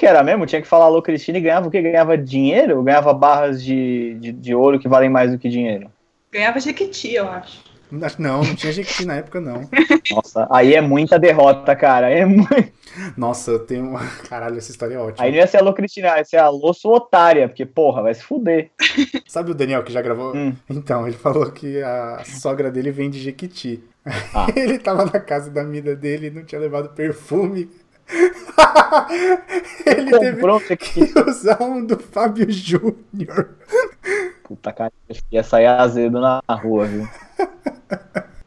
que era mesmo? Tinha que falar alô Cristina e ganhava o quê? Ganhava dinheiro? Ganhava barras de, de, de ouro que valem mais do que dinheiro? Ganhava Jequiti, eu acho. Não, não tinha Jequiti na época, não. Nossa, aí é muita derrota, cara. É muito... Nossa, eu tenho. Caralho, essa história é ótima. Aí não ia ser alô Cristina, ia ser alô sua otária, porque, porra, vai se fuder. Sabe o Daniel que já gravou? Hum. Então, ele falou que a sogra dele vem de Jequiti. Ah. Ele tava na casa da amiga dele e não tinha levado perfume. ele teve Comprou Jequiti. que usar um do Fábio Júnior. Puta cara, ia sair azedo na rua, viu?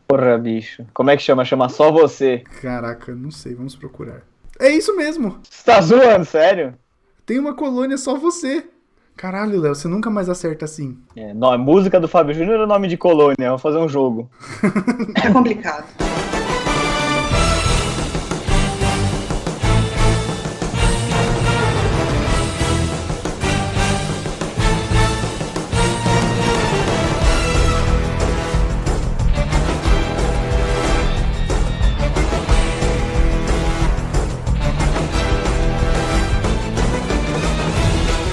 Porra, bicho. Como é que chama? Chama só você. Caraca, não sei, vamos procurar. É isso mesmo. Você tá zoando, sério? Tem uma colônia só você. Caralho, Léo, você nunca mais acerta assim. É, nome, música do Fábio Júnior ou nome de colônia? Vamos fazer um jogo. É complicado.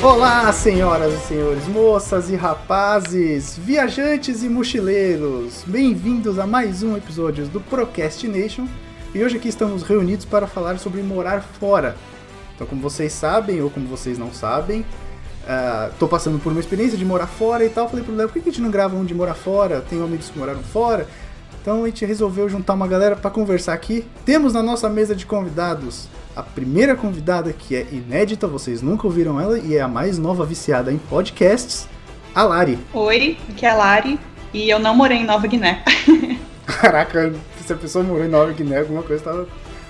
Olá, senhoras e senhores, moças e rapazes, viajantes e mochileiros, bem-vindos a mais um episódio do Procrastination. E hoje aqui estamos reunidos para falar sobre morar fora. Então, como vocês sabem, ou como vocês não sabem, ah, tô passando por uma experiência de morar fora e tal. Falei pro Léo, por que que a gente não grava um de morar fora? Tenho amigos que moraram fora. Então a gente resolveu juntar uma galera para conversar aqui. Temos na nossa mesa de convidados a primeira convidada que é inédita, vocês nunca ouviram ela e é a mais nova viciada em podcasts, a Lari. Oi, aqui é a Lari e eu não morei em Nova Guiné. Caraca, se a pessoa morou em Nova Guiné, alguma coisa tá,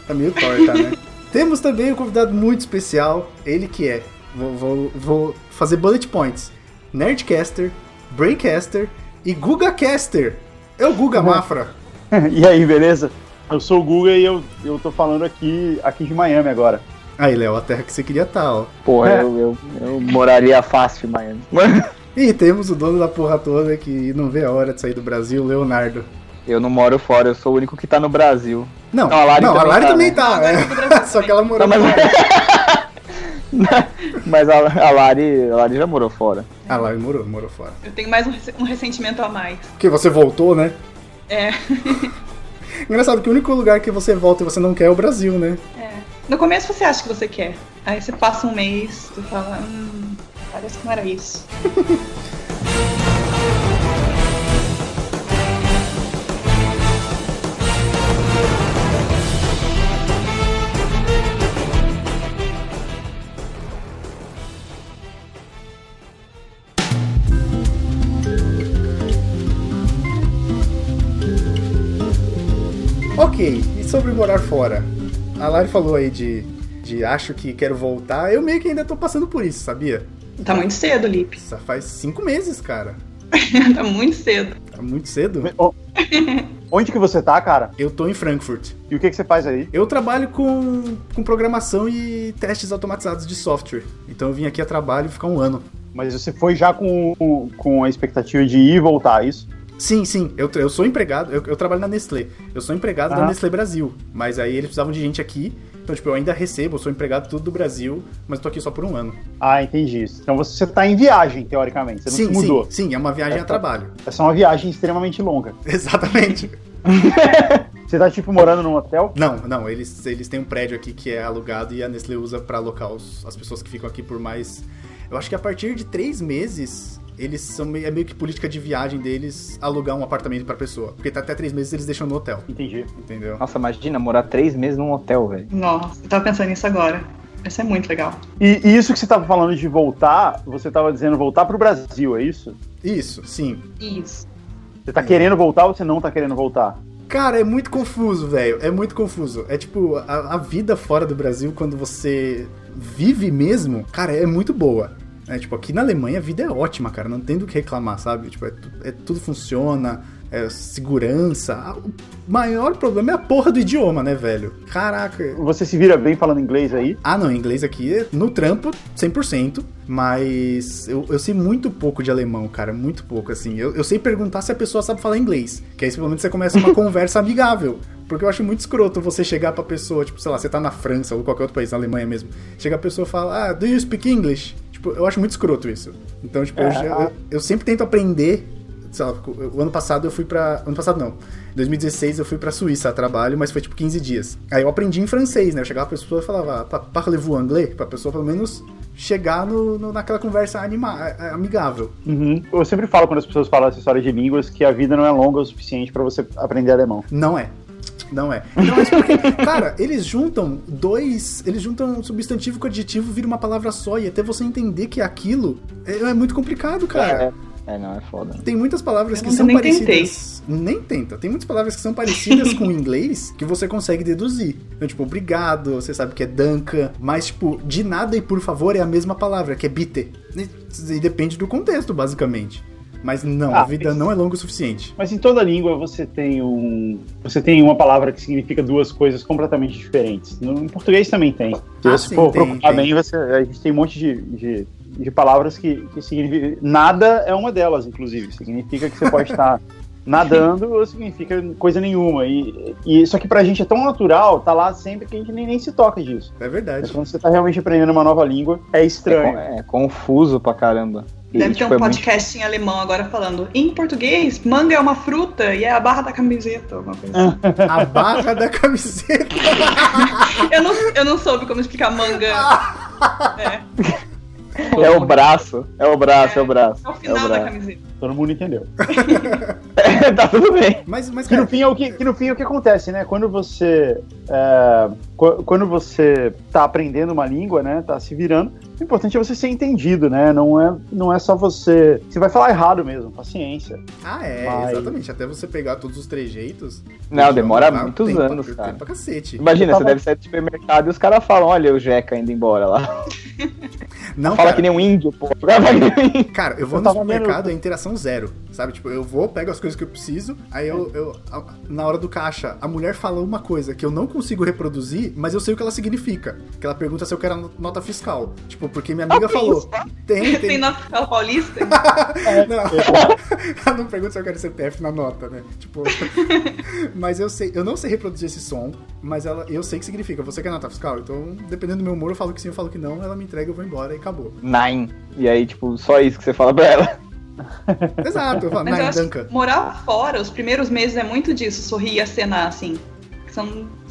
tá meio torta, né? Temos também um convidado muito especial, ele que é, vou, vou, vou fazer bullet points, Nerdcaster, Braincaster e GugaCaster. É o Guga Mafra. e aí, beleza? Eu sou o Guga e eu, eu tô falando aqui, aqui de Miami agora. Aí, Léo, a terra que você queria estar, ó. Porra, É. eu, eu, eu moraria fácil em Miami. E temos o dono da porra toda que não vê a hora de sair do Brasil, Leonardo. Eu não moro fora, eu sou o único que tá no Brasil. Não, Não, a Lari não, a também Lari tá, também né? tá. É. Brasil Só que ela morou Não, mas, fora. mas a, a, Lari, a Lari já morou fora. A Lari morou, morou fora. Eu tenho mais um, um ressentimento a mais. Porque você voltou, né? É, Engraçado que o único lugar que você volta e você não quer é o Brasil, né? é. No começo você acha que você quer. Aí você passa um mês, tu fala, hum, parece que não era isso. sobre morar fora? A Lari falou aí de, de acho que quero voltar. Eu meio que ainda tô passando por isso, sabia? Tá muito cedo, Lipe. Isso faz cinco meses, cara. tá muito cedo. Tá muito cedo. Onde que você tá, cara? Eu tô em Frankfurt. E o que que você faz aí? Eu trabalho com, com programação e testes automatizados de software. Então eu vim aqui a trabalho ficar um ano. Mas você foi já com, com a expectativa de ir e voltar, é isso? Sim, sim, eu, eu sou empregado, eu, eu trabalho na Nestlé. Eu sou empregado da Ah. Nestlé Brasil. Mas aí eles precisavam de gente aqui. Então, tipo, eu ainda recebo, eu sou empregado tudo do Brasil, mas tô aqui só por um ano. Ah, entendi. Então você tá em viagem, teoricamente. Você não sim, se mudou. sim, sim, é uma viagem É, a trabalho. Essa é uma viagem extremamente longa. Exatamente. Você tá, tipo, morando num hotel? Não, não, eles, eles têm um prédio aqui que é alugado e a Nestlé usa pra alocar os- as pessoas que ficam aqui por mais. Eu acho que a partir de três meses, eles são meio, é meio que política de viagem deles alugar um apartamento pra pessoa. Porque tá até três meses eles deixam no hotel, Entendi. entendeu? Nossa, imagina morar três meses num hotel, velho. Nossa, eu tava pensando nisso agora. Isso é muito legal. E, e isso que você tava falando de voltar, você tava dizendo voltar pro Brasil, é isso? Isso, sim. Isso. Você tá querendo voltar ou você não tá querendo voltar? Cara, é muito confuso, velho. É muito confuso. É tipo, a, a vida fora do Brasil, quando você vive mesmo, cara, é muito boa. É, tipo, aqui na Alemanha a vida é ótima, cara. Não tem do que reclamar, sabe? Tipo, é, é- tudo funciona, é, segurança. O maior problema é a porra do idioma, né, velho? Caraca. Você se vira bem falando inglês aí? Ah, não, inglês aqui é no trampo, 100%, mas eu, eu sei muito pouco de alemão, cara, muito pouco, assim. Eu, eu sei perguntar se a pessoa sabe falar inglês, que aí pelo menos você começa uma conversa amigável. Porque eu acho muito escroto você chegar pra pessoa, tipo, sei lá, você tá na França ou qualquer outro país, na Alemanha mesmo. Chega a pessoa e fala, ah, do you speak English? Tipo, eu acho muito escroto isso. Então, tipo, eu, eu, eu sempre tento aprender sei lá, o ano passado eu fui pra. Ano passado não. Em 2016 eu fui pra Suíça a trabalho, mas foi tipo 15 dias. Aí eu aprendi em francês, né? Eu chegava pra pessoa e falava, parlez-vous anglais? Pra pessoa pelo menos chegar no, no, naquela conversa anima, amigável. Uhum. Eu sempre falo quando as pessoas falam essa história de línguas que a vida não é longa o suficiente para você aprender alemão. Não é. Não é. Não, mas porque, cara, eles juntam dois. Eles juntam um substantivo com adjetivo, vira uma palavra só, e até você entender que aquilo é, é muito complicado, cara. É. É, não, é foda. Tem muitas palavras Eu que não- são nem parecidas. Nem tenta. Tem muitas palavras que são parecidas com o inglês que você consegue deduzir. Então, tipo, obrigado, você sabe que é danca, mas, tipo, de nada e por favor é a mesma palavra, que é bitte. E, e depende do contexto, basicamente. Mas não, Ah, a vida não é longa o suficiente. Mas em toda língua você tem um. Você tem uma palavra que significa duas coisas completamente diferentes. No, em português também tem. Se Ah, você sim, for tem, procurar tem. bem, você, a gente tem um monte de, de, de palavras que, que significam. Nada é uma delas, inclusive. Significa que você pode estar nadando ou significa coisa nenhuma. E, e só que pra gente é tão natural, tá lá sempre que a gente nem, nem se toca disso. É Mas verdade. quando você tá realmente aprendendo uma nova língua, é É, estranho. con- é confuso pra caramba. E, Deve tipo, ter um é muito- podcast em alemão agora falando. Em português, manga é uma fruta e é a barra da camiseta. Alguma coisa assim. A barra da camiseta. eu, não, eu não soube como explicar manga. É, É o braço, é o braço, é, o braço. é o É o final da braço. camiseta. Todo mundo entendeu. tá tudo bem. Mas, mas Que no, fim é o que, que no fim é o que acontece, né? Quando você é, quando você tá aprendendo uma língua, né? Tá se virando, o importante é você ser entendido, né? Não é, não é só você. Você vai falar errado mesmo, paciência. Ah, é, Mas- exatamente. Até você pegar todos os trejeitos. Não, demora muitos tempo- anos, tempo cara. pra cacete. Imagina, Eu você tava- deve sair do supermercado e os caras falam, olha o Jeca indo embora lá. Não, Fala cara, que nem um índio, pô. Cara, eu vou Eu no tava supermercado, vendo- é interação zero, sabe? Tipo, eu vou, pego as coisas que eu preciso, aí eu, eu- a- na hora do caixa, a mulher fala uma coisa que eu não consigo reproduzir, mas eu sei o que ela significa. Que ela pergunta se eu quero nota fiscal. Tipo, porque minha amiga falou. Tem, Tem tem. nota fiscal paulista? Não, ela não pergunta se eu quero CPF na nota, né? Tipo, mas eu sei, eu não sei reproduzir esse som, mas ela, eu sei que significa. Você quer nota fiscal? Então, dependendo do meu humor, eu falo que sim, eu falo que não, ela me entrega, eu vou embora e acabou. Nine. E aí, tipo, só isso que você fala pra ela. Exato, eu falo, Mas eu Nine acho Duncan. que morar fora, os primeiros meses é muito disso, sorrir e acenar, assim. Você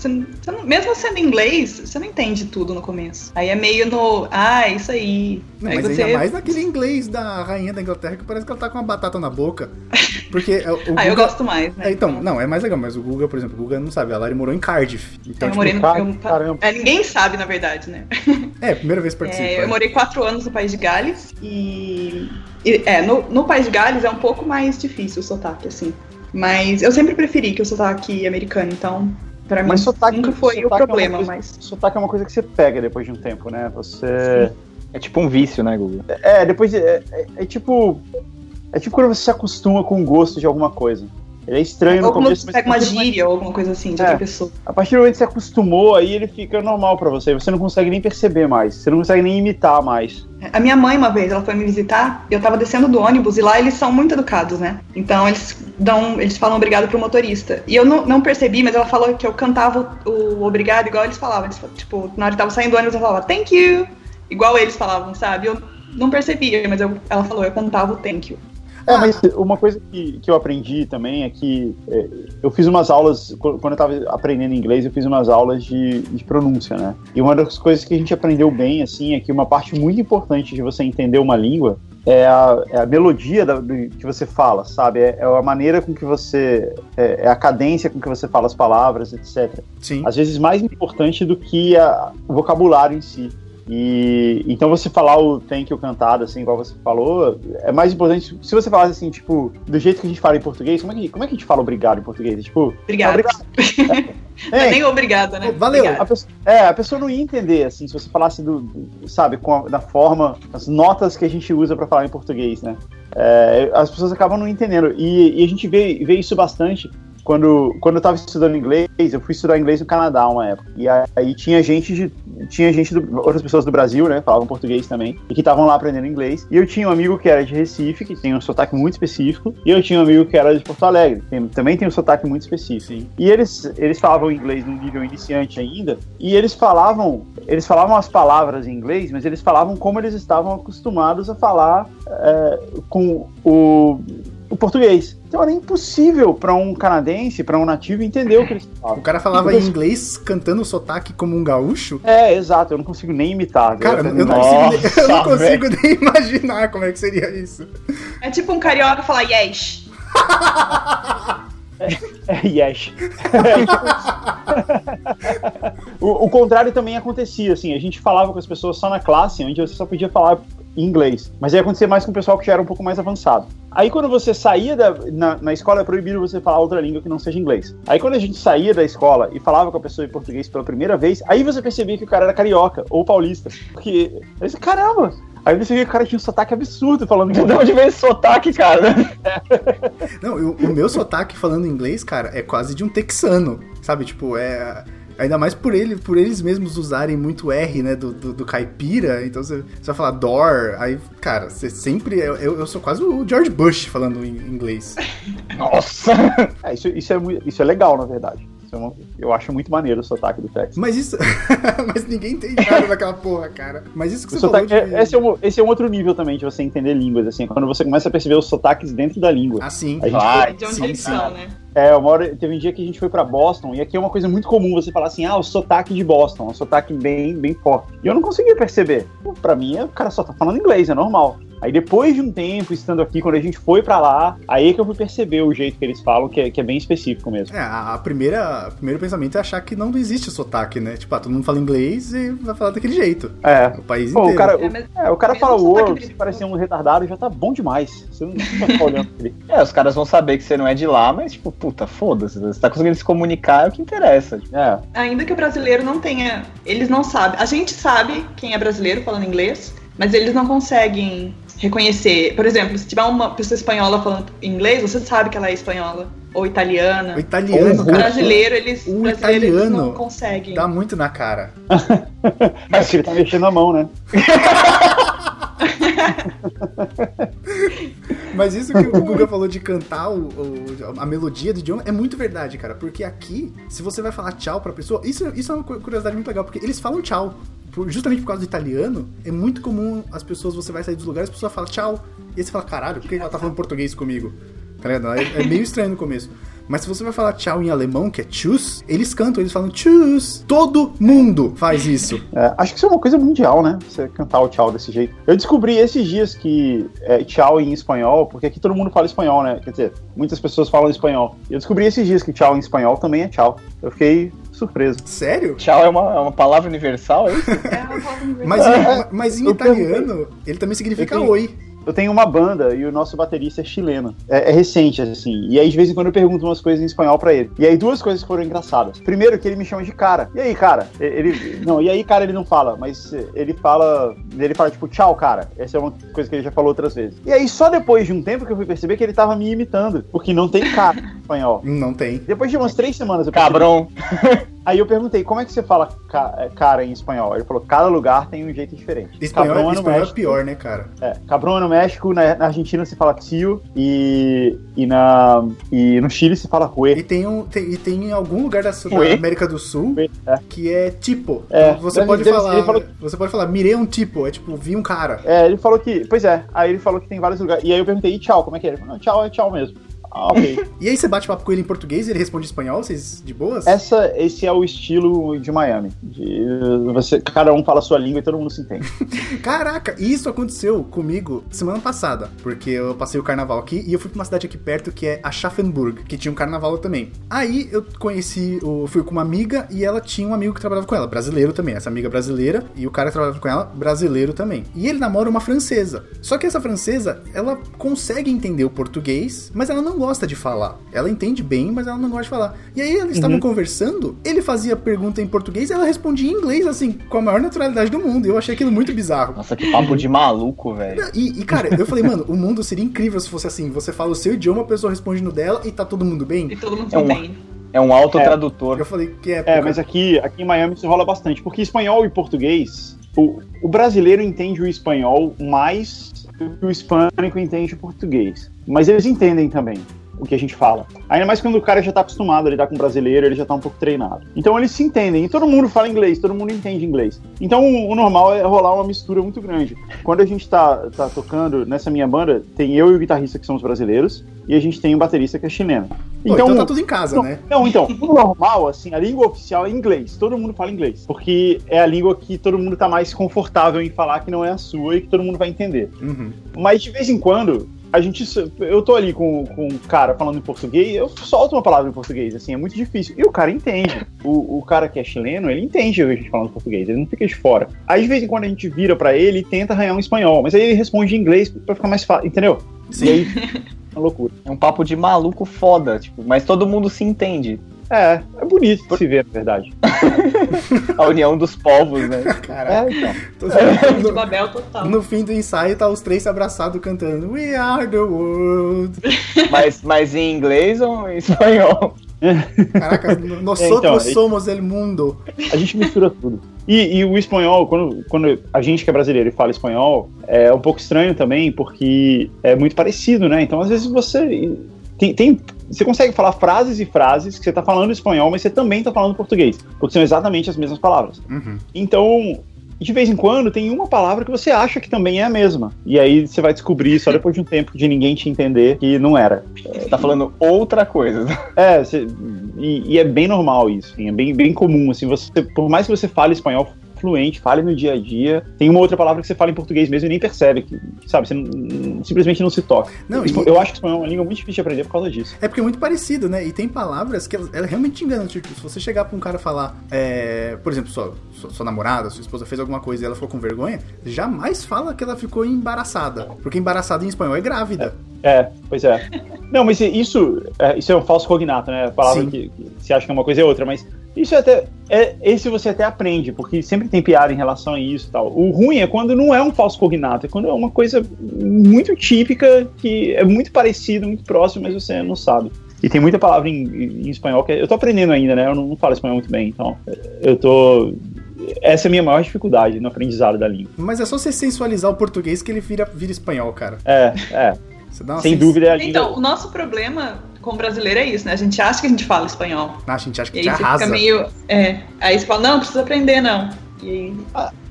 não- você não- mesmo sendo inglês, você não entende tudo no começo. Aí é meio no. Ah, isso aí. Não, aí mas você. ainda mais naquele inglês da rainha da Inglaterra que parece que ela tá com uma batata na boca. Porque é, o Ah, eu gosto mais, né? É, então, não, é mais legal, mas o Guga, por exemplo, o Guga não sabe, a Lari morou em Cardiff. Então, eu tipo, morei no. car- eu- caramba. é, ninguém sabe, na verdade, né? é, primeira vez que participa. É, eu morei quatro anos no País de Gales e. e- é, no, no País de Gales é um pouco mais difícil o sotaque, assim. Mas eu sempre preferi que o sotaque americano, então, pra mim, sotaque- nunca foi o é problema, coisa- mas. Sotaque é uma coisa que você pega depois de um tempo, né? Você. É tipo um vício, né, Google? É, depois. É, é- é tipo. É tipo quando você se acostuma com o gosto de alguma coisa. Ele é estranho no Ou quando começo, você pega uma gíria ou alguma coisa assim de É. outra pessoa. a partir do momento que você acostumou, aí ele fica normal pra você. Você não consegue nem perceber mais. Você não consegue nem imitar mais. A minha mãe, uma vez, ela foi me visitar, eu tava descendo do ônibus e lá eles são muito educados, né? Então eles dão, eles falam obrigado pro motorista. E eu não, não percebi, mas ela falou que eu cantava o, o obrigado igual eles falavam. Eles, tipo, na hora que tava saindo do ônibus, eu falava thank you, igual eles falavam, sabe? Eu não percebia, mas eu- ela falou, eu cantava o thank you. É, mas uma coisa que, que eu aprendi também é que é, eu fiz umas aulas, qu- quando eu tava aprendendo inglês, eu fiz umas aulas de, de pronúncia, né? E uma das coisas que a gente aprendeu bem, assim, é que uma parte muito importante de você entender uma língua é a, é a melodia da- do, que você fala, sabe? É, é a maneira com que você. É, é a cadência com que você fala as palavras, etc. Sim. Às vezes mais importante do que a- o vocabulário em si. E então você falar o thank you cantado, assim, igual você falou, é mais importante. Se você falasse assim, tipo, do jeito que a gente fala em português, como é que, como é que a gente fala obrigado em português? É, tipo, Obrigada. obrigado. É, nem obrigada, né? Valeu. A pessoa, é, a pessoa não ia entender, assim, se você falasse do, do sabe, com a, da forma, as notas que a gente usa para falar em português, né? É, as pessoas acabam não entendendo. E, e a gente vê, vê isso bastante quando, quando eu tava estudando inglês, eu fui estudar inglês no Canadá uma época. E aí tinha gente de. Tinha gente, do, outras pessoas do Brasil, né? Falavam português também, e que estavam lá aprendendo inglês. E eu tinha um amigo que era de Recife, que tem um sotaque muito específico, e eu tinha um amigo que era de Porto Alegre, que também tem um sotaque muito específico. Sim. E eles, eles falavam inglês num nível iniciante ainda, e eles falavam, eles falavam as palavras em inglês, mas eles falavam como eles estavam acostumados a falar é, com o, o português. Então era impossível para um canadense, para um nativo, entender o que eles O falavam. cara falava em inglês cantando o sotaque como um gaúcho. É, exato, eu não consigo nem imitar. Cara, Eu- eu não consigo, nem, eu não consigo nem imaginar como é que seria isso. É tipo um carioca falar yes. É, yes. o, o contrário também acontecia, assim, a gente falava com as pessoas só na classe, onde você só podia falar em inglês. Mas aí acontecia mais com o pessoal que já era um pouco mais avançado. Aí quando você saía da, na, na escola é proibido você falar outra língua que não seja inglês. Aí quando a gente saía da escola e falava com a pessoa em português pela primeira vez, aí você percebia que o cara era carioca ou paulista. Porque, aí você, caramba! Aí você via que o cara tinha um sotaque absurdo falando De onde vem esse sotaque, cara? Não, eu- o meu sotaque falando inglês, cara, é quase de um texano, sabe? Tipo, é. Ainda mais por, ele, por eles mesmos usarem muito R, né, do, do, do caipira. Então você, você vai falar door, aí, cara, você sempre. Eu, eu sou quase o George Bush falando em inglês. Nossa! É, isso, isso, é, isso é legal, na verdade. É eu acho muito maneiro o sotaque do Texas. Mas isso. mas ninguém entende nada daquela porra, cara. Mas isso que O você falou sotaque- de. é- esse, é um, esse é um outro nível também de você entender línguas, assim, quando você começa a perceber os sotaques dentro da língua. Ah, sim. A gente Vai. De onde sim, eles sim. são, né? É, uma hora, teve um dia que a gente foi pra Boston, e aqui é uma coisa muito comum você falar assim, ah, o sotaque de Boston, um sotaque bem, bem forte. E eu não conseguia perceber. Pô, Pra mim, o cara só tá falando inglês, é normal. Aí depois de um tempo estando aqui, quando a gente foi pra lá, aí é que eu fui perceber o jeito que eles falam, que é, que é bem específico mesmo. É, a, primeira, o primeiro pensamento é achar que não existe sotaque, né? Tipo, ah, todo mundo fala inglês e vai falar daquele jeito. É. O país Pô, inteiro. o cara, É, o, mas- é, o cara mesmo fala o se britânico. parecer um retardado, já tá bom demais. Você não vai ficar olhando pra ele. É, os caras vão saber que você não é de lá, mas, tipo, puta, foda-se. Você tá conseguindo se comunicar, é o que interessa. É, Ainda que o brasileiro não tenha. Eles não sabem. A gente sabe quem é brasileiro falando inglês, mas eles não conseguem reconhecer. Por exemplo, se tiver uma pessoa espanhola falando inglês, você sabe que ela é espanhola. Ou italiana. O italiano, O cara, brasileiro, eles, o brasileiro, eles italiano não conseguem. dá muito na cara. porque ele tá mexendo a mão, né? Mas isso que o Guga falou de cantar o- o- a melodia do idioma é muito verdade, cara. Porque aqui, se você vai falar tchau pra pessoa, isso, isso é uma cu- curiosidade muito legal, porque eles falam tchau. Por- justamente por causa do italiano, é muito comum as pessoas, você vai sair dos lugares, a pessoa fala tchau. E aí você fala, caralho, por que ela tá falando português comigo? Tá ligado? É, é meio estranho no começo. Mas se você vai falar tchau em alemão, que é tschüss, eles cantam, eles falam tschüss. Todo mundo faz isso. É, acho que isso é uma coisa mundial, né? Você cantar o tchau desse jeito. Eu descobri esses dias que é, tchau em espanhol, porque aqui todo mundo fala espanhol, né? Quer dizer, muitas pessoas falam espanhol. Eu descobri esses dias que tchau em espanhol também é tchau. Eu fiquei surpreso. Sério? Tchau é uma, é uma palavra universal, é isso? É, eu falo inglês. Mas, em- mas em Eu italiano, ele também significa Eu tenho- oi. Eu tenho uma banda e o nosso baterista é chileno. É, é recente, assim. E aí, de vez em quando, eu pergunto umas coisas em espanhol pra ele. E aí, duas coisas foram engraçadas. Primeiro, que ele me chama de cara. E aí, cara? Ele. Não, e aí, cara, ele não fala, mas ele fala. Ele fala, tipo, tchau, cara. Essa é uma coisa que ele já falou outras vezes. E aí, só depois de um tempo que eu fui perceber que ele tava me imitando. Porque não tem cara em espanhol. Não tem. Depois de umas três semanas, eu percebi- Cabrão. Aí eu perguntei, como é que você fala ca- é, cara em espanhol? Ele falou, cada lugar tem um jeito diferente. Espanhol, é no espanhol é México. pior, né, cara? É, cabrão é no México, na, na Argentina se fala tio e, e, na, e no Chile se fala E rue. tem, um, tem, e tem em algum lugar da, da? América do Sul é. que é tipo. É, Então você pode falar. falou- Você pode falar, mirei um tipo, é tipo, vi um cara. É, ele falou que. Pois é, aí ele falou que tem vários lugares. E aí eu perguntei, e tchau, como é que é? Ele falou, não, tchau é tchau mesmo. Ah, ok. E aí você bate papo com ele em português e ele responde em espanhol, vocês de boas? Essa, esse é o estilo de Miami. De, você, cada um fala a sua língua e todo mundo se entende. Caraca, isso aconteceu comigo semana passada, porque eu passei o carnaval aqui e eu fui pra uma cidade aqui perto que é Aschaffenburg, que tinha um carnaval também. Aí eu conheci, o, fui com uma amiga e ela tinha um amigo que trabalhava com ela, brasileiro também, essa amiga brasileira, e o cara que trabalhava com ela, brasileiro também. E ele namora uma francesa. Só que essa francesa, ela consegue entender o português, mas ela não gosta de falar. Ela entende bem, mas ela não gosta de falar. E aí eles estavam Uhum. conversando, ele fazia pergunta em português, ela respondia em inglês, assim, com a maior naturalidade do mundo. Eu achei aquilo muito bizarro. Nossa, que papo de maluco, velho. E, e, cara, eu falei, mano, o mundo seria incrível se fosse assim. Você fala o seu idioma, a pessoa responde no dela e tá todo mundo bem. E todo mundo É um- entende. É um autotradutor. Eu falei que é. É, mas aqui, aqui em Miami isso rola bastante, porque espanhol e português, o, o brasileiro entende o espanhol mais o hispânico entende o português. Mas eles entendem também o que a gente fala. Ainda mais quando o cara já tá acostumado a lidar com brasileiro, ele já tá um pouco treinado. Então eles se entendem, e todo mundo fala inglês, todo mundo entende inglês. Então o normal é rolar uma mistura muito grande. Quando a gente tá, tá tocando nessa minha banda, tem eu e o guitarrista que somos brasileiros, e a gente tem um baterista que é chileno. Pô, então, tá tudo em casa, não, né? Não, então, o normal, assim, a língua oficial é inglês. Todo mundo fala inglês. Porque é a língua que todo mundo tá mais confortável em falar que não é a sua e que todo mundo vai entender. Uhum. Mas de vez em quando, a gente. Eu tô ali com, com um cara falando em português, eu solto uma palavra em português, assim, é muito difícil. E o cara entende. O, o cara que é chileno, ele entende a gente falando português, ele não fica de fora. Aí de vez em quando a gente vira pra ele e tenta arranhar um espanhol, mas aí ele responde em inglês pra ficar mais fácil, entendeu? Sim. E aí. É uma loucura. É um papo de maluco foda, tipo, mas todo mundo se entende. É, é bonito de se ver, na verdade. A união dos povos, né? Caraca. É, então. De Babel total. No fim do ensaio, tá os três abraçados cantando We are the world. Mas, mas em inglês ou em espanhol? Caraca, nós É, então, outros somos el mundo. A gente mistura tudo. E, e o espanhol, quando, quando a gente que é brasileiro e fala espanhol, é um pouco estranho também, porque é muito parecido, né? Então, às vezes, você. Tem, tem- você consegue falar frases e frases que você tá falando espanhol, mas você também tá falando português, porque são exatamente as mesmas palavras. Uhum. Então, de vez em quando, tem uma palavra que você acha que também é a mesma. E aí você vai descobrir, só depois de um tempo de ninguém te entender, que não era. Você tá falando outra coisa. É, você- e, e é bem normal isso, assim, é bem, bem comum, assim, você, por mais que você fale espanhol fluente, fale no dia a dia, tem uma outra palavra que você fala em português mesmo e nem percebe, que, sabe, você não- simplesmente não se toca. Não, e- Eu acho que espanhol é uma língua muito difícil de aprender por causa disso. É porque é muito parecido, né? E tem palavras que elas, elas realmente te enganam. Tipo, se você chegar pra um cara falar, é, por exemplo, sua, sua, sua namorada, sua esposa fez alguma coisa e ela ficou com vergonha, jamais fala que ela ficou embaraçada. Porque embaraçada em espanhol é grávida. É, pois é. Não, mas isso é, isso é um falso cognato, né? A palavra que, que você acha que é uma coisa é outra, mas isso é até. É, esse você até aprende, porque sempre tem piada em relação a isso e tal. O ruim é quando não é um falso cognato, é quando é uma coisa muito típica, que é muito parecido, muito próximo, mas você não sabe. E tem muita palavra em, em espanhol que eu tô aprendendo ainda, né? Eu não, não falo espanhol muito bem, então eu tô. Essa é a minha maior dificuldade no aprendizado da língua. Mas é só você sensualizar o português que ele vira, vira espanhol, cara. É, é. Você dá uma Sem sens- dúvida é a língua. Então, o nosso problema com o brasileiro é isso, né? A gente acha que a gente fala espanhol. Ah, a gente acha que E te aí você arrasa. fica meio. É. Aí você fala, não, precisa aprender, não. E aí.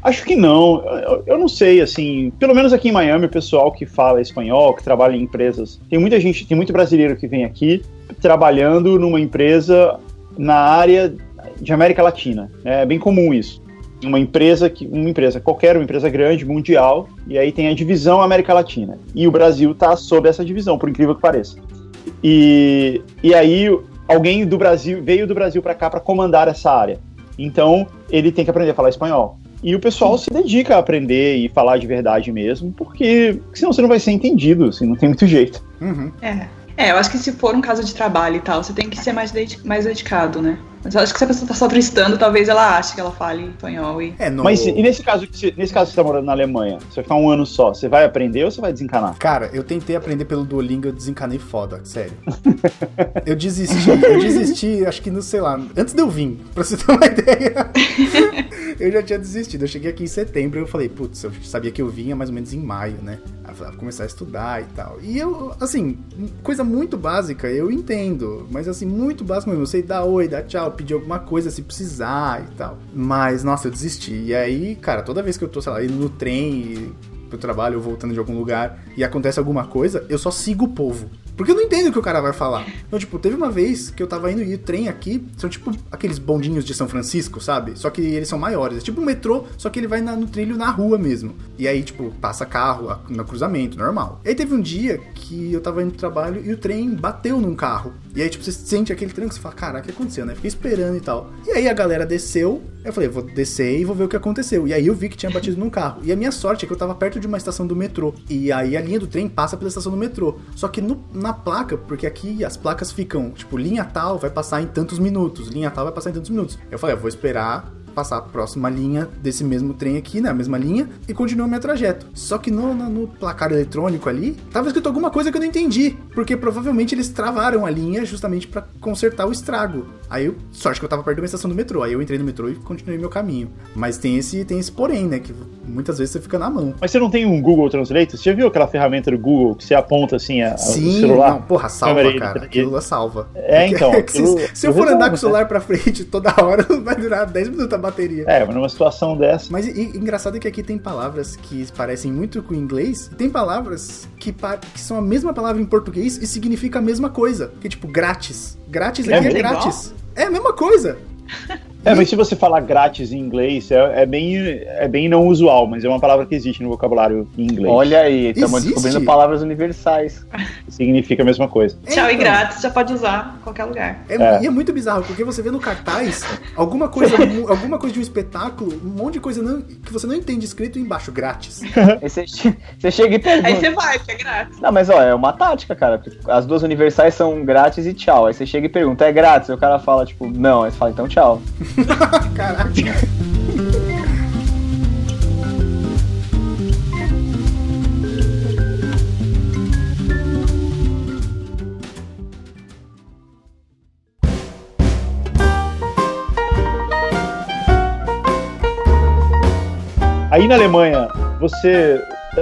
Acho que não. Eu, eu não sei, assim. Pelo menos aqui em Miami, o pessoal que fala espanhol, que trabalha em empresas. Tem muita gente, tem muito brasileiro que vem aqui trabalhando numa empresa na área de América Latina. É bem comum isso. Uma empresa que uma empresa qualquer, uma empresa grande, mundial, e aí tem a divisão América Latina. E o Brasil está sob essa divisão, por incrível que pareça. E, e aí alguém do Brasil veio do Brasil para cá para comandar essa área. Então ele tem que aprender a falar espanhol. E o pessoal se dedica a aprender e falar de verdade mesmo, porque senão você não vai ser entendido, assim, não tem muito jeito. Uhum. É. É, eu acho que se for um caso de trabalho e tal, você tem que ser mais, dedi- mais dedicado, né? Mas eu acho que se a pessoa tá só turistando, talvez ela ache que ela fale espanhol e. É, no... Mas e nesse caso, que você- nesse caso que você está morando na Alemanha, você vai ficar um ano só, você vai aprender ou você vai desencanar? Cara, eu tentei aprender pelo Duolingo, eu desencanei foda, sério. eu desisti, eu desisti, acho que no, sei lá, antes de eu vir, pra você ter uma ideia. eu já tinha desistido. Eu cheguei aqui em setembro e eu falei, putz, eu sabia que eu vinha mais ou menos em maio, né? Aí eu falei, ah, vou começar a estudar e tal. E eu, assim, coisa muito básica, eu entendo, mas assim, muito básico mesmo. Eu sei dar oi, dar tchau, pedir alguma coisa se precisar e tal. Mas, nossa, eu desisti. E aí, cara, toda vez que eu tô, sei lá, indo no trem pro trabalho ou voltando de algum lugar e acontece alguma coisa, eu só sigo o povo. Porque eu não entendo o que o cara vai falar. Então, tipo, teve uma vez que eu tava indo e o trem aqui são tipo aqueles bondinhos de São Francisco, sabe? Só que eles são maiores. É tipo um metrô, só que ele vai na- no trilho na rua mesmo. E aí, tipo, passa carro a- no cruzamento, normal. E aí teve um dia que eu tava indo pro trabalho e o trem bateu num carro. E aí, tipo, você sente aquele tranco, você fala, caraca, o que aconteceu, né? Fiquei esperando e tal. E aí a galera desceu, eu falei, vou descer e vou ver o que aconteceu. E aí eu vi que tinha batido num carro. E a minha sorte é que eu tava perto perto de uma estação do metrô. E aí a linha do trem passa pela estação do metrô. Só que no- na placa, porque aqui as placas ficam, tipo, linha tal vai passar em tantos minutos, linha tal vai passar em tantos minutos. Eu falei, eu vou esperar passar a próxima linha desse mesmo trem aqui, né? A mesma linha, e continuar meu trajeto. Só que no, no, no placar eletrônico ali, tava escrito alguma coisa que eu não entendi. Porque provavelmente eles travaram a linha justamente pra consertar o estrago. Aí eu, sorte que eu tava perto de uma estação do metrô. Aí eu entrei no metrô e continuei meu caminho. Mas tem esse, tem esse porém, né? Que muitas vezes você fica na mão. Mas você não tem um Google Translate? Você já viu aquela ferramenta do Google que você aponta assim a, Sim, o celular? não, porra, salva, aí, cara. e- Aquilo lá salva. É, então, se, aquilo- se eu for andar com o celular pra frente toda hora, vai durar 10 minutos a bateria. É, mas numa situação dessa. Mas e, engraçado é que aqui tem palavras que parecem muito com o inglês, e tem palavras que, pa- que são a mesma palavra em português e significa a mesma coisa. Que é tipo grátis. Grátis É aqui é, mesmo? grátis. É a mesma coisa. É, mas se você falar grátis em inglês, é, é bem, é bem não usual, mas é uma palavra que existe no vocabulário em inglês. Olha aí, estamos descobrindo palavras universais. Significa a mesma coisa. É, Tchau e então. grátis, já pode usar em qualquer lugar. É, É. E é muito bizarro, porque você vê no cartaz alguma coisa, alguma coisa de um espetáculo, um monte de coisa não- que você não entende escrito embaixo, grátis. Aí você, você chega e Aí pergunta. você vai, porque é grátis. Não, mas ó, é uma tática, cara. As duas universais são grátis e tchau. Aí você chega e pergunta, é grátis? Aí o cara fala, tipo, não. Aí você fala, então tchau. Caraca. Aí na Alemanha, você.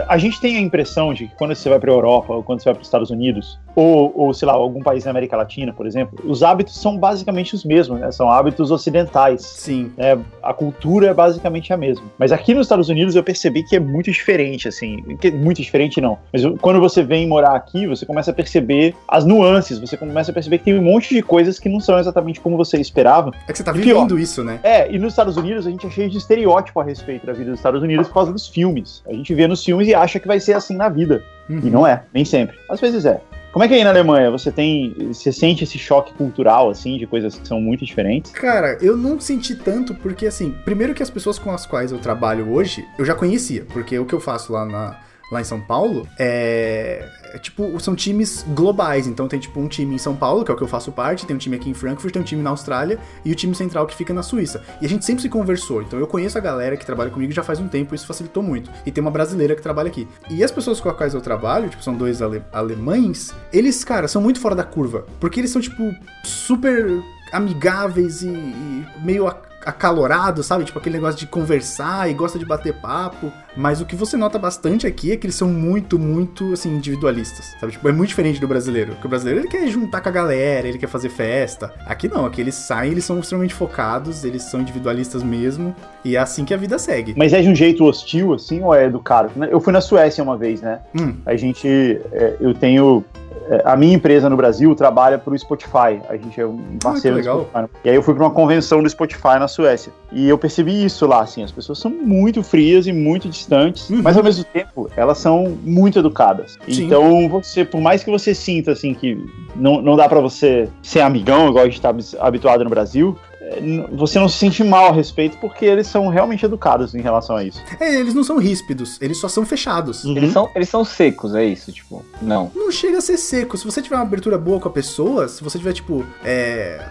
A gente tem a impressão de que quando você vai para a Europa ou quando você vai para os Estados Unidos, ou, ou, sei lá, algum país da América Latina, por exemplo, os hábitos são basicamente os mesmos, né? São hábitos ocidentais. Sim. né? A cultura é basicamente a mesma. Mas aqui nos Estados Unidos eu percebi que é muito diferente, assim. Que, muito diferente não. Mas quando você vem morar aqui, você começa a perceber as nuances, você começa a perceber que tem um monte de coisas que não são exatamente como você esperava. É que você tá pior. vivendo isso, né? É, e nos Estados Unidos a gente é cheio de estereótipo a respeito da vida dos Estados Unidos por causa dos filmes. A gente vê nos filmes e acha que vai ser assim na vida. Uhum. E não é, nem sempre. Às vezes é. Como é que é aí na Alemanha? Você tem. Você sente esse choque cultural, assim, de coisas que são muito diferentes? Cara, eu não senti tanto porque, assim, primeiro que as pessoas com as quais eu trabalho hoje, eu já conhecia, porque o que eu faço lá, na, lá em São Paulo é, é, tipo, são times globais. Então tem, tipo, um time em São Paulo, que é o que eu faço parte, tem um time aqui em Frankfurt, tem um time na Austrália e o time central que fica na Suíça. E a gente sempre se conversou, então eu conheço a galera que trabalha comigo já faz um tempo, isso facilitou muito. E tem uma brasileira que trabalha aqui. E as pessoas com as quais eu trabalho, tipo, são dois ale- alemães, eles, cara, são muito fora da curva. Porque eles são, tipo, super amigáveis e, e meio acalorados, sabe? Tipo aquele negócio de conversar e gosta de bater papo. Mas o que você nota bastante aqui é que eles são muito, muito, assim, individualistas, sabe? Tipo, é muito diferente do brasileiro. Porque o brasileiro, ele quer juntar com a galera, ele quer fazer festa. Aqui não, aqui eles saem, eles são extremamente focados, eles são individualistas mesmo. E é assim que a vida segue. Mas é de um jeito hostil, assim, ou é educado? Eu fui na Suécia uma vez, né? Hum, A gente. é, eu tenho. é, A minha empresa no Brasil trabalha para o Spotify. A gente é um parceiro que do. Spotify. E aí eu fui para uma convenção do Spotify na Suécia. E eu percebi isso lá, assim. As pessoas são muito frias e muito distantes, Uhum. mas ao mesmo tempo elas são muito educadas. Sim. Então você, por mais que você sinta assim que não, não dá para você ser amigão, igual a gente tá habituado no Brasil. É, Você não se sente mal a respeito porque eles são realmente educados em relação a isso. É, eles não são ríspidos, eles só são fechados. Uhum. Eles, são, eles são secos, é isso, tipo, não. Não chega a ser seco. Se você tiver uma abertura boa com a pessoa, se você tiver, tipo, é,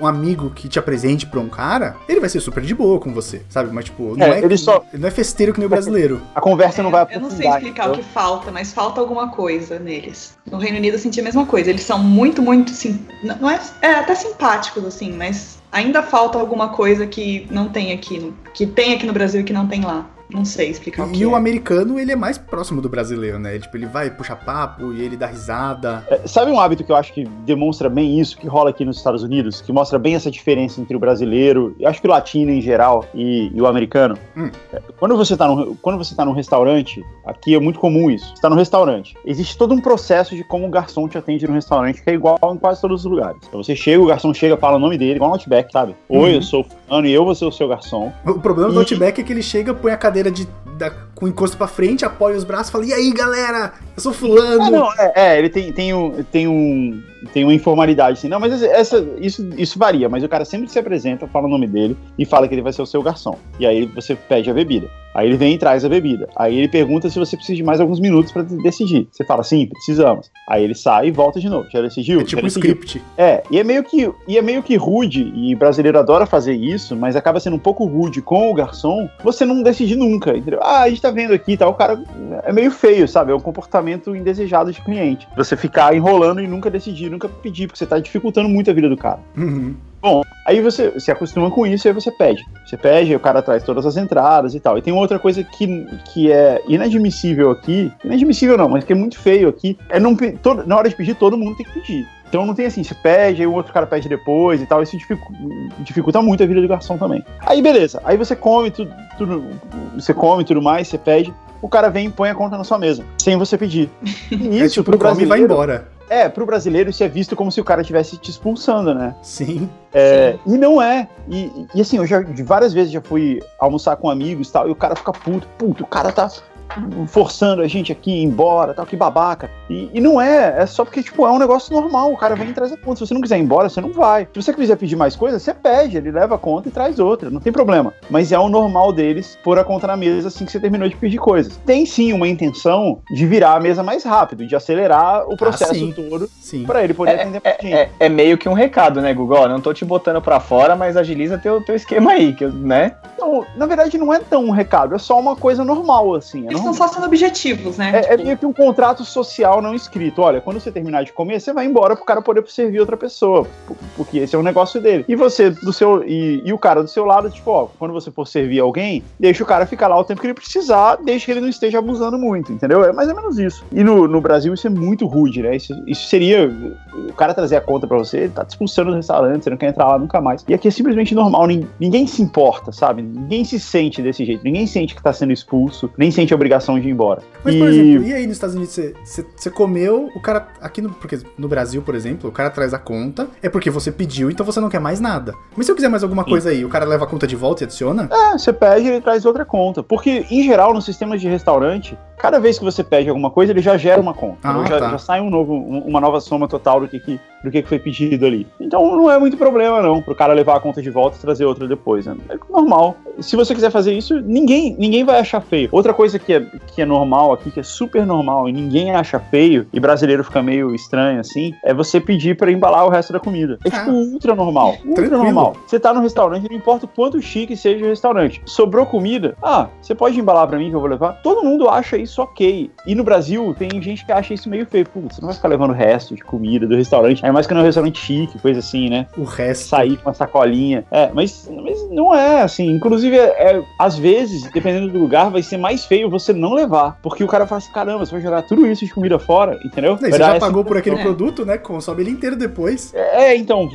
um amigo que te apresente pra um cara, ele vai ser super de boa com você, sabe? Mas, tipo, não É, é, ele só- não é festeiro que nem o brasileiro. A conversa não vai É, eu não sei explicar o entendeu? que falta, mas falta alguma coisa neles. No Reino Unido eu senti a mesma coisa. Eles são muito, muito sim, não não é, é até simpáticos assim, mas ainda falta alguma coisa que não tem aqui, que tem aqui no Brasil e que não tem lá. Não sei explicar o que E o é. americano, ele é mais próximo do brasileiro, né? Tipo, ele vai puxar papo e ele dá risada. É, Sabe um hábito que eu acho que demonstra bem isso, que rola aqui nos Estados Unidos, que mostra bem essa diferença entre o brasileiro, e acho que o latino em geral, e, e o americano? Hum. É, Quando você está num, quando você tá num restaurante, aqui é muito comum isso. Você está num restaurante, existe todo um processo de como o garçom te atende no restaurante, que é igual em quase todos os lugares. Então você chega, o garçom chega, fala o nome dele, igual no Outback, sabe? Oi, Uhum. eu sou o fulano e eu vou ser o seu garçom. O problema do E- Outback é que ele chega, põe a cadeira de, da- com o encosto pra frente, apoia os braços e fala: E aí, galera? Eu sou fulano. Ah, não, é, é, ele tem, tem, um, tem, um, tem uma informalidade, assim. Não, mas essa, isso, isso varia, mas o cara sempre se apresenta, fala o nome dele e fala que ele vai ser o seu garçom. E aí você pede a bebida. Aí ele vem e traz a bebida. Aí ele pergunta se você precisa de mais alguns minutos pra decidir. Você fala, sim, precisamos. Aí ele sai e volta de novo. Já decidiu? É tipo um script. É, e é meio que e é meio que rude, e brasileiro adora fazer isso, mas acaba sendo um pouco rude com o garçom, você não decide nunca, entendeu? Ah, a gente tá vendo aqui e tal, o cara é meio feio, sabe? É um comportamento indesejado de cliente. Você ficar enrolando e nunca decidir, nunca pedir, porque você tá dificultando muito a vida do cara. Uhum. Bom, aí você se acostuma com isso e aí você pede. Você pede, aí o cara traz todas as entradas e tal. E tem outra coisa que, que é inadmissível aqui, inadmissível não, mas que é muito feio aqui, é não, todo- na hora de pedir, todo mundo tem que pedir. Então não tem assim, você pede, aí o outro cara pede depois e tal, isso dificu- dificulta muito a vida do garçom também. Aí beleza, aí você come tudo, tudo você come e tudo mais, você pede, o cara vem e põe a conta na sua mesa, sem você pedir. E É isso tipo, pro come e vai brasileiro, embora. é, pro brasileiro isso é visto como se o cara estivesse te expulsando, né? Sim. É, e não é. E, e assim, eu já de várias vezes já fui almoçar com amigos e tal, e o cara fica puto, puto, o cara tá forçando a gente aqui embora, tal, que babaca. E, e não é, é só porque, tipo, é um negócio normal, o cara vem e traz a conta. Se você não quiser ir embora, você não vai. Se você quiser pedir mais coisa, você pede, ele leva a conta e traz outra, não tem problema. Mas é o normal deles pôr a conta na mesa assim que você terminou de pedir coisas. Tem sim uma intenção de virar a mesa mais rápido, de acelerar o processo sim. todo Sim. pra ele poder É, atender gente. É, é meio que um recado, né, Google? Não tô te botando pra fora, mas agiliza teu, teu esquema aí, que, né? Não, na verdade não é tão um recado, é só uma coisa normal, assim. É, Normal. estão só sendo objetivos, né? É, é Tipo, meio que um contrato social não escrito. Olha, quando você terminar de comer, você vai embora pro cara poder servir outra pessoa. Porque esse é um negócio dele. E você, do seu. E, e o cara do seu lado, tipo, ó, quando você for servir alguém, deixa o cara ficar lá o tempo que ele precisar, desde que ele não esteja abusando muito, entendeu? É mais ou menos isso. E no, no Brasil isso é muito rude, né? Isso, isso seria. O cara trazer a conta pra você, ele tá te expulsando do restaurante, você não quer entrar lá nunca mais. E aqui é simplesmente normal, nin- ninguém se importa, sabe? Ninguém se sente desse jeito, ninguém sente que tá sendo expulso, nem sente a obrigação de ir embora. Mas, E- por exemplo, e aí nos Estados Unidos, você, comeu, o cara. Aqui no. Porque no Brasil, por exemplo, o cara traz a conta, é porque você pediu, então você não quer mais nada. Mas se eu quiser mais alguma Sim. coisa aí, o cara leva a conta de volta e adiciona? É, você pede e ele traz outra conta. Porque, em geral, no sistema de restaurante, cada vez que você pede alguma coisa, ele já gera uma conta. Ah, Então, já, tá. já sai um novo, um- uma nova soma total do que, que- do que, que foi pedido ali. Então não é muito problema, não, pro cara levar a conta de volta e trazer outra depois. Né? É normal. Se você quiser fazer isso, ninguém, ninguém vai achar feio. Outra coisa que é, que é normal aqui, que é super normal e ninguém acha feio, e brasileiro fica meio estranho assim, é você pedir pra embalar o resto da comida. É Ah. tipo ultra normal. Ultra Tranquilo. normal. Você tá no restaurante, não importa o quanto chique seja o restaurante. Sobrou comida? Ah, você pode embalar pra mim que eu vou levar? Todo mundo acha isso ok. E no Brasil, tem gente que acha isso meio feio. Putz, você não vai ficar levando o resto de comida do restaurante. Ainda mais que não é um restaurante chique, coisa assim, né? O resto. Sair com uma sacolinha. É, mas, mas não é assim. Inclusive, é, é, às vezes, dependendo do lugar, vai ser mais feio você não levar. Porque o cara fala assim: caramba, você vai jogar tudo isso de comida fora, entendeu? Vai você já pagou por aquele É. produto, né? Consome ele inteiro depois. é, então,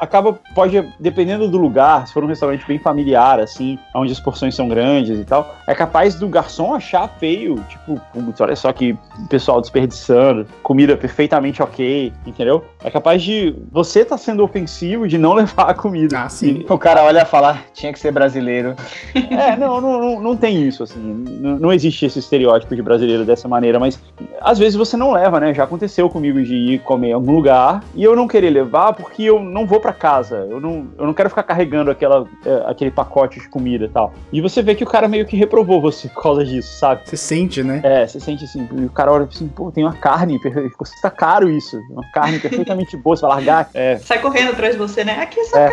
acaba, pode, dependendo do lugar, se for um restaurante bem familiar, assim, onde as porções são grandes e tal, é capaz do garçom achar feio, tipo, putz, olha só que pessoal desperdiçando, comida perfeitamente ok, entendeu? É capaz de você tá sendo ofensivo de não levar a comida. Ah, sim. O cara olha e fala, "Ah, tinha que ser brasileiro. É, não, não, não, não tem isso, assim. Não, não existe esse estereótipo de brasileiro dessa maneira, mas às vezes você não leva, né? Já aconteceu comigo de ir comer em algum lugar e eu não querer levar porque eu não vou pra casa. Eu não, eu não quero ficar carregando aquela, é, aquele pacote de comida e tal. E você vê que o cara meio que reprovou você por causa disso, sabe? Você sente, né? É, você sente assim, e o cara olha assim, pô, tem uma carne, custa caro isso. Uma carne perfeitamente boa, você vai largar. É, Sai correndo atrás de você, né? Aqui é só É.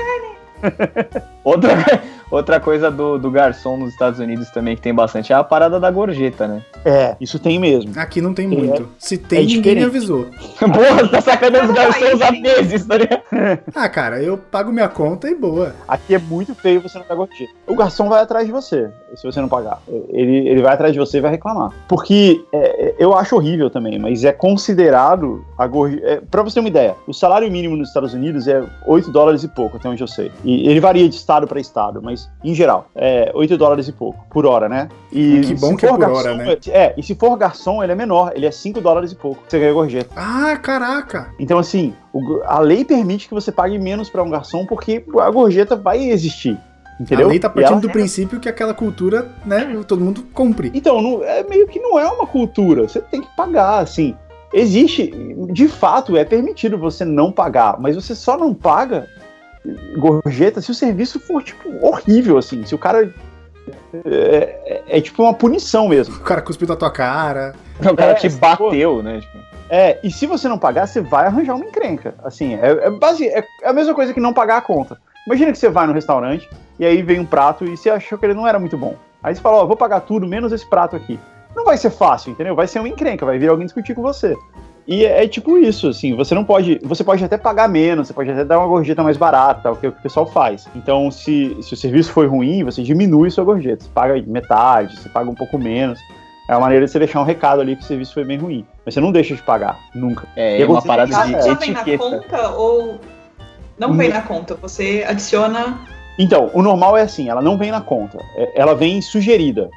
Outra, outra coisa do, do garçom nos Estados Unidos também que tem bastante é a parada da gorjeta, né? é, isso tem mesmo. Aqui não tem É. muito. Se tem, É ninguém me avisou. Porra, tá sacanando os garçons há meses, tá ligado? Ah, cara, eu pago minha conta e boa. Aqui é muito feio você não dar gorjeta. O garçom vai atrás de você, se você não pagar. Ele, ele vai atrás de você e vai reclamar. Porque é, é, eu acho horrível também, mas é considerado a gorjeta. É, pra você ter uma ideia, o salário mínimo nos Estados Unidos é 8 dólares e pouco, até onde eu sei. E ele varia de estado para estado, mas em geral, é 8 dólares e pouco, por hora, né? E Que bom que é por hora, né? É, e se for garçom, ele é menor, ele é 5 dólares e pouco. Você ganha gorjeta. Ah, caraca. Então, assim, a lei permite que você pague menos para um garçom porque a gorjeta vai existir. Entendeu? A lei tá partindo ela- do princípio que aquela cultura, né, todo mundo cumpre. Então, não- é meio que não é uma cultura. Você tem que pagar, assim. Existe, de fato, é permitido você não pagar, mas você só não paga gorjeta se o serviço for, tipo, horrível, assim. Se o cara É, é, é tipo uma punição mesmo. O cara cuspiu na tua cara. O cara É, te bateu, né? Tipo, É, e se você não pagar, você vai arranjar uma encrenca. Assim, é, é, base, é a mesma coisa que não pagar a conta. Imagina que você vai no restaurante e aí vem um prato e você achou que ele não era muito bom. Aí você fala, ó, vou pagar tudo menos esse prato aqui. Não vai ser fácil, entendeu? Vai ser uma encrenca, vai vir alguém discutir com você. E é, é tipo isso, assim, você não pode. Você pode até pagar menos, você pode até dar uma gorjeta mais barata, que é o que o pessoal faz. Então, se, se o serviço foi ruim, você diminui sua gorjeta. Você paga metade, você paga um pouco menos. É uma maneira de você deixar um recado ali que o serviço foi bem ruim. Mas você não deixa de pagar, nunca. é, é uma parada de já vem na etiqueta. conta ou não vem na conta? Você adiciona. Então, o normal é assim, ela não vem na conta, é- ela vem sugerida.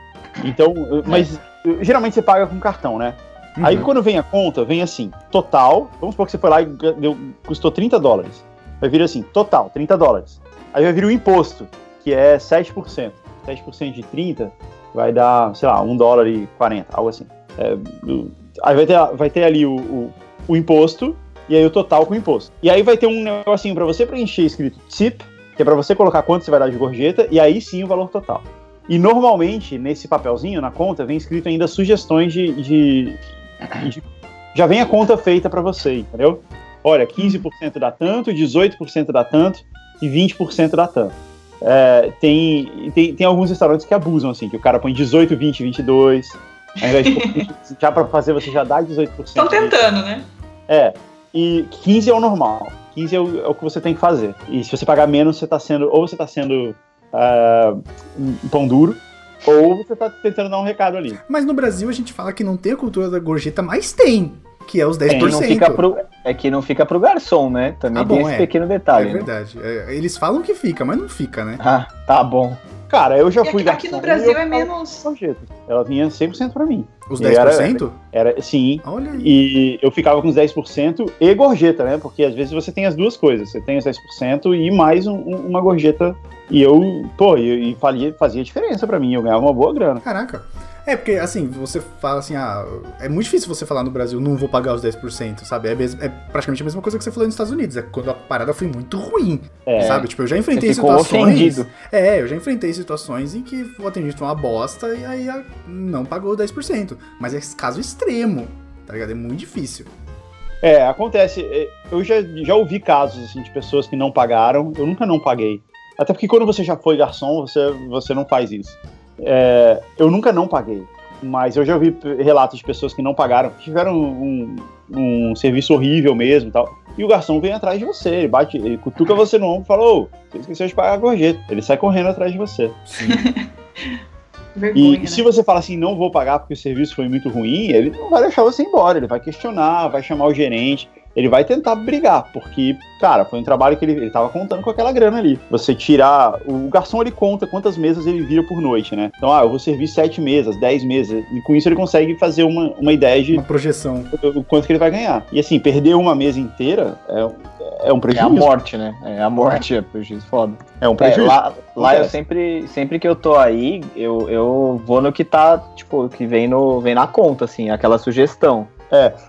Então, mas geralmente você paga com cartão, né? Aí Uhum. quando vem a conta, vem assim, total, vamos supor que você foi lá e deu, custou 30 dólares. Vai vir assim, total, 30 dólares. Aí vai vir o imposto, que é 7%. 7% de 30 vai dar, sei lá, 1 dólar e 40, algo assim. É, aí vai ter, vai ter ali o, o, o imposto e aí o total com o imposto. E aí vai ter um negocinho para você preencher escrito tip, que é para você colocar quanto você vai dar de gorjeta, e aí sim o valor total. E normalmente, nesse papelzinho, na conta, vem escrito ainda sugestões de- de- já vem a conta feita para você, entendeu? Olha, 15% dá tanto, 18% dá tanto e 20% dá tanto. É, tem, tem, tem alguns restaurantes que abusam, assim, que o cara põe 18, 20, 22. Ao invés de já para fazer, você já dá 18%. Estão de- tentando, né? é, e 15 é o normal. 15 é o, é o que você tem que fazer. E se você pagar menos, você tá sendo. Ou você tá sendo ah, um pão duro, ou você tá tentando dar um recado ali. Mas no Brasil a gente fala que não tem a cultura da gorjeta, mas tem. Que é os 10%. É, não fica pro, é que não fica pro garçom, né? Também Ah, tem bom, esse é. pequeno É detalhe. né? verdade. É, eles falam que fica, mas não fica, né? Ah, tá bom. Cara, eu já E fui aqui, aqui no Brasil eu é menos. gorjeta. Ela vinha 100% pra mim. Os E era- 10%? Era, sim. Olha aí. E eu ficava com os 10% e gorjeta, né? Porque às vezes você tem as duas coisas. Você tem os 10% e mais um- um- uma gorjeta. E eu, pô, e, e fazia, fazia diferença pra mim. Eu ganhava uma boa grana. Caraca. É, porque assim, você fala assim, ah, é muito difícil você falar no Brasil, não vou pagar os 10%, sabe? É, mes- é praticamente a mesma coisa que você falou nos Estados Unidos, é quando a parada foi muito ruim, É. sabe? Tipo, eu já enfrentei situações. ofendido. É, eu já enfrentei situações em que o atendimento foi uma bosta e aí não pagou 10%. Mas é caso extremo, tá ligado? É muito difícil. É, acontece. É, Eu já, já ouvi casos assim, de pessoas que não pagaram. Eu nunca não paguei. Até porque quando você já foi garçom, você, você não faz isso. É, eu nunca não paguei. Mas eu já ouvi relatos de pessoas que não pagaram, que tiveram um, um serviço horrível mesmo e tal. E o garçom vem atrás de você, ele bate, ele cutuca você no ombro e fala, ô, você esqueceu de pagar a gorjeta. Ele sai correndo atrás de você. Sim. Vergonha, E né? se você fala assim, não vou pagar porque o serviço foi muito ruim, ele não vai deixar você ir embora, ele vai questionar, vai chamar o gerente, ele vai tentar brigar, porque, cara, foi um trabalho que ele, ele tava contando com aquela grana ali. Você tirar. O garçom ele conta quantas mesas ele vira por noite, né? Então, ah, eu vou servir sete mesas, dez mesas, e com isso ele consegue fazer uma, uma ideia de Uma projeção. o quanto que ele vai ganhar. E assim, perder uma mesa inteira é, é um É a prejuízo. morte, né? É a morte, é prejuízo foda. É um É, prejuízo. lá, lá eu sempre, sempre que eu tô aí, eu, eu vou no que tá, tipo, que vem, no, vem na conta, assim, aquela sugestão.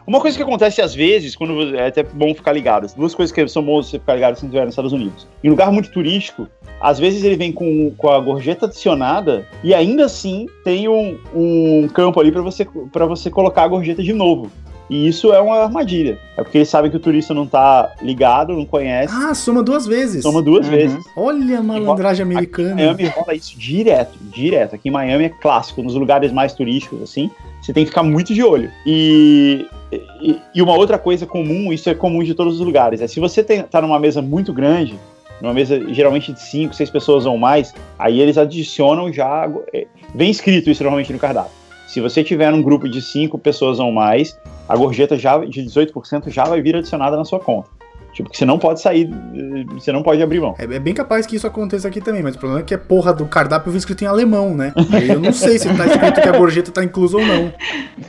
Uma coisa que acontece às vezes, quando é até bom ficar ligado, duas coisas que são boas você ficar ligado se estiver nos Estados Unidos. Em lugar muito turístico, às vezes ele vem com, com a gorjeta adicionada e ainda assim tem um, um campo ali para você, pra você colocar a gorjeta de novo. E isso é uma armadilha. É porque eles sabem que o turista não tá ligado, não conhece, Ah, soma duas vezes. toma duas Uhum. vezes. Olha a malandragem Em americana. Miami rola isso direto, direto. Aqui em Miami é clássico, nos lugares mais turísticos, assim, você tem que ficar muito de olho. E, e, e uma outra coisa comum, isso é comum de todos os lugares, é se você tem, tá numa mesa muito grande, numa mesa geralmente de 5, 6 pessoas ou mais, aí eles adicionam já. é, Vem escrito isso normalmente no cardápio. Se você tiver um grupo de 5 pessoas ou mais, a gorjeta já de 18% já vai vir adicionada na sua conta. Tipo, que você não pode sair, eh, você não pode abrir mão. É, é bem capaz que isso aconteça aqui também, mas o problema é que a porra do cardápio vem escrito em alemão, né? Aí eu não sei se tá escrito que a gorjeta tá inclusa ou não.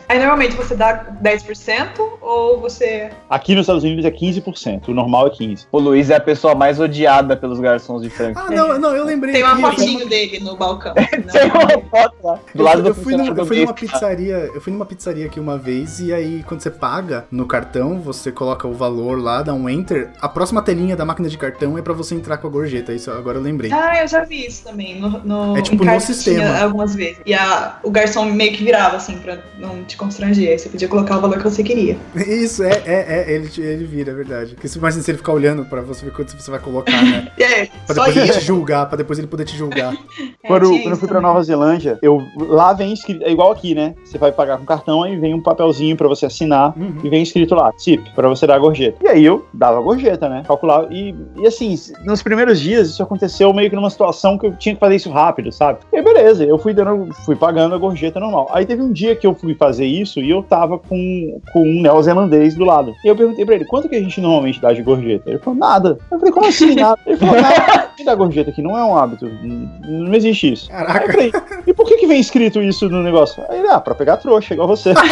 Aí normalmente você dá 10% ou você. Aqui nos Estados Unidos é 15%, o normal é 15%. O Luiz é a pessoa mais odiada pelos garçons de Franca. Ah, não, não, eu lembrei. Tem uma eu fotinho dele no balcão. Tem uma foto lá, do Eu, lado fui- do eu fui, numa, funcionário eu fui numa pizzaria, eu fui numa pizzaria aqui uma vez e aí quando você paga no cartão, você coloca o valor lá, dá um enter A próxima telinha da máquina de cartão é pra você entrar com a gorjeta. Isso agora eu lembrei. Ah, eu já vi isso também. No, no, É tipo no sistema. Algumas vezes. E a, o garçom meio que virava, assim, pra não te constranger. Aí você podia colocar o valor que você queria. Isso, é, é, é, ele, ele vira, é verdade. Porque você imagina se ele ficar olhando pra você ver quanto você vai colocar, né? É, Pra só depois ele te julgar, pra depois ele poder te julgar. É, Quando, quando eu fui pra também. Nova Zelândia, eu, lá vem escrito, é igual aqui, né? Você vai pagar com cartão, aí vem um papelzinho pra você assinar Uhum. e vem escrito lá, tip, pra você dar a gorjeta. E aí eu dava a gorjeta, né? Calculava. E, e assim, nos primeiros dias isso aconteceu meio que numa situação que eu tinha que fazer isso rápido, sabe? E aí, beleza, eu fui dando, fui pagando a gorjeta normal. Aí teve um dia que eu fui fazer isso e eu tava com, com um neozelandês do lado. E eu perguntei pra ele, quanto que a gente normalmente dá de gorjeta? Ele falou, nada. Eu falei, como assim nada? Ele falou, nada. Me dá gorjeta aqui, não é um hábito. Não, existe isso. Caraca. falei, e por que, que vem escrito isso no negócio? Aí ele, ah, pra pegar trouxa, igual você.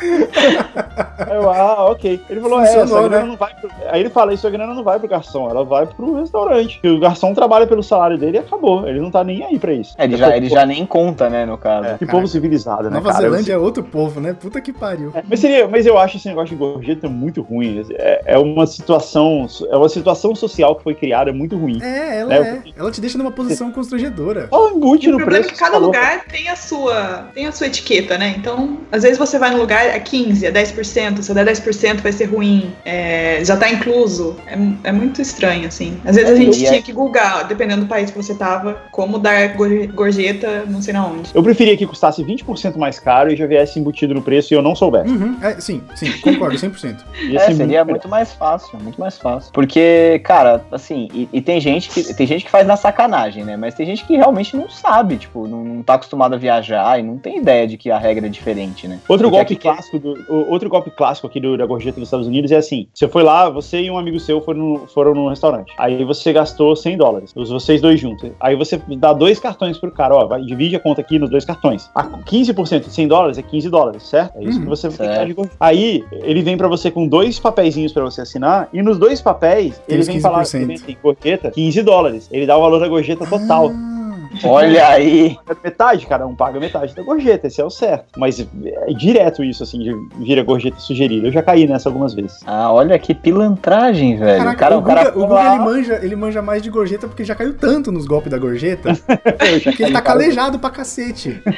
Aí eu, ah, ok. Ele falou, é, Funcionou, essa grana né? não vai pro... Aí ele fala, isso a grana não vai pro garçom, ela vai pro restaurante. E o garçom trabalha pelo salário dele e acabou. Ele não tá nem aí pra isso. É, ele, já, ele já nem conta, né, no caso. É, que povo civilizado, né, Nova cara? Zelândia é outro povo, né? Puta que pariu. É, Mas, seria, mas eu acho esse negócio de gorjeta muito ruim. É, é uma situação, é uma situação social que foi criada muito ruim. É, ela É, é. Ela te deixa numa posição constrangedora. Embute E o no problema preço. é que cada lugar tem a sua tem a sua etiqueta, né? Então, às vezes você vai num lugar é 15, é 10%, se eu der 10% vai ser ruim, é, já tá incluso. É, é muito estranho, assim. Às vezes a É, gente é- tinha que googar, dependendo do país que você tava, como dar gor- gorjeta, não sei na onde. Eu preferia que custasse 20% mais caro e já viesse embutido no preço e eu não soubesse. Uhum, é, sim, sim, concordo, 100%. Ia É, ser seria muito mais fácil, muito mais fácil. Porque, cara, assim, e, e tem gente que tem gente que faz na sacanagem, né? Mas tem gente que realmente não sabe, tipo, não, não tá acostumado a viajar e não tem ideia de que a regra é diferente, né? Outro Porque golpe aqui- clássico do, outro golpe clássico aqui do, da gorjeta dos Estados Unidos é assim: você foi lá, você e um amigo seu foram no, foram no restaurante. Aí você gastou 100 dólares, os vocês dois juntos. Aí você dá dois cartões pro cara, ó, vai, divide a conta aqui nos dois cartões. A 15% de 100 dólares é 15 dólares, certo? É isso Uhum, que você tem que certo. dar de gorjeta. Aí ele vem pra você com dois papeizinhos pra você assinar e nos dois papéis Tem ele vem falar 15%. ele vem assim, gorjeta 15 dólares. Ele dá o valor da gorjeta total. Ah, Olha aí. Metade, cada um paga metade da gorjeta, esse é o certo. Mas é direto isso, assim, de vira gorjeta sugerida. Eu já caí nessa algumas vezes. Ah, olha que pilantragem, velho. Caraca, o cara, o o cara Guga, o Guga, ele, manja, ele manja mais de gorjeta porque já caiu tanto nos golpes da gorjeta que ele tá calejado pra cacete.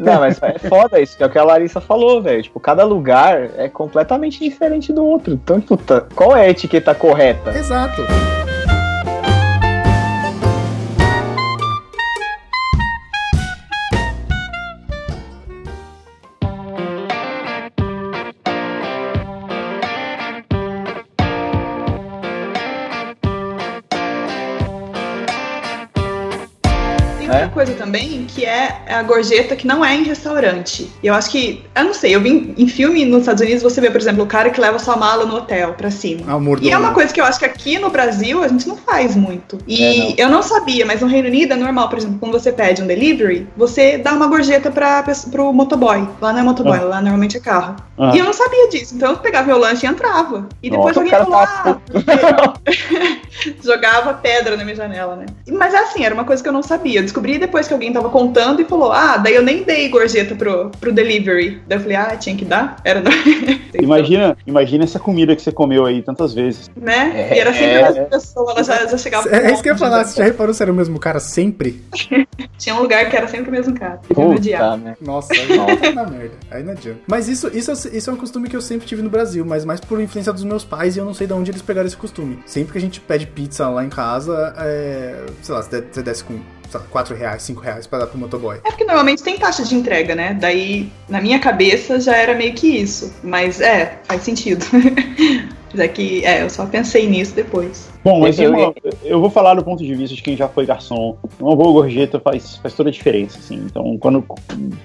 Não, mas é foda isso, que é o que a Larissa falou, velho. Tipo, cada lugar é completamente diferente do outro. Então, puta, qual é a etiqueta correta? Exato. Coisa também, que é a gorjeta que não é em restaurante. E eu acho que, eu não sei, eu vi em filme nos Estados Unidos, você vê, por exemplo, o cara que leva sua mala no hotel pra cima. O mordomo. E é uma coisa que eu acho que aqui no Brasil a gente não faz muito. E É, não. eu não sabia, mas no Reino Unido é normal, por exemplo, quando você pede um delivery, você dá uma gorjeta pra, pro motoboy. Lá não é motoboy, Ah. lá normalmente é carro. Ah. E eu não sabia disso, então eu pegava meu lanche e entrava. E depois Nossa, alguém falou, tá ah, jogava pedra na minha janela, né? Mas é assim, era uma coisa que eu não sabia. Eu descobri depois que alguém tava contando e falou, ah, daí eu nem dei gorjeta pro, pro delivery. Daí eu falei, ah, tinha que dar? Era não. Imagina, imagina essa comida que você comeu aí tantas vezes. né? É, e era sempre é. a mesma pessoa, ela já, já chegava. É isso que eu ia falar, você já reparou se era o mesmo cara sempre? Tinha um lugar que era sempre o mesmo cara. Puta, né? Nossa, aí não na merda. Aí não adianta. Mas isso, isso, é- isso é um costume que eu sempre tive no Brasil, mas mais por influência dos meus pais e eu não sei de onde eles pegaram esse costume. Sempre que a gente pede pizza lá em casa, é, sei lá, você você desce com sei lá, 4 reais, 5 reais pra dar pro motoboy. É porque normalmente tem taxa de entrega, né? Daí, na minha cabeça, já era meio que isso. Mas é, faz sentido. Mas é que, é, eu só pensei nisso depois. Bom, mas Eu- uma- eu, vou falar do ponto de vista de quem já foi garçom. Uma boa gorjeta faz, faz toda a diferença, assim. Então, quando,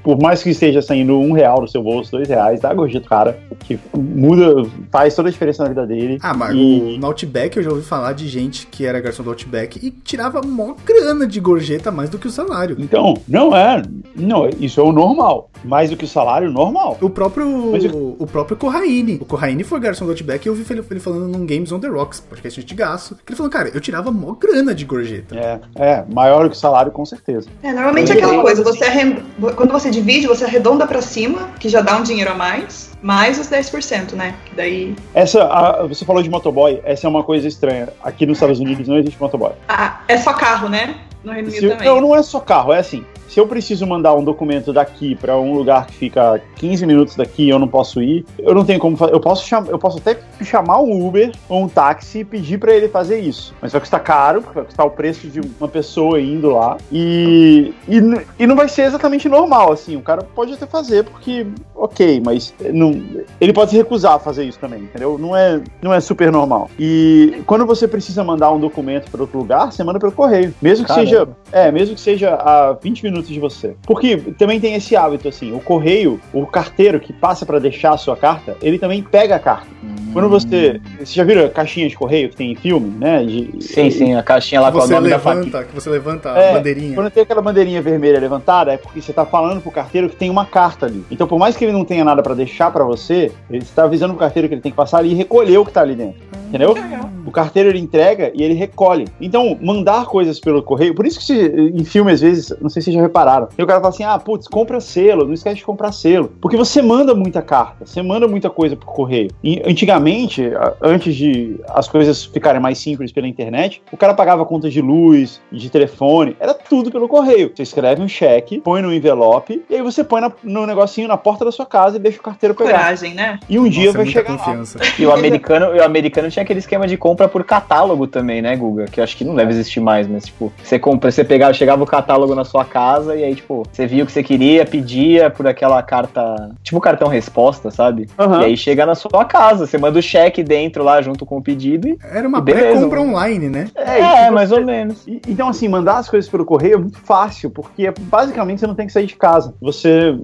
por mais que esteja saindo um real do seu bolso, dois reais, dá a gorjeta, cara, que muda, faz toda a diferença na vida dele. Ah, mas E- o- no Outback eu já ouvi falar de gente que era garçom do Outback e tirava mó grana de gorjeta mais do que o salário. Então, não é. Não, isso é o normal. Mais do que o salário, normal. O próprio, Mas o, próprio Corraine. O Corraine foi garçom do Outback e eu vi ele, ele falando num Games on the Rocks, podcast de gasto. Que ele falou, cara, eu tirava mó grana de gorjeta. É, é, maior que o salário, com certeza. É, normalmente é aquela coisa, você arre... quando você divide, você arredonda pra cima, que já dá um dinheiro a mais, mais os 10%, né? Que daí. Essa, a, você falou de motoboy, essa é uma coisa estranha. Aqui nos Estados Unidos não existe motoboy. Ah, é só carro, né? No Reino Unido também. não, não é só carro, é assim. Se eu preciso mandar um documento daqui pra um lugar que fica 15 minutos daqui e eu não posso ir, eu não tenho como fazer. Eu posso, cham- eu posso até chamar um Uber ou um táxi e pedir pra ele fazer isso. Mas vai custar caro, porque vai custar o preço de uma pessoa indo lá. E, e, e não vai ser exatamente normal, assim. O cara pode até fazer, porque, ok, mas não, ele pode se recusar a fazer isso também, entendeu? Não é, não é super normal. E quando você precisa mandar um documento para outro lugar, você manda pelo correio. Mesmo que Caramba. seja é, mesmo que seja a 20 minutos de você. Porque também tem esse hábito, assim, o correio, o carteiro que passa pra deixar a sua carta, ele também pega a carta. Quando você. Você já viram a caixinha de correio que tem em filme, né? De- Sim, sim, a caixinha lá com o você nome da faquinha. levanta, que você levanta a É, bandeirinha. Quando tem aquela bandeirinha vermelha levantada, é porque você tá falando pro carteiro que tem uma carta ali. Então, por mais que ele não tenha nada pra deixar pra você, ele está avisando pro carteiro que ele tem que passar ali e recolher o que tá ali dentro. Entendeu? Legal. O carteiro ele entrega e ele recolhe. Então, mandar coisas pelo correio, por isso que se- em filme, às vezes, não sei se já repararam, e o cara fala assim: ah, putz, compra selo, não esquece de comprar selo. Porque você manda muita carta, você manda muita coisa pro correio. E antigamente, antes de as coisas ficarem mais simples pela internet, o cara pagava contas de luz, de telefone, era tudo pelo correio. Você escreve um cheque, põe no envelope, e aí você põe na- no negocinho na porta da sua casa e deixa o carteiro pegar. Coragem, né? E um dia Nossa, é vai chegar lá. confiança. E o americano, e o americano tinha aquele esquema de compra por catálogo também, né, Guga? Que eu acho que não deve existir mais, mas tipo, você compra, você pegava, chegava o catálogo na sua casa e aí, tipo, você via o que você queria, pedia por aquela carta, tipo cartão resposta, sabe? Aham. E aí chega na sua casa, você manda o cheque dentro lá junto com o pedido e. Era uma Beleza, pré-compra online, né? É, e se mais ou menos. E- Então, assim, mandar as coisas pelo correio é muito fácil, porque basicamente você não tem que sair de casa. Você.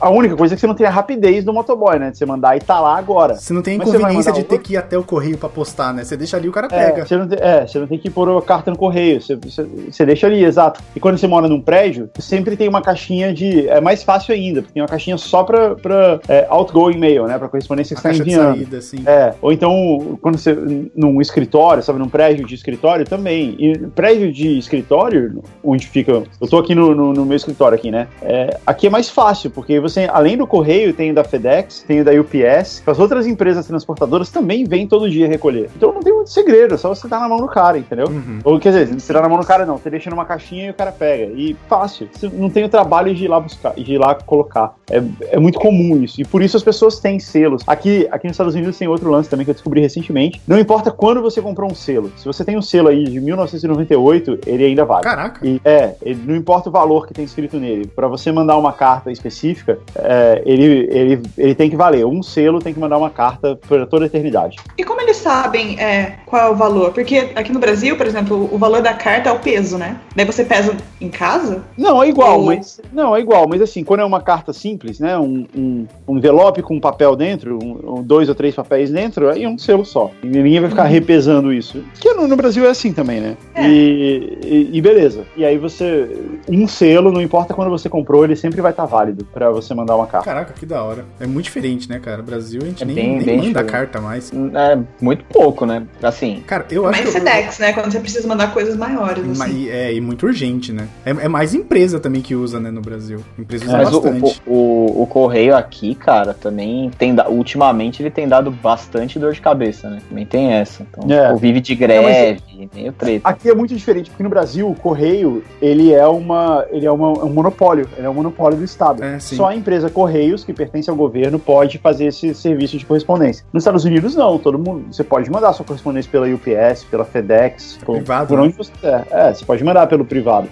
A única coisa é que você não tem a rapidez do motoboy, né? De você mandar e tá lá agora. Você não tem Mas vai inconveniência de ter que ir até o correio pra postar, né? Você deixa ali o cara É pega. você, não tem, é, você não tem que pôr a carta no correio, você, você, você deixa ali, exato. E quando você mora num prédio, sempre tem uma caixinha de. É mais fácil ainda, porque tem uma caixinha só pra, pra é, outgoing mail, né? Pra correspondência que você de enviando. saída, assim. É, ou então, quando você. num escritório, sabe, num prédio de escritório também. E prédio de escritório, onde fica. Eu tô aqui no, no, no meu escritório aqui, né? É, aqui é mais fácil, porque você, além do correio, tem o da FedEx, tem o da UPS, as outras empresas transportadoras também vêm todo dia recolher. Então não tem segredo, é só você tá na mão do cara, entendeu? Uhum. Ou quer dizer, você tá na mão do cara, não, você deixa numa caixinha e o cara pega. E fácil. Você não tem o trabalho de ir lá buscar, de ir lá colocar. É, é muito comum isso. E por isso as pessoas têm selos. Aqui, aqui nos Estados Unidos tem outro lance também que eu descobri recentemente. Não importa quando você comprou um selo. Se você tem um selo aí de 1998, ele ainda vale. Caraca. E, é, ele- não importa o valor que tem escrito nele. Pra você mandar uma carta específica, é, ele, ele, ele tem que valer. Um selo tem que mandar uma carta por toda a eternidade. E como eles sabem é, qual é o valor? Porque aqui no Brasil, por exemplo, o valor da carta é o peso, né? Daí você pesa em casa? Não, é igual, Ou- mas. Não, é igual, mas assim, quando é uma carta simples, né? Um, um, um envelope com um papel dentro, um, um- dois ou três papéis dentro, aí é um selo só. E ninguém vai ficar repesando isso. Que no, no Brasil é assim também, né? É. E, e, e beleza. E aí você. Um selo, não importa quando você comprou, ele sempre vai estar válido pra você mandar uma carta. Caraca, que da hora. É muito diferente, né, cara? Brasil a gente É nem, bem- nem bem manda diferente. carta mais. É muito pouco, né? Assim. Cara, eu acho Mais que. eu- FedEx, né? Quando você precisa mandar coisas maiores. Ma- Assim. É, e muito urgente, né? É, é mais empresa também que usa, né, no Brasil. Empresa usa Mas o, bastante. o, o, o correio aqui, cara, também tem. da- Ultimamente ele tem dado bastante dor de cabeça, né? Também tem essa. Então, É. tipo, vive de greve, meio treta. Aqui é muito diferente, porque no Brasil o correio ele é uma ele é, uma, é um monopólio, ele é um monopólio do Estado. É, sim. Só a empresa Correios, que pertence ao governo, pode fazer esse serviço de correspondência. Nos Estados Unidos não, todo mundo você pode mandar sua correspondência pela UPS, pela FedEx, por, privado, por né? onde você quiser. É, você pode mandar pelo privado.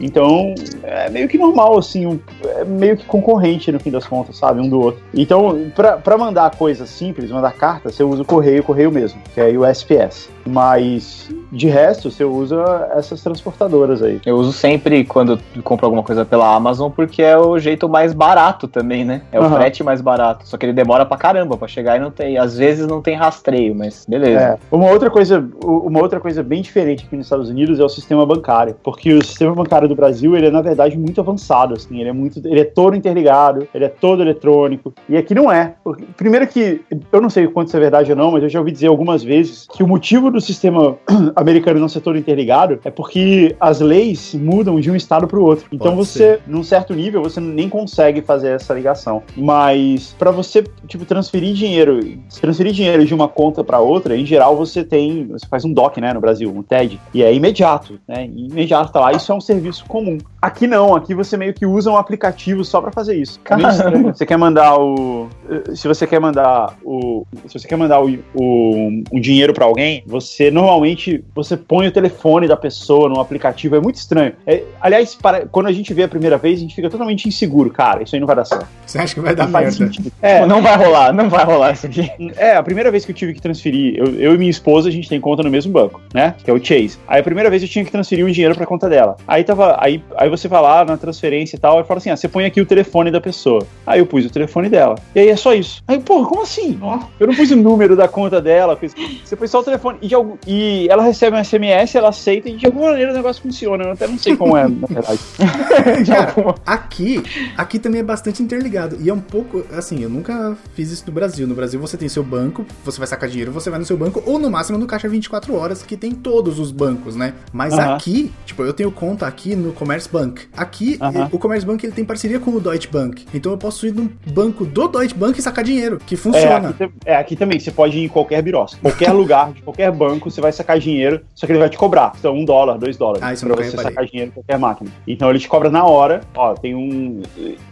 Então, é meio que normal, assim, o- é meio que concorrente no fim das contas, sabe? Um do outro. Então, pra, pra mandar coisas simples, mandar carta, você usa o correio, o correio mesmo, que é o SPS. Mas de resto, você usa essas transportadoras aí. Eu uso sempre quando compro alguma coisa pela Amazon, porque é o jeito mais barato também, né? É o Aham. frete mais barato. Só que ele demora pra caramba pra chegar e não tem. Às vezes não tem rastreio, mas beleza. É. Uma outra coisa, uma outra coisa bem diferente aqui nos Estados Unidos é o sistema bancário, porque o sistema bancário do Brasil ele é na verdade muito avançado, assim, ele é muito, ele é todo interligado, ele é todo eletrônico e aqui não é. Primeiro que eu não sei o quanto isso é verdade ou não, mas eu já ouvi dizer algumas vezes que o motivo do sistema americano não ser todo interligado é porque as leis mudam de um estado para o outro. Então Pode você, num certo nível, você nem consegue fazer essa ligação. Mas para você, tipo, transferir dinheiro, transferir dinheiro de uma conta para outra, em geral você tem, você faz um DOC, né, no Brasil, um TED, e é imediato, né? Imediato tá lá, isso é um serviço comum. Aqui não, aqui você meio que usa um aplicativo só para fazer isso. É estranho. Você quer mandar o se você quer mandar o se você quer mandar o, o um dinheiro para alguém, você normalmente você põe o telefone da pessoa no aplicativo, é muito estranho. É, aliás, para, quando a gente vê a primeira vez, a gente fica totalmente inseguro, cara, isso aí não vai dar certo. Você acha que vai dar Não merda? É, Tipo, não vai rolar, não vai rolar isso aqui. é, a primeira vez que eu tive que transferir, eu, eu e minha esposa, a gente tem conta no mesmo banco, né? Que é o Chase. Aí a primeira vez eu tinha que transferir um dinheiro pra conta dela. Aí tava. Aí, aí você vai lá na transferência e tal, e fala assim: ah, você põe aqui o telefone da pessoa. Aí eu pus o telefone dela. E aí é só isso. Aí, porra, como assim? Eu não pus o número da conta dela, fiz- você pôs só o telefone. E, algum- e ela recebe um SMS, ela aceita, e de alguma maneira o negócio funciona. Eu até não sei como é, na verdade. Cara, aqui, aqui também é bastante interligado. E é um pouco, assim, eu nunca fiz isso no Brasil. No Brasil você tem seu banco, você vai sacar dinheiro, você vai no seu banco, ou no máximo no caixa 24 horas, que tem todos os bancos, né? Mas aqui, tipo, eu tenho conta aqui no Commerce Bank. Aqui, Aham. eh, o Commerce Bank ele tem parceria com o Deutsche Bank. Então eu posso ir num banco do Deutsche Bank e sacar dinheiro, que É funciona. aqui, tam- é, aqui também, você pode ir em qualquer birosca. Qualquer lugar, de qualquer banco, você vai sacar dinheiro, só que ele vai te cobrar. Então, um dólar, dois dólares. Ah, pra você sacar dinheiro em qualquer máquina. Então, ele te cobra na hora. Ó, tem um.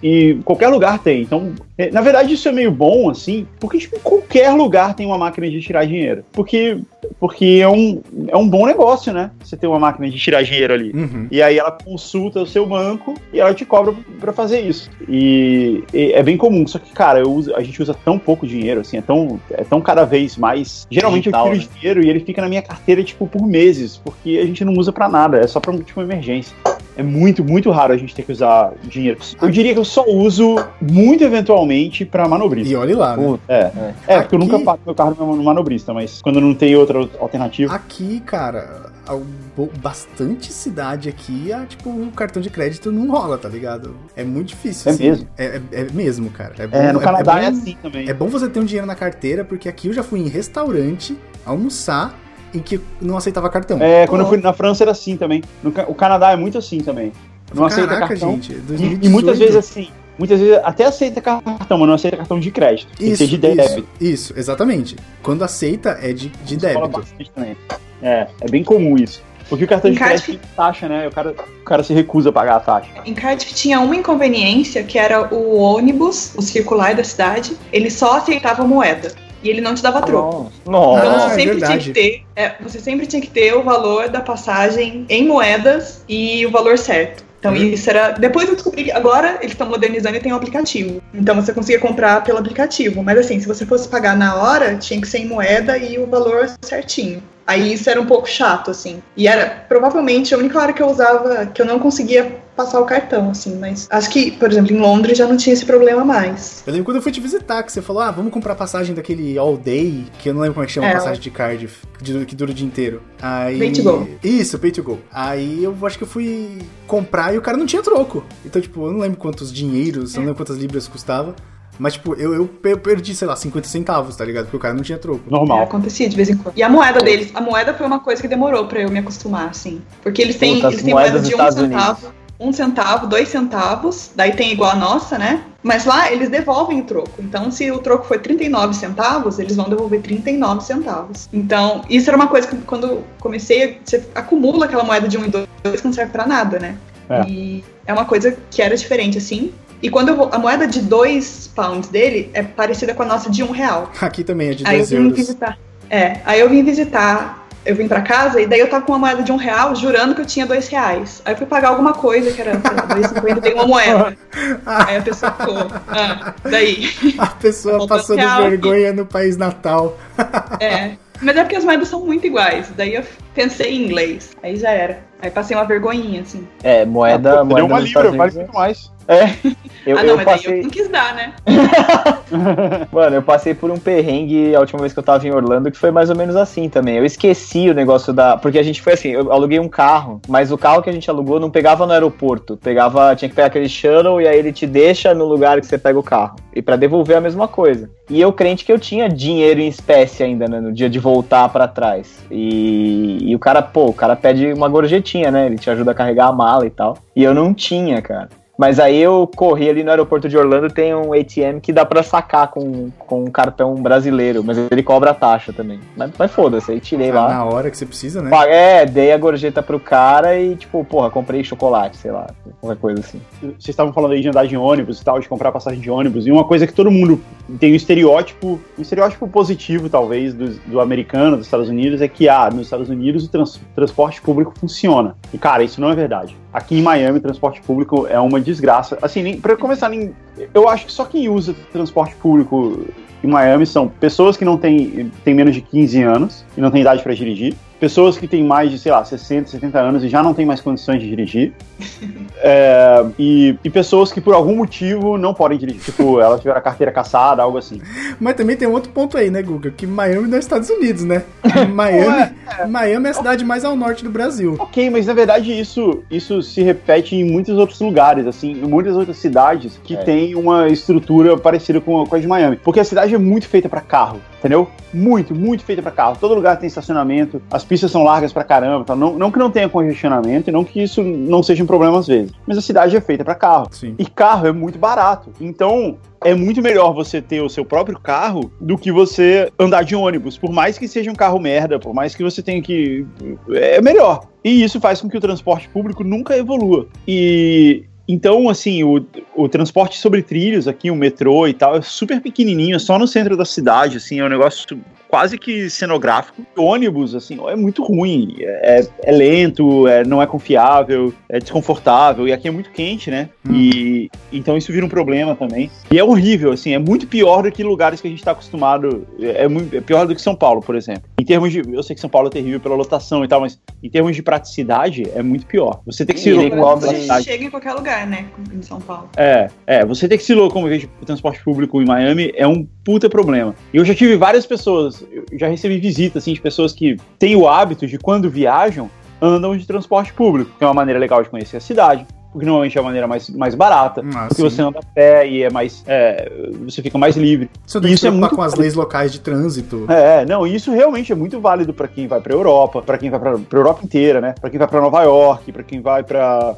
E qualquer lugar tem. Então, é, na verdade, isso é meio bom, assim, porque, tipo, em qualquer lugar tem uma máquina de tirar dinheiro. Porque, porque é, um, é um bom negócio, né? Você ter uma máquina de tirar dinheiro ali. Uhum. E aí ela consulta o seu banco e ela te cobra pra fazer isso. E, e é bem comum. Só que, cara, eu uso- a gente usa tão pouco dinheiro, assim, é tão, é tão cada vez mais. Geralmente Digital, eu tiro dinheiro e ele fica na minha carteira, tipo, por meses, porque a gente não usa pra nada, é só pra tipo, emergência. É muito, muito raro a gente ter que usar dinheiro. Eu diria que eu só uso muito eventualmente pra manobrista. E olhe lá, né? Puta, É, é, porque eu Aqui- nunca pago meu carro no manobrista, mas quando não tem outra alternativa. Aqui, cara, bastante cidade aqui, a, tipo, o cartão de crédito não rola, tá ligado? É muito difícil. É assim. mesmo? É, é- é mesmo, cara. É, É, bom- no Canadá é, bom- assim também. É bom você ter um dinheiro na carteira, porque aqui eu já fui em restaurante almoçar em que não aceitava cartão. É, quando eu fui na França era assim também. No o Canadá é muito assim também. Não aceita Caraca, cartão. gente. E- 2018. E, muitas vezes assim, muitas vezes até aceita cartão, mas não aceita cartão de crédito. Tem que Isso, ser de débito. isso, isso, exatamente. Quando aceita é de, de débito. É, é bem comum isso. Porque o cartão de Em Cardiff- crédito tem taxa, né? O cara, o cara se recusa a pagar a taxa. Em Cardiff tinha uma inconveniência, que era o ônibus, o circular da cidade, ele só aceitava moeda. E ele não te dava troco. Nossa. Então você é sempre verdade. tinha que ter. é, você sempre tinha que ter o valor da passagem em moedas e o valor certo. Então Uhum. isso era. Depois eu descobri que agora eles estão modernizando e tem um aplicativo. Então você conseguia comprar pelo aplicativo. Mas assim, se você fosse pagar na hora, tinha que ser em moeda e o valor certinho. Aí isso era um pouco chato, assim. E era provavelmente a única hora que eu usava, que eu não conseguia passar o cartão, assim. Mas acho que, por exemplo, em Londres já não tinha esse problema mais. Eu lembro quando eu fui te visitar, que você falou, ah, vamos comprar passagem daquele All Day, que eu não lembro como é que chama a É, passagem de Cardiff, de- que dura o dia inteiro. Aí... Pay to go. Isso, pay to go. Aí eu acho que eu fui comprar e o cara não tinha troco. Então, tipo, eu não lembro quantos dinheiros, eu não lembro quantas libras custava. Mas, tipo, eu, eu pe- perdi, sei lá, 50 centavos, tá ligado? Porque o cara não tinha troco. É, Normal. acontecia de vez em quando. E a moeda deles, a moeda foi uma coisa que demorou pra eu me acostumar, assim. Porque eles têm, Puta, eles têm moedas moeda de um centavo, um centavo, dois centavos, daí tem igual a nossa, né? Mas lá eles devolvem o troco. Então, se o troco foi 39 centavos, eles vão devolver 39 centavos. Então, isso era uma coisa que quando eu comecei, você acumula aquela moeda de um e dois que não serve pra nada, né? É. E é uma coisa que era diferente, assim. E quando eu vou, a moeda de dois pounds dele é parecida com a nossa de um real. Aqui também é de Aí eu 2 vim euros. visitar. É, aí eu vim visitar eu vim pra casa e daí eu tava com uma moeda de um real, jurando que eu tinha dois reais. Aí eu fui pagar alguma coisa que era, sei lá, dois cinquenta, dei uma moeda. Aí a pessoa ficou, ah, daí. A pessoa passando vergonha no país natal. É. Mas é porque as moedas são muito iguais. Daí eu pensei em inglês. Aí já era. Aí passei uma vergonhinha, assim. É, moeda. Ah, pô, moeda deu uma libra, vale muito mais. É. Eu, ah, não, eu mas passei... eu não quis dar, né? Mano, eu passei por um perrengue a última vez que eu tava em Orlando, que foi mais ou menos assim também. Eu esqueci o negócio da. Porque a gente foi assim, eu aluguei um carro, mas o carro que a gente alugou não pegava no aeroporto. Pegava. Tinha que pegar aquele shuttle e aí ele te deixa no lugar que você pega o carro. E para devolver a mesma coisa. E eu crente que eu tinha dinheiro em espécie ainda, né? No dia de voltar para trás. E, e o cara, pô, o cara pede uma gorjetinha, né? Ele te ajuda a carregar a mala e tal. E eu não tinha, cara. Mas aí eu corri ali no aeroporto de Orlando, tem um ATM que dá para sacar com, com um cartão brasileiro, mas ele cobra a taxa também. Mas, mas foda-se, aí tirei ah, lá. Na hora que você precisa, né? É, dei a gorjeta pro cara e, tipo, porra, comprei chocolate, sei lá, qualquer coisa assim. Vocês estavam falando aí de andar de ônibus e tal, de comprar passagem de ônibus, e uma coisa que todo mundo tem um estereótipo, um estereótipo positivo, talvez, do, do americano, dos Estados Unidos, é que, ah, nos Estados Unidos o trans, transporte público funciona. E, cara, isso não é verdade. Aqui em Miami, transporte público é uma desgraça. Assim, para começar, nem, eu acho que só quem usa transporte público em Miami são pessoas que não têm, têm menos de 15 anos e não têm idade para dirigir, pessoas que têm mais de, sei lá, 60, 70 anos e já não têm mais condições de dirigir. é, e, e, pessoas que por algum motivo não podem dirigir. Tipo, elas tiveram a carteira caçada, algo assim. Mas também tem um outro ponto aí, né, Guga? Que Miami não é Estados Unidos, né? Miami, é. Miami é a cidade mais ao norte do Brasil. Ok, mas na verdade isso, isso se repete em muitos outros lugares, assim, em muitas outras cidades que é. tem uma estrutura parecida com, com a de Miami. Porque a cidade é muito feita para carro entendeu? Muito, muito feita para carro. Todo lugar tem estacionamento, as pistas são largas pra caramba. Tá? Não, não que não tenha congestionamento, não que isso não seja um problema às vezes, mas a cidade é feita para carro. Sim. E carro é muito barato. Então, é muito melhor você ter o seu próprio carro do que você andar de ônibus. Por mais que seja um carro merda, por mais que você tenha que. É melhor. E isso faz com que o transporte público nunca evolua. E então, assim, o, o transporte sobre trilhos aqui, o metrô e tal, é super pequenininho, é só no centro da cidade, assim, é um negócio quase que cenográfico. O ônibus, assim, é muito ruim. É, é lento, é, não é confiável, é desconfortável. E aqui é muito quente, né? Hum. E então isso vira um problema também. E é horrível, assim, é muito pior do que lugares que a gente está acostumado. É, muito, é pior do que São Paulo, por exemplo. Em termos de. Eu sei que São Paulo é terrível pela lotação e tal, mas em termos de praticidade, é muito pior. Você tem que se locomover. chega em qualquer lugar, né? Em São Paulo. É, é. Você tem que se locomover de transporte público em Miami é um puta problema. E eu já tive várias pessoas já recebi visita assim, de pessoas que têm o hábito de, quando viajam, andam de transporte público, que é uma maneira legal de conhecer a cidade, porque normalmente é a maneira mais, mais barata, ah, porque sim. você anda a pé e é mais. É, você fica mais livre. Você tem isso é muito com as leis locais de trânsito. É, não, isso realmente é muito válido para quem vai para Europa, para quem vai para Europa inteira, né? Para quem vai para Nova York, para quem vai para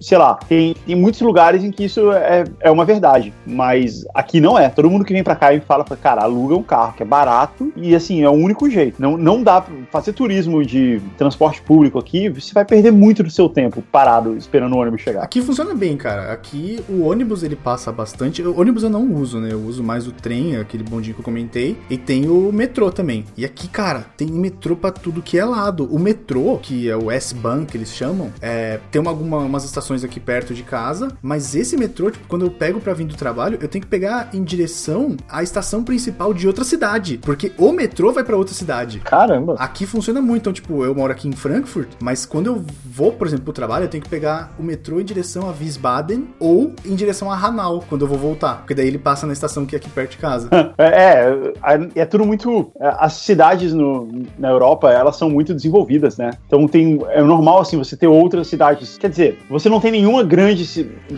sei lá, tem, tem muitos lugares em que isso é, é uma verdade, mas aqui não é. Todo mundo que vem para cá e fala, cara, aluga um carro que é barato e assim, é o único jeito. Não, não dá pra fazer turismo de transporte público aqui, você vai perder muito do seu tempo parado esperando o ônibus chegar. Aqui funciona bem, cara. Aqui o ônibus ele passa bastante. O ônibus eu não uso, né? Eu uso mais o trem, aquele bondinho que eu comentei, e tem o metrô também. E aqui, cara, tem metrô para tudo que é lado. O metrô, que é o S-Bahn que eles chamam, é, tem uma, alguma, umas estações aqui perto de casa, mas esse metrô, tipo, quando eu pego para vir do trabalho, eu tenho que pegar em direção à estação principal de outra cidade, porque o metrô vai para outra cidade. Caramba. Aqui funciona muito, então, tipo, eu moro aqui em Frankfurt, mas quando eu vou, por exemplo, pro trabalho, eu tenho que pegar o metrô em direção a Wiesbaden ou em direção a Hanau, quando eu vou voltar, porque daí ele passa na estação que é aqui perto de casa. É, é, é tudo muito. É, as cidades no, na Europa, elas são muito desenvolvidas, né? Então tem. É normal, assim, você ter outras cidades. Quer dizer, você não tem nenhuma grande.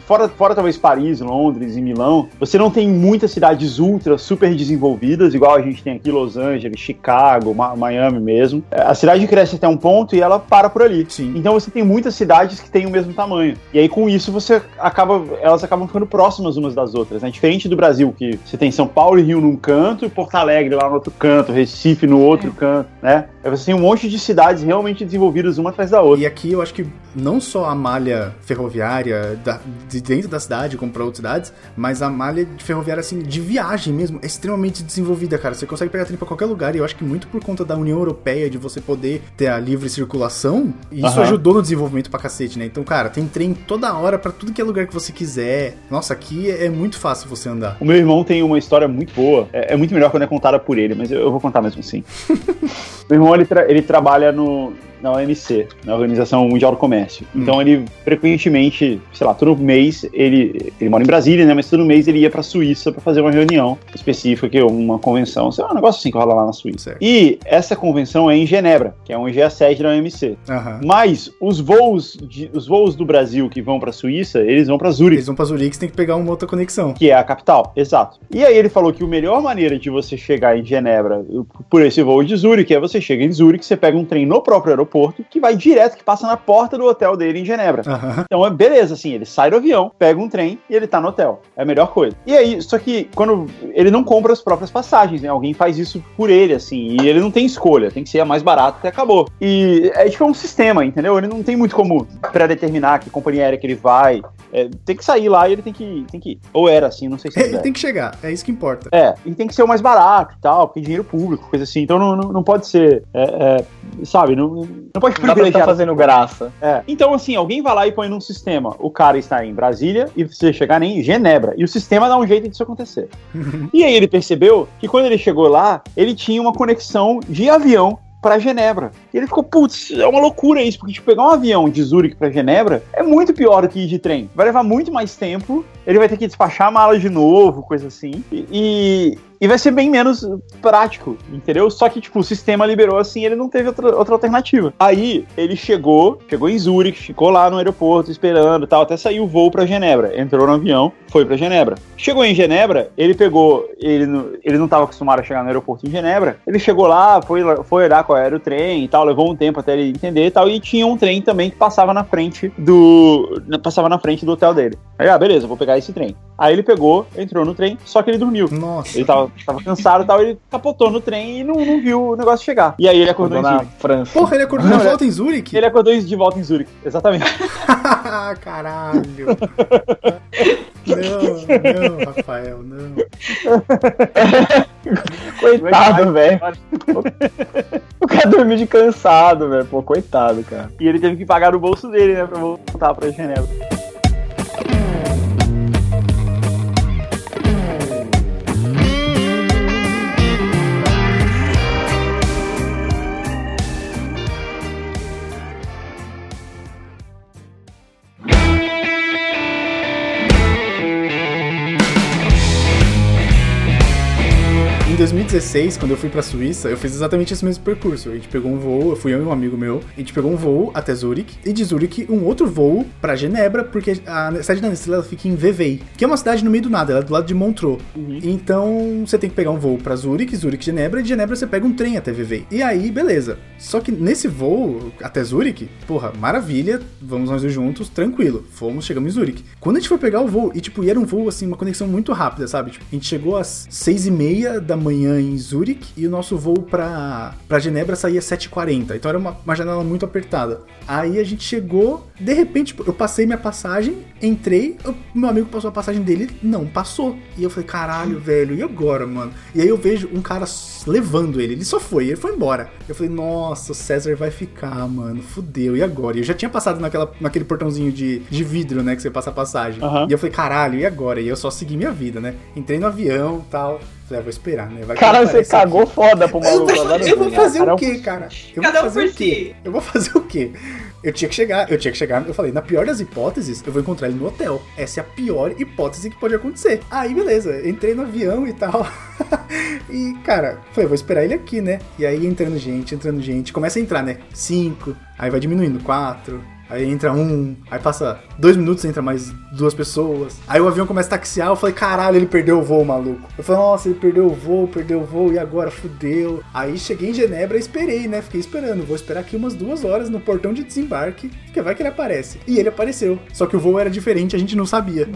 Fora, fora talvez Paris, Londres e Milão, você não tem muitas cidades ultra, super desenvolvidas, igual a gente tem aqui Los Angeles, Chicago, Miami mesmo. A cidade cresce até um ponto e ela para por ali. Sim. Então você tem muitas cidades que têm o mesmo tamanho. Tamanho. E aí com isso você acaba, elas acabam ficando próximas umas das outras, né? Diferente do Brasil, que você tem São Paulo e Rio num canto e Porto Alegre lá no outro canto, Recife no outro é. canto, né? Aí você tem um monte de cidades realmente desenvolvidas uma atrás da outra. E aqui eu acho que não só a malha ferroviária da, de dentro da cidade, como para outras cidades, mas a malha ferroviária, assim, de viagem mesmo, é extremamente desenvolvida, cara. Você consegue pegar trem pra qualquer lugar, e eu acho que muito por conta da União Europeia, de você poder ter a livre circulação, isso uhum. ajudou no desenvolvimento pra cacete, né? Então, cara, tem trem toda hora para tudo que é lugar que você quiser. Nossa, aqui é muito fácil você andar. O meu irmão tem uma história muito boa, é, é muito melhor quando é contada por ele, mas eu, eu vou contar mesmo assim. meu irmão, ele, tra ele trabalha no, na OMC, na Organização Mundial do Comércio. Hum. Então ele frequentemente, sei lá, todo mês ele ele mora em Brasília, né, mas todo mês ele ia para Suíça para fazer uma reunião específica, que é uma convenção, sei lá, um negócio assim que rola lá na Suíça. Certo. E essa convenção é em Genebra, que é onde é a sede da OMC. Uhum. Mas os voos de, os voos do Brasil que vão para Suíça, eles vão para Zurique. Eles vão para Zurique, você tem que pegar uma outra conexão, que é a capital. Exato. E aí ele falou que a melhor maneira de você chegar em Genebra por esse voo de Zurique é você chega em Zurique, você pega um trem no próprio aeroporto aeroporto que vai direto, que passa na porta do hotel dele em Genebra. Uhum. Então é beleza, assim, ele sai do avião, pega um trem e ele tá no hotel. É a melhor coisa. E aí, só que quando ele não compra as próprias passagens, né? Alguém faz isso por ele, assim, e ele não tem escolha, tem que ser a mais barata e acabou. E é tipo um sistema, entendeu? Ele não tem muito como pré-determinar que companhia aérea que ele vai. É, tem que sair lá e ele tem que, tem que ir. Ou era assim, não sei se é. Ele tem que chegar, é isso que importa. É, e tem que ser o mais barato e tal, porque dinheiro público, coisa assim. Então não, não, não pode ser, é, é, sabe, não, não pode privilegiar. Tá fazendo graça. É. Então, assim, alguém vai lá e põe num sistema. O cara está em Brasília e você chegar em Genebra. E o sistema dá um jeito disso acontecer. e aí ele percebeu que quando ele chegou lá, ele tinha uma conexão de avião para Genebra. E ele ficou, putz, é uma loucura isso, porque tipo, pegar um avião de Zurique para Genebra é muito pior do que ir de trem. Vai levar muito mais tempo, ele vai ter que despachar a mala de novo, coisa assim. E, e vai ser bem menos prático, entendeu? Só que, tipo, o sistema liberou assim, ele não teve outra, outra alternativa. Aí, ele chegou, chegou em Zurich, ficou lá no aeroporto esperando tal, até sair o voo para Genebra. Entrou no avião, foi para Genebra. Chegou em Genebra, ele pegou, ele, ele não estava acostumado a chegar no aeroporto em Genebra, ele chegou lá, foi, foi olhar qual era o trem e tal, levou um tempo até ele entender e tal, e tinha um trem também que passava na frente do, passava na frente do hotel dele. Aí, ah, beleza, vou pegar esse trem. Aí ele pegou, entrou no trem, só que ele dormiu. Nossa. Ele tava tava, cansado e tal, ele capotou no trem e não, não viu o negócio chegar. E aí ele acordou, acordou na França. Porra, ele acordou de volta em Zurique? Ele acordou de volta em Zurique, exatamente. Caralho. não, não, Rafael, não. Coitado, velho. O cara dormiu de cansado, velho. Pô, coitado, cara. E ele teve que pagar no bolso dele, né, pra voltar pra Genebra. 2016, quando eu fui pra Suíça, eu fiz exatamente esse mesmo percurso. A gente pegou um voo, eu fui eu e um amigo meu, a gente pegou um voo até Zurich, e de Zurich um outro voo pra Genebra, porque a cidade da Nestlé fica em Vevey, que é uma cidade no meio do nada, ela é do lado de Montreux. Uhum. Então você tem que pegar um voo pra Zurich, Zurich, Genebra, e de Genebra você pega um trem até Vevey. E aí, beleza. Só que nesse voo até Zurich, porra, maravilha, vamos nós juntos, tranquilo. Fomos, chegamos em Zurich. Quando a gente foi pegar o voo, e tipo, e era um voo assim, uma conexão muito rápida, sabe? Tipo, a gente chegou às seis e meia da manhã em Zurich e o nosso voo pra, pra Genebra saía às 7h40. Então era uma, uma janela muito apertada. Aí a gente chegou, de repente eu passei minha passagem, entrei, o meu amigo passou a passagem dele, não passou. E eu falei, caralho, velho, e agora, mano? E aí eu vejo um cara levando ele, ele só foi, ele foi embora. Eu falei, nossa, o César vai ficar, mano, fudeu, e agora? E eu já tinha passado naquela, naquele portãozinho de, de vidro, né, que você passa a passagem. Uhum. E eu falei, caralho, e agora? E eu só segui minha vida, né? Entrei no avião tal. Falei, ah, vou esperar, né? Vai cara, você cagou aqui. foda pro maluco. Eu, eu, eu vou fazer o quê, cara? Eu vou fazer o quê? Eu vou fazer o quê? Eu tinha que chegar, eu tinha que chegar, eu falei, na pior das hipóteses, eu vou encontrar ele no hotel. Essa é a pior hipótese que pode acontecer. Aí, beleza, entrei no avião e tal. e, cara, falei, vou esperar ele aqui, né? E aí entrando gente, entrando gente, começa a entrar, né? Cinco, aí vai diminuindo, quatro, Aí entra um, aí passa dois minutos, entra mais duas pessoas. Aí o avião começa a taxiar, eu falei, caralho, ele perdeu o voo, maluco. Eu falei, nossa, ele perdeu o voo, perdeu o voo, e agora fudeu. Aí cheguei em Genebra e esperei, né? Fiquei esperando. Vou esperar aqui umas duas horas no portão de desembarque, porque vai que ele aparece. E ele apareceu. Só que o voo era diferente, a gente não sabia.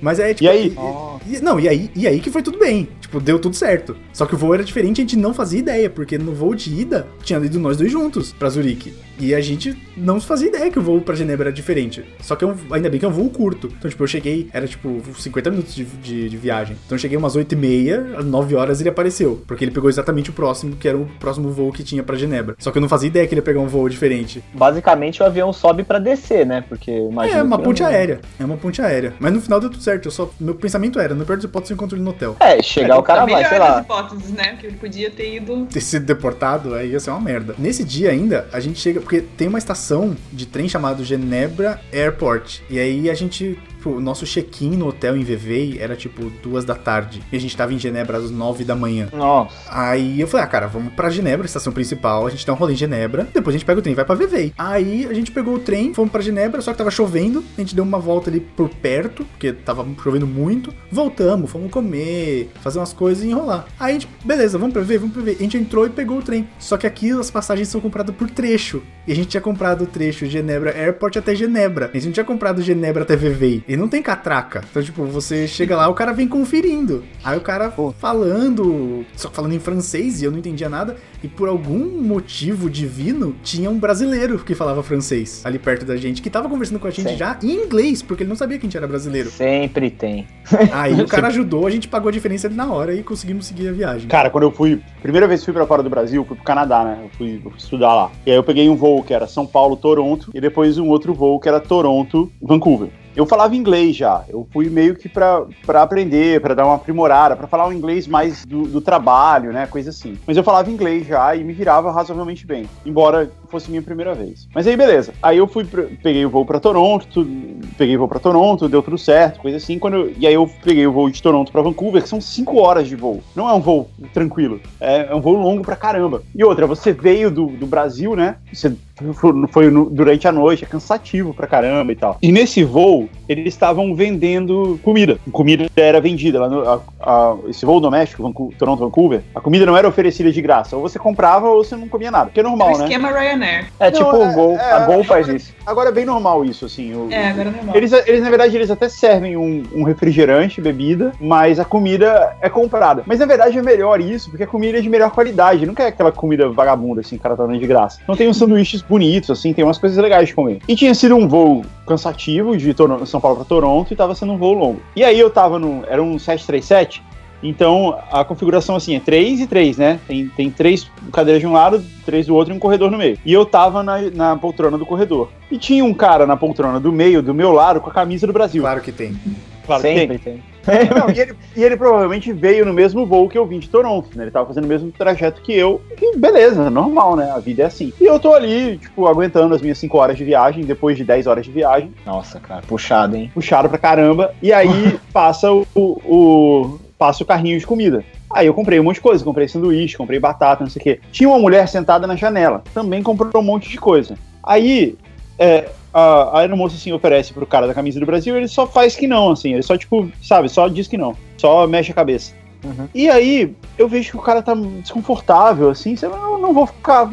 Mas é tipo. E aí? e- e- não, e aí, e aí que foi tudo bem. Tipo, deu tudo certo. Só que o voo era diferente, a gente não fazia ideia, porque no voo de ida tinha ido nós dois juntos pra Zurique. E a gente não fazia ideia que o voo pra Genebra era diferente. Só que é um- ainda bem que é um voo curto. Então, tipo, eu cheguei, era tipo 50 minutos de, de, de viagem. Então eu cheguei umas 8 e meia, às 9 horas ele apareceu. Porque ele pegou exatamente o próximo, que era o próximo voo que tinha pra Genebra. Só que eu não fazia ideia que ele ia pegar um voo diferente. Basicamente o avião sobe pra descer, né? Porque imagina. é uma ponte não- aérea. É uma ponte aérea. Mas no final deu tudo certo. Eu só, meu pensamento era, no pior dos hipóteses, eu encontro ele no hotel. É, chegar o cara a vai, sei das lá. hipóteses, né? Que ele podia ter ido. ter sido deportado, aí ia ser uma merda. Nesse dia ainda, a gente chega. Porque tem uma estação de trem chamado Genebra Airport. E aí a gente. Tipo, O nosso check-in no hotel em Vevey era tipo duas da tarde. E a gente tava em Genebra às nove da manhã. Nossa. Aí eu falei, ah, cara, vamos pra Genebra, estação principal, a gente dá um rolê em Genebra, depois a gente pega o trem e vai pra Vevey. Aí a gente pegou o trem, fomos pra Genebra, só que tava chovendo, a gente deu uma volta ali por perto, porque tava chovendo muito, voltamos, fomos comer, fazer umas coisas e enrolar. Aí a gente, beleza, vamos pra Vevey, vamos pra Vevey. A gente entrou e pegou o trem. Só que aqui as passagens são compradas por trecho. E a gente tinha comprado o trecho Genebra Airport até Genebra. A gente não tinha comprado Genebra até Vevey. E não tem catraca. Então, tipo, você chega lá, o cara vem conferindo. Aí o cara falando, só falando em francês e eu não entendia nada. E por algum motivo divino, tinha um brasileiro que falava francês ali perto da gente, que tava conversando com a gente Sim. já em inglês, porque ele não sabia que a gente era brasileiro. Sempre tem. Aí o cara ajudou, a gente pagou a diferença ali na hora e conseguimos seguir a viagem. Cara, quando eu fui, primeira vez que fui pra fora do Brasil, fui pro Canadá, né? Eu fui, eu fui estudar lá. E aí eu peguei um voo que era São Paulo, Toronto, e depois um outro voo que era Toronto, Vancouver. Eu falava inglês já. Eu fui meio que pra aprender, pra dar uma aprimorada, pra falar um inglês mais do, do trabalho, né? Coisa assim. Mas eu falava inglês já e me virava razoavelmente bem. Embora fosse minha primeira vez. Mas aí, beleza. Aí eu fui, pra- peguei o voo pra Toronto, peguei o voo pra Toronto, deu tudo certo, coisa assim. Quando eu- e aí eu peguei o voo de Toronto pra Vancouver, que são cinco horas de voo. Não é um voo tranquilo. É, é um voo longo pra caramba. E outra, você veio do, do Brasil, né? Você foi, foi no- durante a noite, é cansativo pra caramba e tal. E nesse voo, eles estavam vendendo comida. Comida era vendida. Lá no, a- a- esse voo doméstico, Vancouver, Toronto, Vancouver, a comida não era oferecida de graça. Ou você comprava ou você não comia nada. Que é normal, né? esquema Ryanair. É Não, tipo é- o Gol. é- a Gol faz isso. Agora é bem normal isso, assim. o- É, agora é normal. Eles, eles, na verdade, eles até servem um, um refrigerante, bebida, mas a comida é comprada. Mas, na verdade, é melhor isso, porque a comida é de melhor qualidade. Não quer aquela comida vagabunda, assim, o cara tá dando de graça. Então tem uns sanduíches bonitos, assim, tem umas coisas legais de comer. E tinha sido um voo cansativo de Toron- São Paulo pra Toronto e tava sendo um voo longo. E aí eu tava no... Era um 737, então a configuração, assim, é 3 e 3, né? Tem, tem três cadeiras de um lado, três do outro e um corredor no meio. E eu tava na, na poltrona do corredor. E tinha um cara na poltrona do meio, do meu lado, com a camisa do Brasil. Claro que tem. Claro que tem. Sempre tem. Não, e, ele, e ele provavelmente veio no mesmo voo que eu vim de Toronto, né? Ele tava fazendo o mesmo trajeto que eu. E beleza, normal, né? A vida é assim. E eu tô ali, tipo, aguentando as minhas 5 horas de viagem, depois de 10 horas de viagem, Nossa, cara, puxado, hein? puxado pra caramba. E aí passa o, o, o- passa o carrinho de comida. Aí eu comprei um monte de coisa, comprei sanduíche, comprei batata, não sei o quê. Tinha uma mulher sentada na janela, também comprou um monte de coisa. Aí é, a, a aeromoça assim oferece pro cara da camisa do Brasil, ele só faz que não, assim, ele só tipo, sabe, só diz que não, só mexe a cabeça. Uhum. E aí eu vejo que o cara tá desconfortável, assim, eu não vou ficar,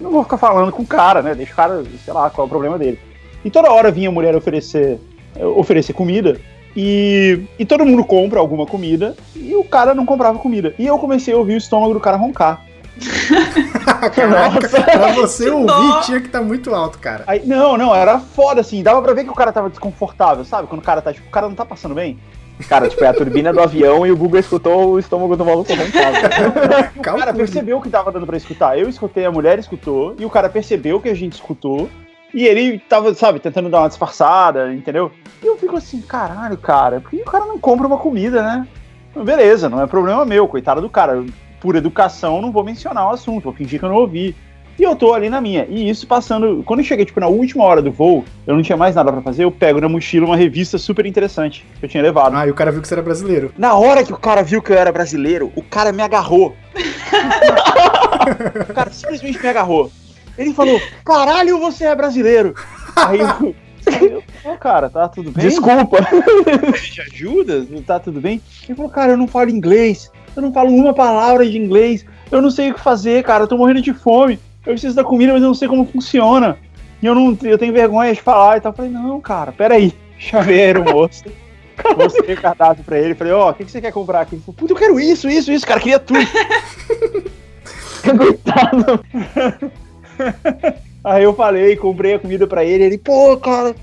não vou ficar falando com o cara, né? Deixa o cara, sei lá, qual é o problema dele. E toda hora vinha a mulher oferecer, oferecer comida. E, e todo mundo compra alguma comida e o cara não comprava comida. E eu comecei a ouvir o estômago do cara roncar. Caraca, pra você Que ouvir dó. tinha que estar muito alto, cara. Aí, não, não, era foda assim. Dava pra ver que o cara tava desconfortável, sabe? Quando o cara tá, tipo, o cara não tá passando bem. Cara, tipo, é a turbina do avião e o Google escutou o estômago do maluco roncado. O cara percebeu que tava dando pra escutar. Eu escutei, a mulher escutou, e o cara percebeu que a gente escutou. E ele tava, sabe, tentando dar uma disfarçada, entendeu? E eu fico assim, caralho, cara, por que o cara não compra uma comida, né? Beleza, não é problema meu, coitado do cara. Por educação, não vou mencionar o assunto, vou fingir que eu não ouvi. E eu tô ali na minha. E isso passando. Quando eu cheguei, tipo, na última hora do voo, eu não tinha mais nada pra fazer, eu pego na mochila uma revista super interessante que eu tinha levado. Ah, e o cara viu que você era brasileiro. Na hora que o cara viu que eu era brasileiro, o cara me agarrou. o cara simplesmente me agarrou. Ele falou: Caralho, você é brasileiro. Aí eu, eu, "Ô, cara, tá tudo bem? Desculpa. te ajuda? Tá tudo bem? Ele falou, cara, eu não falo inglês, eu não falo uma palavra de inglês, eu não sei o que fazer, cara, eu tô morrendo de fome, eu preciso da comida, mas eu não sei como funciona. E eu não eu tenho vergonha de falar e tal. Eu falei, não, cara, peraí. Chamei aeromoça. Mostrei o cardápio pra ele. Falei, ó, o que, que você quer comprar aqui? Ele falou, puta, eu quero isso, isso, isso, cara, queria tudo. Coitado. Aí eu falei, comprei a comida pra ele, ele, pô, cara.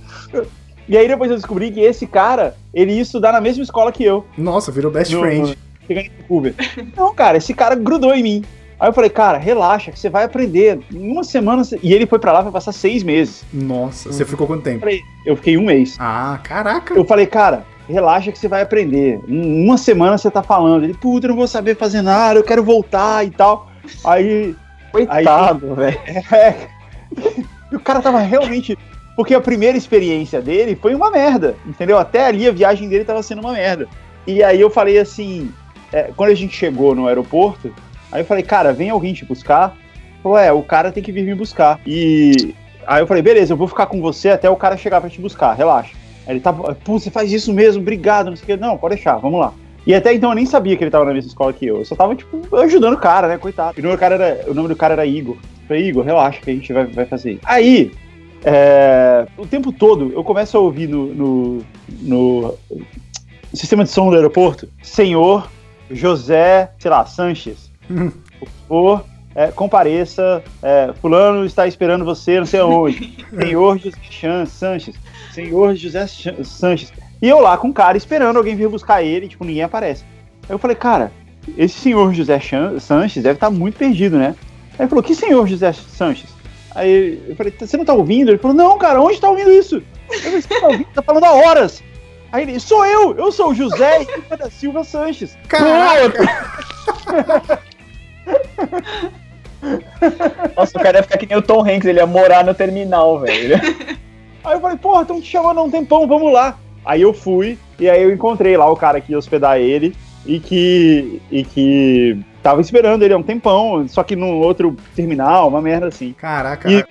E aí depois eu descobri que esse cara, ele ia estudar na mesma escola que eu. Nossa, virou best No- friend. Chegando Vancouver. Não, cara, esse cara grudou em mim. Aí eu falei, cara, relaxa, que você vai aprender. Em uma semana. você- E ele foi pra lá vai passar seis meses. Nossa, você ficou quanto Eu tempo? falei, eu fiquei um mês. Ah, caraca. Eu falei, cara, relaxa que você vai aprender. Em uma semana você tá falando. Ele, puta, eu não vou saber fazer nada, eu quero voltar e tal. Aí. Coitado, velho. É. E o cara tava realmente. Porque a primeira experiência dele foi uma merda, entendeu? Até ali a viagem dele tava sendo uma merda. E aí eu falei assim, é, quando a gente chegou no aeroporto, aí eu falei, cara, vem alguém te buscar? Ele Falou, é, o cara tem que vir me buscar. E aí eu falei, beleza, eu vou ficar com você até o cara chegar pra te buscar, relaxa. Aí ele tava, pô, você faz isso mesmo, obrigado, não sei o que. Não, pode deixar, vamos lá. E até então eu nem sabia que ele tava na mesma escola que eu. Eu só tava, tipo, ajudando o cara, né? Coitado. E o nome do cara era, o nome do cara era Igor. Eu falei, Igor, relaxa que a gente vai, vai fazer isso. Aí, é, o tempo todo, eu começo a ouvir no, no, no sistema de som do aeroporto, Senhor José, sei lá, Sanches. Por é, compareça, é, fulano está esperando você não sei aonde. Senhor José Chan, Sanches. Senhor José Chan- Sanches. E eu lá com o cara esperando alguém vir buscar ele, tipo, ninguém aparece. Aí eu falei, cara, esse senhor José Chan, Sanches deve estar muito perdido, né? Aí ele falou, que senhor José Sanches? Aí eu falei, você não tá ouvindo? Ele falou, não, cara, onde tá ouvindo isso? Eu falei, você tá ouvindo? Tá falando há horas. Aí ele, sou eu, eu sou o José Igor da Silva Sanches. Caraca. Nossa, o cara ia ficar que nem o Tom Hanks, ele ia morar no terminal, velho. Aí eu falei, porra, estão te chamando há um tempão, vamos lá. Aí eu fui, e aí eu encontrei lá o cara que ia hospedar ele, e que, e que tava esperando ele há um tempão, só que num outro terminal, uma merda assim. Caraca. E,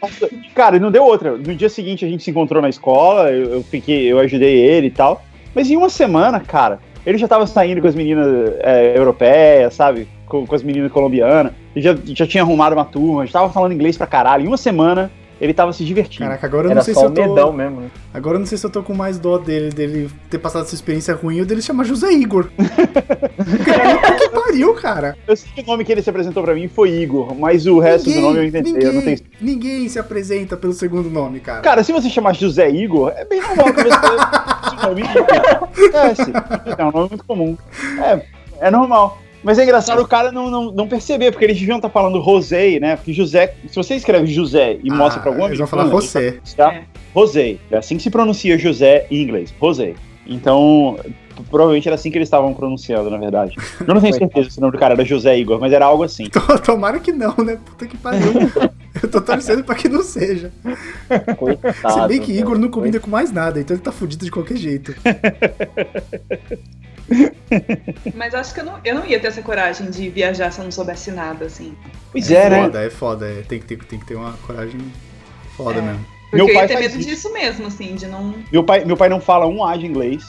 cara, não deu outra. No dia seguinte a gente se encontrou na escola, eu, eu fiquei, eu ajudei ele e tal. Mas em uma semana, cara, ele já tava saindo com as meninas é, europeias, sabe? Com, com as meninas colombianas. Ele já, já tinha arrumado uma turma, já tava falando inglês pra caralho. Em uma semana, ele tava se divertindo. Caraca, agora eu Era não sei só se eu tô. medão mesmo, né? Agora eu não sei se eu tô com mais dó dele, dele ter passado essa experiência ruim ou dele chamar José Igor. Puta que pariu, cara. Eu sei que o nome que ele se apresentou pra mim foi Igor, mas o resto do nome eu inventei. ninguém, Eu não tenho... ninguém se apresenta pelo segundo nome, cara. Cara, se você chamar José Igor, é bem normal que você. Igor. Acontece. É um nome muito comum. É, é normal. Mas é engraçado o cara não, não, não perceber, porque eles deviam estar falando Rosé, né? Porque José, se você escreve José e mostra pra alguma Ah, Eles vão falar José. Tá? Rosé. É assim que se pronuncia José em inglês. Rosé. Então, provavelmente era assim que eles estavam pronunciando, na verdade. Eu não tenho certeza se o nome do cara era José Igor, mas era algo assim. To- Tomara que não, né? Puta que pariu. Eu tô torcendo pra que não seja. Coitado. Se bem que. Igor não combina com mais nada, então ele tá fudido de qualquer jeito. Mas acho que eu não, eu não ia ter essa coragem de viajar se eu não soubesse nada, assim. Pois é, né? foda, é foda. é. Tem, que ter, tem que ter uma coragem foda É. mesmo. Porque Meu eu pai ia ter medo isso. disso mesmo, assim, de não. Meu pai, meu pai não fala um A de inglês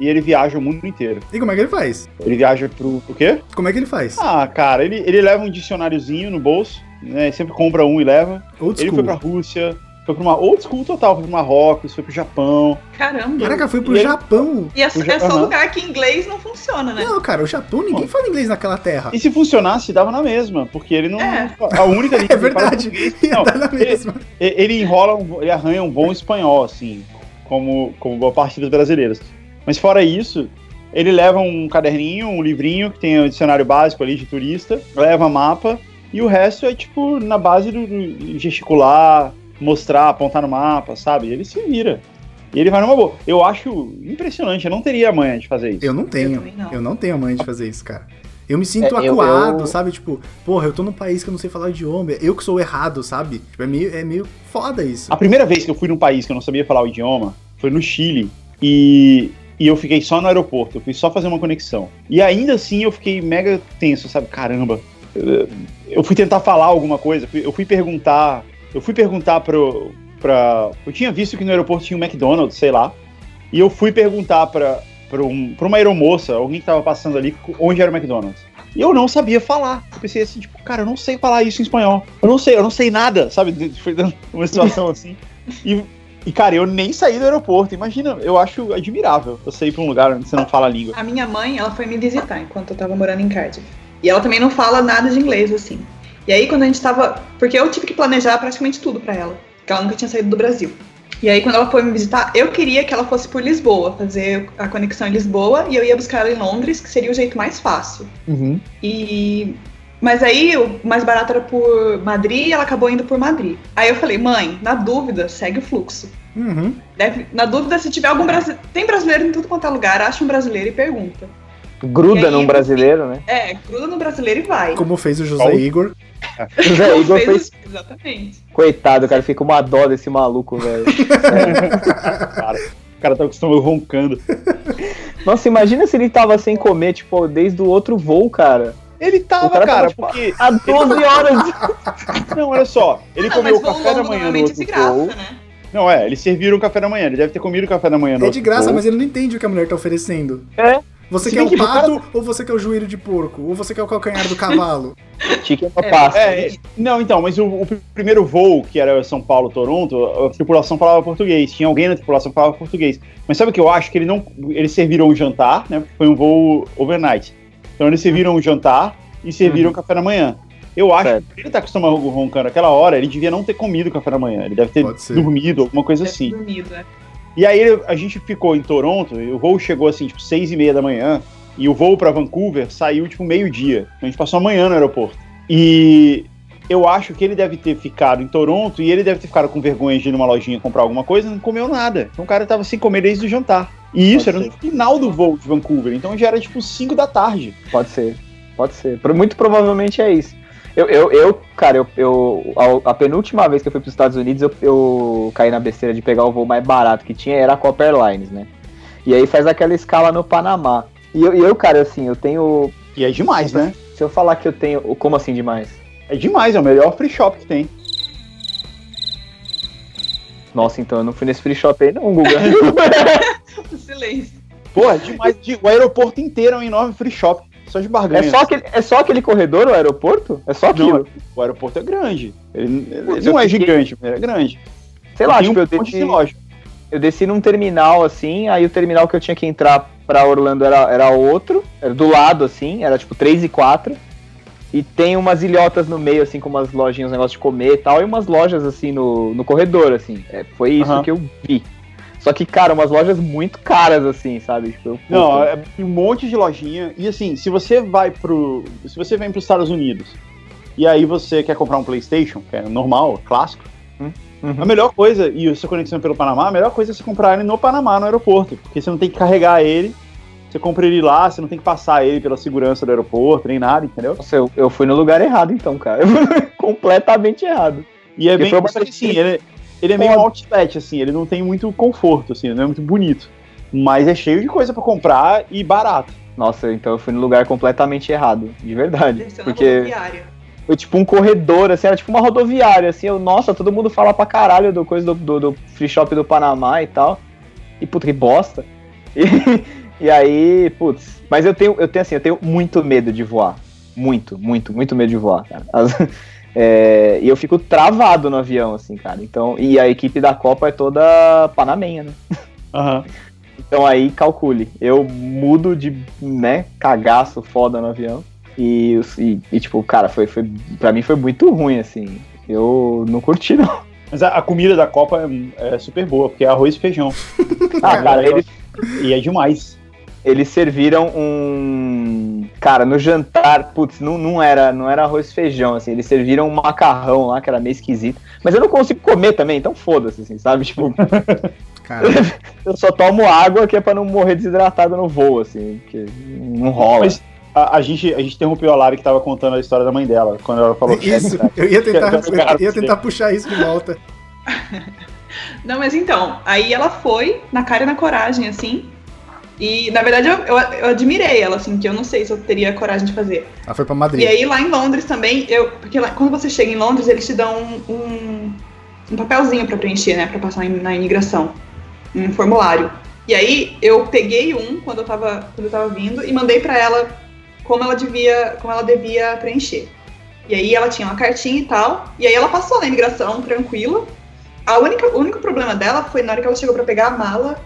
e ele viaja o mundo inteiro. E como é que ele faz? Ele viaja pro. O quê? Como é que ele faz? Ah, cara, ele, ele leva um dicionáriozinho no bolso, né? Sempre compra um e leva. Old Ele school. foi pra Rússia, foi pra uma old school total, foi pro Marrocos, foi pro Japão. Caramba! Caraca, foi pro E ele- Japão. E é, o Ja- é só Aham. lugar que inglês não funciona, né? Não, cara, o Japão, ninguém fala inglês naquela terra. E se funcionasse, dava na mesma, porque ele não. É. A única língua É que ele fala verdade, português- ia Não, dar na ele- mesma. E- Ele enrola, um, ele arranha um bom espanhol, assim, como, como boa parte dos brasileiros. Mas fora isso, ele leva um caderninho, um livrinho que tem o dicionário básico ali de turista, leva mapa, e o resto é tipo na base do, do gesticular, mostrar, apontar no mapa, sabe? Ele se vira. E ele vai numa boa. Eu acho impressionante, eu não teria a manha de fazer isso. Eu não tenho. também não. Eu não tenho a mãe de fazer isso, cara. Eu me sinto É, eu- acuado, eu- sabe? Tipo, porra, eu tô num país que eu não sei falar o idioma. Eu que sou errado, sabe? Tipo, é meio, é meio foda isso. A primeira vez que eu fui num país que eu não sabia falar o idioma foi no Chile. E, e eu fiquei só no aeroporto, eu fui só fazer uma conexão. E ainda assim eu fiquei mega tenso, sabe? Caramba. Eu, eu fui tentar falar alguma coisa, eu fui perguntar. Eu fui perguntar pro, pra. Eu tinha visto que no aeroporto tinha um McDonald's, sei lá. E eu fui perguntar pra, pra, um, pra uma aeromoça, alguém que tava passando ali, onde era o McDonald's. E eu não sabia falar. Eu pensei assim, tipo, cara, eu não sei falar isso em espanhol. Eu não sei, eu não sei nada, sabe? Foi dando uma situação assim. E, e, cara, eu nem saí do aeroporto. Imagina, eu acho admirável você ir pra um lugar onde você não fala a língua. A minha mãe, ela foi me visitar enquanto eu tava morando em Cardiff. E ela também não fala nada de inglês, assim. E aí, quando a gente tava. Porque eu tive que planejar praticamente tudo para ela. Porque ela nunca tinha saído do Brasil. E aí, quando ela foi me visitar, eu queria que ela fosse por Lisboa, fazer a conexão em Lisboa, e eu ia buscar ela em Londres, que seria o jeito mais fácil. Uhum. E. Mas aí, o mais barato era por Madrid e ela acabou indo por Madrid. Aí eu falei, mãe, na dúvida, segue o fluxo. Uhum. Deve, na dúvida, se tiver algum brasileiro. Tem brasileiro em tudo quanto é lugar, acha um brasileiro e pergunta. Gruda E aí, num brasileiro, né? É, gruda no brasileiro e vai. Como fez o José Qual? Igor. O Zé Igor Fez- fez. Exatamente. Coitado, cara, fica uma dó desse maluco, velho. Cara, o cara tá acostumado roncando. Nossa, imagina se ele tava sem comer, tipo, desde o outro voo, cara. Ele tava, O cara cara, tava, tipo, porque. Há 12 horas. Não, olha só. Ele Ah, comeu o café da manhã no normalmente outro graça, voo. né? Não, é, eles serviram o café da manhã. Ele deve ter comido o café da manhã no É de graça, voo. mas ele não entende o que a mulher tá oferecendo. É. Você Se quer o pato ou você quer o joelho de porco? Ou você quer o calcanhar do cavalo? Chicken É, pasta. É, é, não, então, mas o, o primeiro voo, que era São Paulo-Toronto, a tripulação falava português. Tinha alguém na tripulação que falava português. Mas sabe o que eu acho? Que ele não, eles serviram um jantar, né? Foi um voo overnight. Então eles serviram um jantar e serviram Uhum. café da manhã. Eu acho Certo. que ele tá acostumado roncando aquela hora, ele devia não ter comido café da manhã. Ele deve ter dormido, alguma coisa Deve ter assim. dormido, né? E aí a gente ficou em Toronto, o voo chegou assim, tipo, seis e meia da manhã, e o voo pra Vancouver saiu, tipo, meio-dia. Então a gente passou a manhã no aeroporto. E eu acho que ele deve ter ficado em Toronto e ele deve ter ficado com vergonha de ir numa lojinha comprar alguma coisa e não comeu nada. Então o cara tava sem comer desde o jantar. E isso Pode era no ser. final do voo de Vancouver, então já era tipo 5 da tarde. Pode ser. Pode ser. Muito provavelmente é isso. Eu, eu, eu cara, eu, eu a, a penúltima vez que eu fui pros Estados Unidos, eu, eu caí na besteira de pegar o voo mais barato que tinha, era a Copper Airlines, né? E aí faz aquela escala no Panamá. E eu, e eu, cara, assim, eu tenho. E é demais, né? Se eu falar que eu tenho. Como assim demais? É demais, é o melhor free shop que tem. Nossa, então eu não fui nesse free shop aí, não, Guga. Silêncio. Pô, é demais. De- O aeroporto inteiro é um enorme free shop. Só de barganha. é, só aquele, é só aquele corredor, o aeroporto? É só Não, aquilo? o aeroporto é grande. Ele, ele não é gigante, mas é grande. Sei lá, tipo, um eu de desci, loja. eu desci num terminal, assim, aí o terminal que eu tinha que entrar pra Orlando era, era outro, era do lado, assim, era tipo 3 e 4. E tem umas ilhotas no meio, assim, com umas lojinhas, um negócio de comer e tal, e umas lojas, assim, no, no corredor, assim. É, foi isso Aham. que eu vi. Só que, cara, umas lojas muito caras, assim, sabe? Tipo, eu, Não, é um monte de lojinha. E assim, se você vai pro. Se você vem pros Estados Unidos e aí você quer comprar um PlayStation, que é normal, clássico, uhum. a melhor coisa, e sua conexão pelo Panamá, a melhor coisa é você comprar ele no Panamá, no aeroporto. Porque você não tem que carregar ele, você compra ele lá, você não tem que passar ele pela segurança do aeroporto, nem nada, entendeu? Nossa, eu, eu fui no lugar errado, então, cara. Completamente errado. E é Porque bem. Só que assim, ele, ele é meio Foda. outlet, assim, ele não tem muito conforto, assim, não é muito bonito. Mas é cheio de coisa pra comprar e barato. Nossa, então eu fui no lugar completamente errado, de verdade. Deve ser Porque rodoviária. foi tipo um corredor, assim, era tipo uma rodoviária, assim, eu, nossa, todo mundo fala pra caralho do coisa do, do, do free shop do Panamá e tal. E puta, que bosta. E, e aí, putz, mas eu tenho, eu tenho assim, eu tenho muito medo de voar. Muito, muito, muito medo de voar, cara. As- é, e eu fico travado no avião, assim, cara. Então, e a equipe da Copa é toda panamenha, né? Aham. Então aí calcule, eu mudo de, né, cagaço foda no avião. E, e, e, tipo, cara, foi, foi. Pra mim foi muito ruim, assim. Eu não curti, não. Mas a, a comida da Copa é, é super boa, porque é arroz e feijão. Ah, cara, eles, E é demais. Eles serviram um. Cara, no jantar, putz, não, não, era, não era arroz e feijão, assim. Eles serviram um macarrão lá, que era meio esquisito. Mas eu não consigo comer também, então foda-se, assim, sabe? Tipo, Cara, eu só tomo água que é pra não morrer desidratado no voo, assim. Porque não rola. Mas a, a gente, a gente interrompeu a Lari que tava contando a história da mãe dela, quando ela falou que isso, eu ia tentar, eu ia tentar puxar isso de volta. Não, mas então, aí ela foi na cara e na coragem, assim. E, na verdade, eu, eu, eu admirei ela, assim, que eu não sei se eu teria coragem de fazer. Ela foi pra Madrid. E aí, lá em Londres também, eu. Porque lá, quando você chega em Londres, eles te dão um. um um papelzinho para preencher, né, para passar na imigração, um formulário. E aí eu peguei um quando eu tava, quando eu tava vindo e mandei para ela como ela devia, como ela devia preencher. E aí ela tinha uma cartinha e tal, e aí ela passou na imigração tranquila. A única, o único problema dela foi na hora que ela chegou para pegar a mala,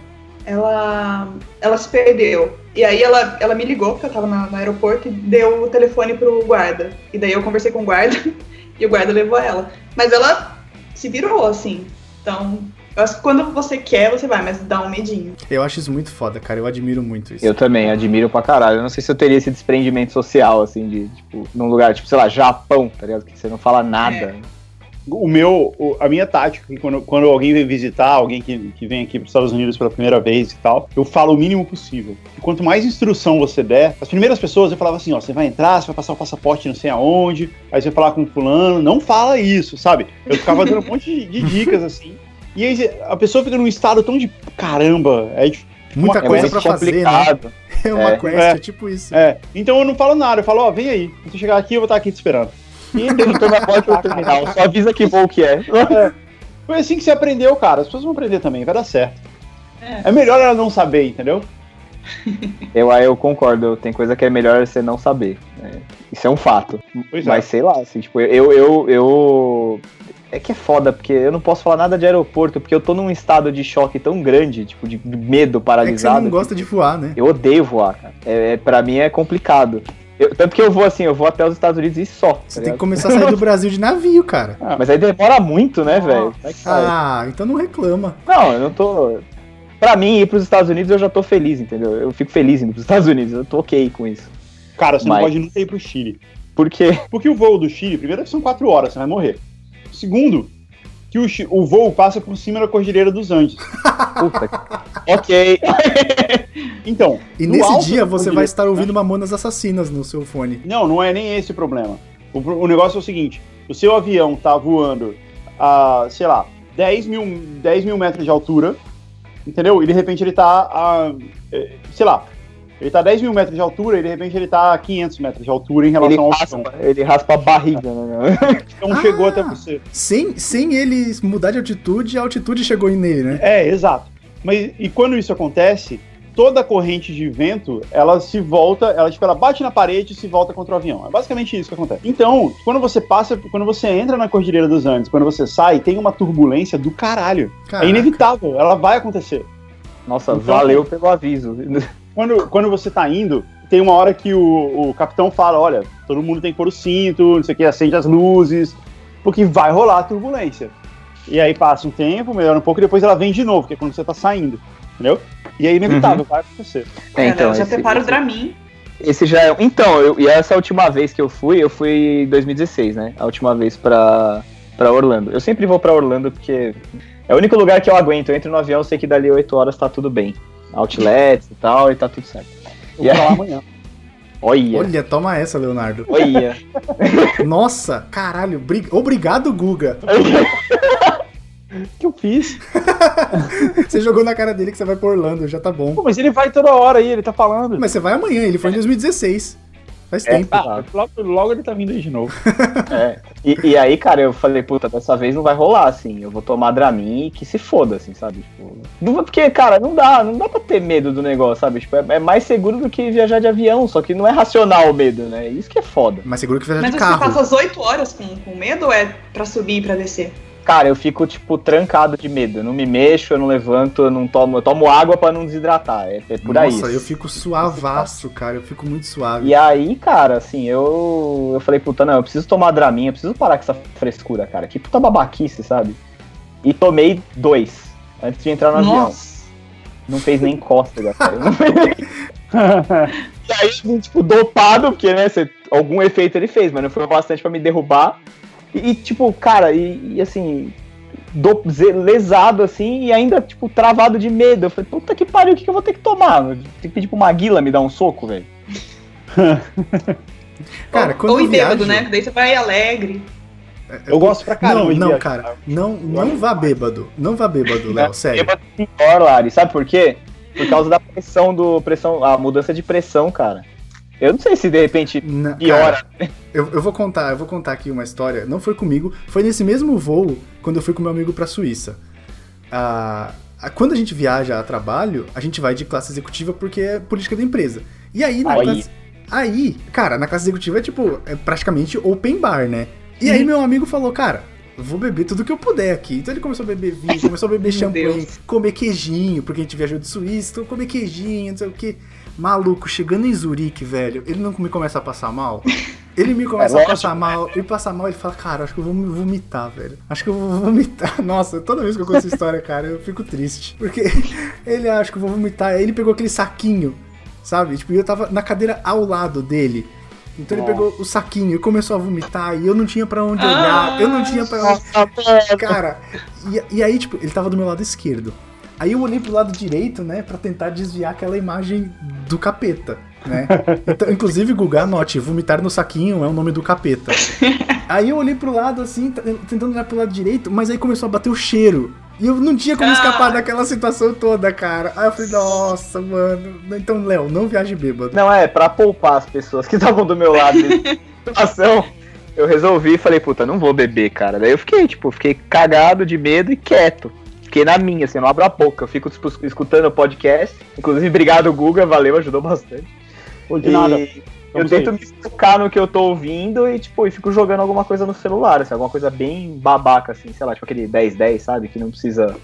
ela, ela se perdeu. E aí ela, ela me ligou, porque eu tava no, no aeroporto, e deu o telefone pro guarda. E daí eu conversei com o guarda, e o guarda levou ela. Mas ela se virou, assim. Então, eu acho que quando você quer, você vai, mas dá um medinho. Eu acho isso muito foda, cara. Eu admiro muito isso. Eu também, admiro pra caralho. Eu não sei se eu teria esse desprendimento social, assim, de, tipo, num lugar, tipo, sei lá, Japão, tá ligado? Que você não fala nada. É. O meu, a minha tática, quando, quando alguém vem visitar, alguém que, que vem aqui para os Estados Unidos pela primeira vez e tal, eu falo o mínimo possível. E quanto mais instrução você der, as primeiras pessoas eu falava assim: ó, você vai entrar, você vai passar o passaporte não sei aonde, aí você vai falar com o fulano, não fala isso, sabe? Eu ficava dando um monte de, de dicas assim. E aí a pessoa fica num estado tão de caramba, é tipo, Muita uma coisa fazer, né? É uma É. quest, É. é tipo isso. É, então eu não falo nada, eu falo, ó, vem aí. Quando você chegar aqui, eu vou estar aqui te esperando. E Então vai pode pro terminal. Só avisa que voo que é. foi assim que você aprendeu, cara. As pessoas vão aprender também, vai dar certo. É. É melhor ela não saber, entendeu? Eu, aí eu concordo, tem coisa que é melhor você não saber. né? Isso é um fato. Pois é. Mas sei lá, assim, tipo, eu, eu, eu. É que é foda, porque eu não posso falar nada de aeroporto, porque eu tô num estado de choque tão grande, tipo, de medo É que você paralisado. não gosta de voar, né? Eu odeio voar, cara. É, é, pra mim é complicado. Eu- tanto que eu vou assim, eu vou até os Estados Unidos e só. tá Você tem ligado? que começar a sair do Brasil de navio, cara. Mas aí demora muito, né, velho? É? Ah, então não reclama. Não, eu não tô. Pra mim, ir pros Estados Unidos eu já tô feliz, entendeu? Eu fico feliz indo pros Estados Unidos, eu tô ok com isso. Cara, você Mas- não pode nunca ir pro Chile. Por quê? Porque o voo do Chile, primeiro que são quatro horas, você vai morrer. Segundo, que o, o voo passa por cima da Cordilheira dos Andes. Puta. ok. Então, E nesse dia você vai estar ouvindo Mamonas Assassinas no seu fone. Não, não é nem esse o problema. O, o negócio é o seguinte: o seu avião tá voando a, sei lá, 10 mil, 10 mil metros de altura, entendeu? E de repente ele tá a, eh, sei lá, ele tá a 10 mil metros de altura e de repente ele tá a 500 metros de altura em Ele relação ao raspa, chão. ele raspa a barriga, né? Então Ah! chegou até você. Sem, sem ele mudar de altitude, a altitude chegou nele, né? É, exato. Mas e quando isso acontece, toda a corrente de vento, ela se volta, ela tipo, ela bate na parede e se volta contra o avião. É basicamente isso que acontece. Então, quando você passa, quando você entra na Cordilheira dos Andes, quando você sai, tem uma turbulência do caralho. Caraca. É inevitável, ela vai acontecer. Nossa, Então- valeu pelo aviso. Quando, quando você tá indo, tem uma hora que o, o capitão fala, olha, todo mundo tem que pôr o cinto, não sei o que, acende as luzes, porque vai rolar a turbulência. E aí passa um tempo, melhora um pouco, e depois ela vem de novo, que é quando você tá saindo, entendeu? E é inevitável, vai acontecer. É, então, já esse- prepara o esse- Dramin. Esse já é. Então, eu, e essa última vez que eu fui, eu fui em 2016, né? A última vez pra, pra Orlando. Eu sempre vou pra Orlando porque é o único lugar que eu aguento. Eu entro no avião, sei que dali 8 horas tá tudo bem. Outlets e tal, e tá tudo certo. Vou E pra lá aí, amanhã. olha, Olha, toma essa, Leonardo. olha. Nossa, caralho. bri- Obrigado, Guga. O que eu fiz? Você jogou na cara dele que você vai pra Orlando, já tá bom. Pô, mas ele vai toda hora aí, ele tá falando. Mas você vai amanhã, ele foi em 2016. Faz É, tempo. Ah, logo, logo ele tá vindo aí de novo. É. E, e aí, cara, eu falei, puta, dessa vez não vai rolar, assim. Eu vou tomar Dramin e que se foda, assim, sabe? Tipo, não- porque, cara, não dá, não dá pra ter medo do negócio, sabe? Tipo, é, é mais seguro do que viajar de avião, só que não é racional o medo, né? Isso que é foda. Mas seguro que viajar Mas de você carro. passa as 8 horas com, com medo ou é pra subir e pra descer? Cara, eu fico, tipo, trancado de medo. Eu não me mexo, eu não levanto, eu não tomo. Eu tomo água pra não desidratar. É, é por aí. Nossa, eu fico suavaço, cara. Eu fico muito suave. E aí, cara, assim, eu. Eu falei, puta, não, eu preciso tomar Dramin, eu preciso parar com essa frescura, cara. Que puta babaquice, sabe? E tomei dois antes de entrar no avião. Nossa. Não fez nem cócega, cara. Não fez nem... E aí, tipo, dopado, porque, né, você- algum efeito ele fez, mas não foi bastante pra me derrubar. E, e, tipo, cara, e, e, assim, do, lesado, assim, e ainda, tipo, travado de medo. Eu falei, puta que pariu, o que, que eu vou ter que tomar? Tem que pedir pro Maguila me dar um soco, velho. Cara, ou, quando ou em bêbado, viajo- né? Daí você vai alegre. Eu gosto pra caramba Não, não, cara. Não, não vá bêbado. Não vá bêbado, Léo, sério. Bêbado pior, Lari. Sabe por quê? Por causa da pressão do. pressão, a mudança de pressão, cara. Eu não sei se de repente Na- piora. cara, eu, eu vou contar, eu vou contar aqui uma história. Não foi comigo, foi nesse mesmo voo quando eu fui com meu amigo pra Suíça. Ah, quando a gente viaja a trabalho, a gente vai de classe executiva porque é política da empresa. E aí, na Aí. classe. Aí, cara, na classe executiva é tipo, é praticamente open bar, né? E aí meu amigo falou, cara, vou beber tudo que eu puder aqui. Então ele começou a beber vinho, começou a beber champanhe, comer queijinho, porque a gente viajou de Suíça, então comer queijinho, não sei o que. Maluco, chegando em Zurique, velho, ele não me começa a passar mal. Ele me começa É a passar mal, ele passa mal, ele fala, cara, acho que eu vou me vomitar, velho. Acho que eu vou vomitar. Nossa, toda vez que eu conto essa história, cara, eu fico triste. Porque ele acha que eu vou vomitar. Aí ele pegou aquele saquinho, sabe? Tipo, eu tava na cadeira ao lado dele. Então ele pegou o saquinho e começou a vomitar. E eu não tinha pra onde olhar. Eu não tinha pra onde. Cara, e, e aí, tipo, ele tava do meu lado esquerdo. Aí eu olhei pro lado direito, né, pra tentar desviar aquela imagem do capeta, né? Então, inclusive, Guga, anote, vomitar no saquinho é o nome do capeta. Aí eu olhei pro lado, assim, tentando olhar pro lado direito, mas aí começou a bater o cheiro. E eu não tinha como escapar Ah. daquela situação toda, cara. Aí eu falei, nossa, mano. Então, Léo, não viaje bêbado. Não, é, pra poupar as pessoas que estavam do meu lado nessa situação, eu resolvi e falei, puta, não vou beber, cara. Daí eu fiquei, tipo, fiquei cagado de medo e quieto. Fiquei na minha, assim, eu não abro a boca. Eu fico tipo, escutando o podcast. Inclusive, obrigado, Guga, valeu, ajudou bastante. Pô, de E nada. eu Vamos tento aí. me focar no que eu tô ouvindo e, tipo, e fico jogando alguma coisa no celular, assim, alguma coisa bem babaca, assim, sei lá, tipo aquele 10-10, sabe? Que não precisa.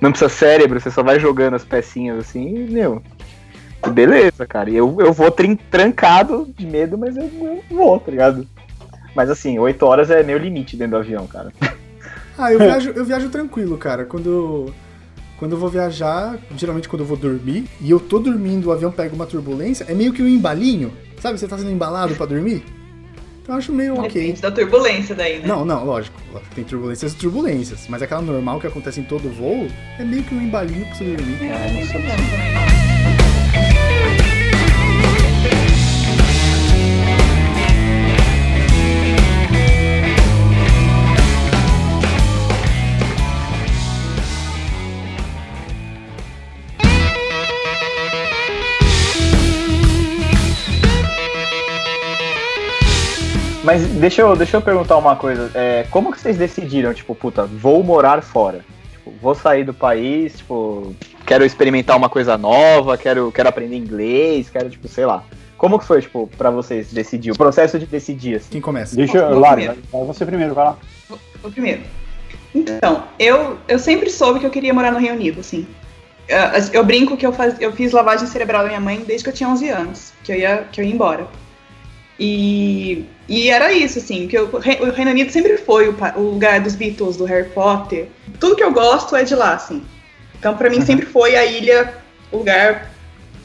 Não precisa cérebro, você só vai jogando as pecinhas assim e, meu. Beleza, cara. Eu, eu vou trancado de medo, mas eu, eu vou, tá ligado? Mas assim, 8 horas é meu limite dentro do avião, cara. Ah, eu viajo, eu viajo tranquilo, cara. Quando eu, quando eu vou viajar, geralmente quando eu vou dormir, e eu tô dormindo, o avião pega uma turbulência, é meio que um embalinho. Sabe, você tá sendo embalado pra dormir? Então eu acho meio ok. Depende da turbulência daí, né? Não, não, lógico. Tem turbulências e turbulências. Mas aquela normal que acontece em todo voo é meio que um embalinho pra você dormir. É, tem problema também. Mas deixa eu, deixa eu perguntar uma coisa. É, como que vocês decidiram, tipo, puta, vou morar fora? Tipo, vou sair do país, tipo, quero experimentar uma coisa nova, quero, quero aprender inglês, quero, tipo, sei lá. Como que foi, tipo, pra vocês decidir? O processo de decidir, assim. Quem começa? Deixa eu. Vou Lari, primeiro. vai você primeiro, vai lá. O primeiro. Então, eu, eu sempre soube que eu queria morar no Reino Unido, assim. Eu, eu brinco que eu, faz, eu fiz lavagem cerebral da minha mãe desde que eu tinha 11 anos, que eu ia, que eu ia embora. E, e era isso, assim, que eu- o Re- o Reino Unido sempre foi o, o lugar dos Beatles, do Harry Potter. Tudo que eu gosto é de lá, assim. Então, pra mim, sempre foi a ilha, o lugar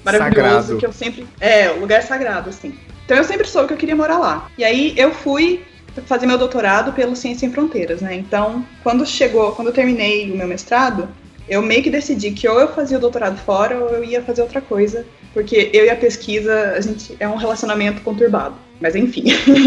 maravilhoso Sagrado. que eu sempre. É, o lugar sagrado, assim. Então eu sempre soube que eu queria morar lá. E aí eu fui fazer meu doutorado pelo Ciência Sem Fronteiras, né? Então, quando chegou, quando eu terminei o meu mestrado, eu meio que decidi que ou eu fazia o doutorado fora ou eu ia fazer outra coisa, porque eu e a pesquisa, a gente é um relacionamento conturbado. Mas enfim.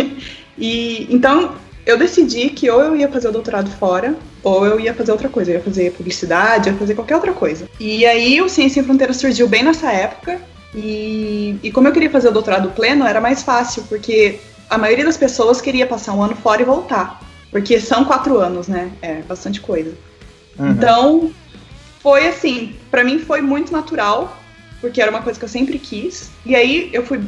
e então eu decidi que ou eu ia fazer o doutorado fora, ou eu ia fazer outra coisa. Eu ia fazer publicidade, eu ia fazer qualquer outra coisa. E aí o Ciência Sem Fronteiras surgiu bem nessa época. E, e como eu queria fazer o doutorado pleno, era mais fácil, porque a maioria das pessoas queria passar um ano fora e voltar. Porque são quatro anos, né? É bastante coisa. Uhum. Então, foi assim, pra mim foi muito natural, porque era uma coisa que eu sempre quis. E aí eu fui,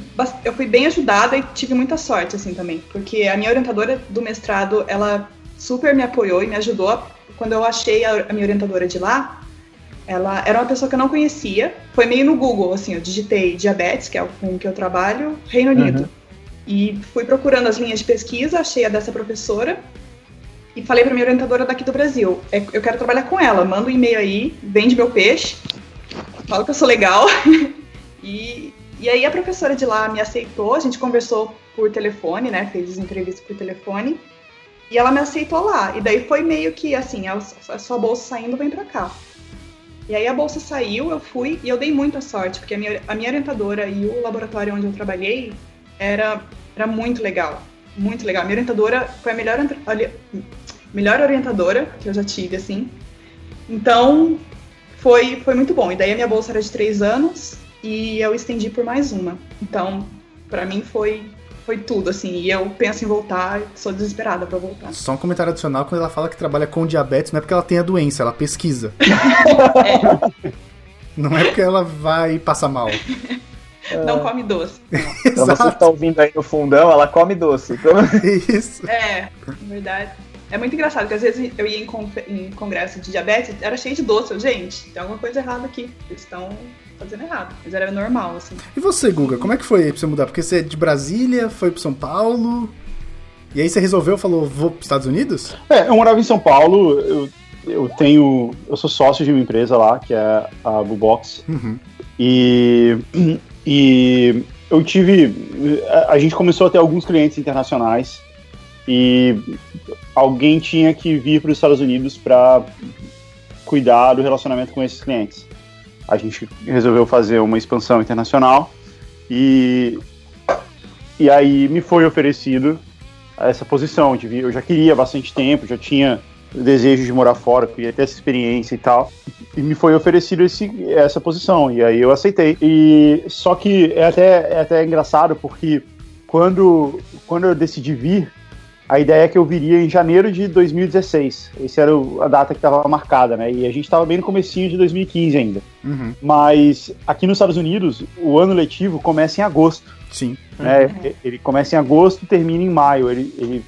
eu fui bem ajudada e tive muita sorte, assim, também. Porque a minha orientadora do mestrado, ela super me apoiou e me ajudou. Quando eu achei a, a minha orientadora de lá, ela era uma pessoa que eu não conhecia. Foi meio no Google, assim, eu digitei diabetes, que é o com que eu trabalho, Reino Unido. E fui procurando as linhas de pesquisa, achei a dessa professora e falei pra minha orientadora daqui do Brasil. é, Eu quero trabalhar com ela, manda um e-mail aí, vende meu peixe, fala que eu sou legal. e, e aí a professora de lá me aceitou, a gente conversou por telefone, né? Fez entrevista por telefone. E ela me aceitou lá. E daí foi meio que assim, a, sua bolsa saindo, vem pra cá. E aí a bolsa saiu, eu fui e eu dei muita sorte, porque a minha, a minha orientadora e o laboratório onde eu trabalhei era, era muito legal. Muito legal. Minha orientadora foi a melhor, melhor orientadora que eu já tive, assim. Então, foi, foi muito bom. E daí a minha bolsa era de três anos e eu estendi por mais uma. Então, Pra mim foi, foi tudo, assim. E eu penso em voltar, sou desesperada pra voltar. Só um comentário adicional, quando ela fala que trabalha com diabetes, não é porque ela tem a doença, ela pesquisa. É, Não é porque ela vai passar mal. não come doce. Você que Exato. tá ouvindo aí no fundão, ela come doce. Então, Isso. É, na verdade. É muito engraçado, porque às vezes eu ia em, confe- em congresso de diabetes, era cheio de doce. Eu, gente, tem alguma coisa errada aqui. Eles estão fazendo errado. Mas era normal, assim. E você, Guga, como é que foi aí pra você mudar? Porque você é de Brasília, foi pro São Paulo. E aí você resolveu, falou, vou pros Estados Unidos? É, eu morava em São Paulo, eu, eu tenho. Eu sou sócio de uma empresa lá, que é a Bubox. Uhum. E, e eu tive. A, a gente começou a ter alguns clientes internacionais e alguém tinha que vir para os Estados Unidos para cuidar do relacionamento com esses clientes. A gente resolveu fazer uma expansão internacional e, e aí me foi oferecido essa posição de vir. Eu já queria bastante tempo, já tinha desejo de morar fora, queria ter essa experiência e tal e me foi oferecido esse, essa posição e aí eu aceitei e só que é até, é até engraçado porque quando, quando eu decidi vir a ideia é que eu viria em janeiro de 2016 esse era o- a data que estava marcada né? E a gente estava bem no comecinho de 2015 ainda. Uhum. mas aqui nos Estados Unidos o ano letivo começa em agosto. Sim. né? Ele começa em agosto e termina em maio. Ele, ele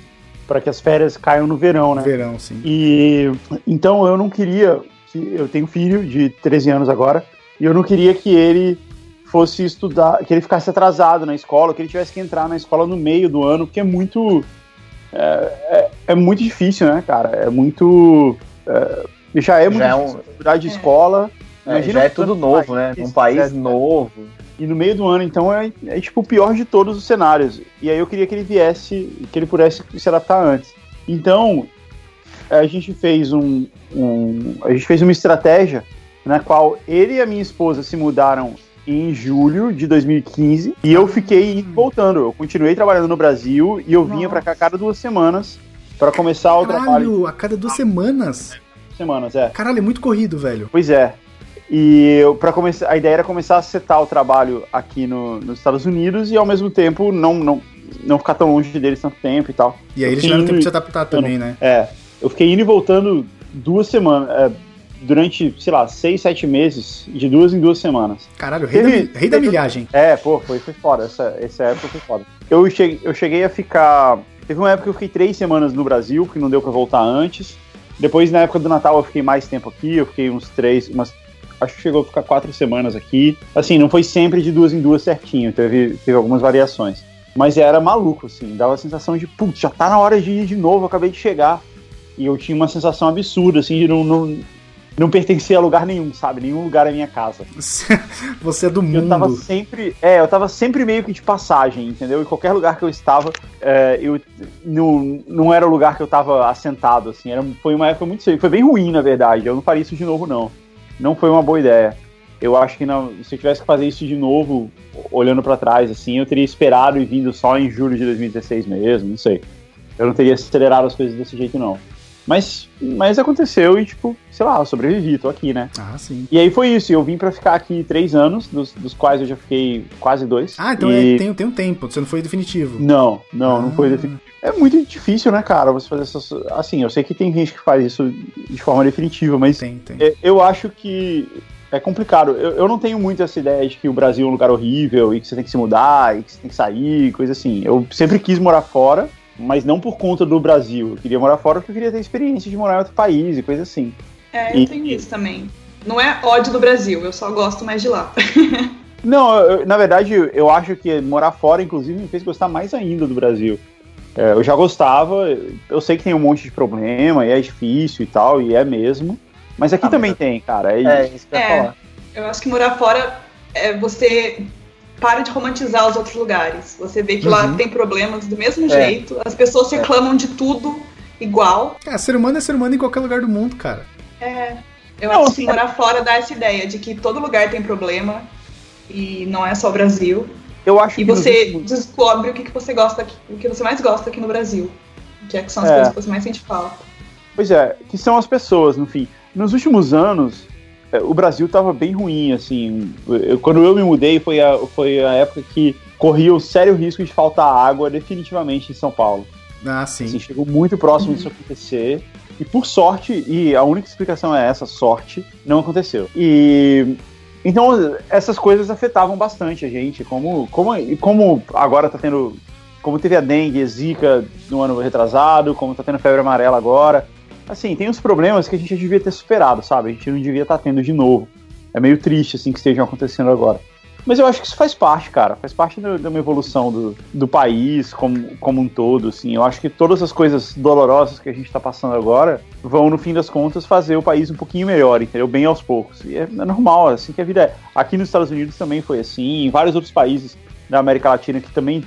para que as férias caiam no verão né? Verão, sim. e então eu não queria que eu tenho um filho de 13 anos agora e eu não queria que ele fosse estudar, que ele ficasse atrasado na escola, que ele tivesse que entrar na escola no meio do ano, porque é muito é, é, é muito difícil, né, cara? É muito é, já é muito Já é um- difícil mudar de É. escola. é, Imagina já é tudo um novo, né? país, Um país é, novo. e no meio do ano, então, é, é tipo o pior de todos os cenários. E aí eu queria que ele viesse, que ele pudesse se adaptar antes. Então, a gente fez um, um- a gente fez uma estratégia na qual ele e a minha esposa se mudaram em julho de 2015 e eu fiquei e voltando. Eu continuei trabalhando no Brasil e eu vinha Nossa. pra cá a cada duas semanas para começar o trabalho. Caralho, a cada duas semanas. Semanas, é. Caralho, é muito corrido, velho. Pois é. E para começar, a ideia era começar a setar o trabalho aqui no- nos Estados Unidos e ao mesmo tempo não, não, não ficar tão longe deles tanto tempo e tal. E aí eles tiveram tempo de se adaptar também, né? É, eu fiquei indo e voltando duas semanas, é, durante, sei lá, seis, sete meses, de duas em duas semanas. Caralho, rei, da, Teve- mi- rei da milhagem. É, pô, foi, foi foda, essa, essa época foi foda. Eu cheguei, eu cheguei a ficar, teve uma época que eu fiquei três semanas no Brasil, porque não deu pra voltar antes. Depois, na época do Natal, eu fiquei mais tempo aqui, eu fiquei uns três, umas acho que chegou a ficar quatro semanas aqui. Assim, não foi sempre de duas em duas certinho, teve, teve algumas variações. Mas era maluco, assim, dava a sensação de, putz, já tá na hora de ir de novo, acabei de chegar. E eu tinha uma sensação absurda, assim, de não, não, não pertencer a lugar nenhum, sabe? Nenhum lugar é minha casa. Você é do Eu tava mundo. sempre. É, eu tava sempre meio que de passagem, entendeu? Em qualquer lugar que eu estava, é, eu não, não era o lugar que eu tava assentado, assim. Era, foi uma época muito. Foi bem ruim, na verdade. Eu não faria isso de novo, não. Não foi uma boa ideia. Eu acho que não, se eu tivesse que fazer isso de novo, olhando pra trás, assim, eu teria esperado e vindo só em julho de 2016 mesmo, não sei. Eu não teria acelerado as coisas desse jeito, não. Mas, mas aconteceu e, tipo, sei lá, eu sobrevivi, tô aqui, né? Ah, sim. E aí foi isso, eu vim pra ficar aqui três anos, dos, dos quais eu já fiquei quase dois. Ah, então E- é, tem, tem um tempo, você não foi definitivo. Não, não, não Ah. foi definitivo. É muito difícil, né, cara, você fazer essas... Assim, eu sei que tem gente que faz isso de forma definitiva, mas Tem, tem. é, eu acho que é complicado. Eu, eu não tenho muito essa ideia de que o Brasil é um lugar horrível e que você tem que se mudar e que você tem que sair, coisa assim. Eu sempre quis morar fora, mas não por conta do Brasil. Eu queria morar fora porque eu queria ter experiência de morar em outro país e coisa assim. É, eu E- tenho isso também. Não é ódio do Brasil, eu só gosto mais de lá. Não, eu- na verdade, eu acho que morar fora, inclusive, me fez gostar mais ainda do Brasil. É, eu já gostava, eu sei que tem um monte de problema, e é difícil e tal, e é mesmo. Mas aqui Ah, também mas- tem, cara. É, É, isso que eu ia É. falar. Eu acho que morar fora é você para de romantizar os outros lugares. Você vê que lá Uhum. tem problemas do mesmo É. jeito, as pessoas É. reclamam de tudo igual. É, ser humano é ser humano em qualquer lugar do mundo, cara. É, eu Não, acho que morar fora dá essa ideia de que todo lugar tem problema e não é só o Brasil. eu acho E que você últimos- descobre o que, que você gosta, aqui, o que você mais gosta aqui no Brasil. Que, é, que são as É. coisas que você mais sente falta. Pois é, que são as pessoas, no fim. Nos últimos anos, é, o Brasil tava bem ruim, assim. Eu, quando eu me mudei foi a, foi a época que corria o sério risco de faltar água definitivamente em São Paulo. Ah, sim. Assim, chegou muito próximo disso acontecer. E por sorte, e a única explicação é essa, sorte, não aconteceu. E então essas coisas afetavam bastante a gente, como como como agora tá tendo como teve a dengue, a zika no ano retrasado, como tá tendo febre amarela agora. Assim, tem uns problemas que a gente já devia ter superado, sabe? A gente não devia estar tá tendo de novo. É meio triste assim que estejam acontecendo agora. Mas eu acho que isso faz parte, cara. Faz parte de uma evolução do, do país como, como um todo, assim. Eu acho que todas as coisas dolorosas que a gente está passando agora vão, no fim das contas, fazer o país um pouquinho melhor, entendeu? Bem aos poucos. E é, é normal, é assim que a vida é. Aqui nos Estados Unidos também foi assim, em vários outros países da América Latina que também,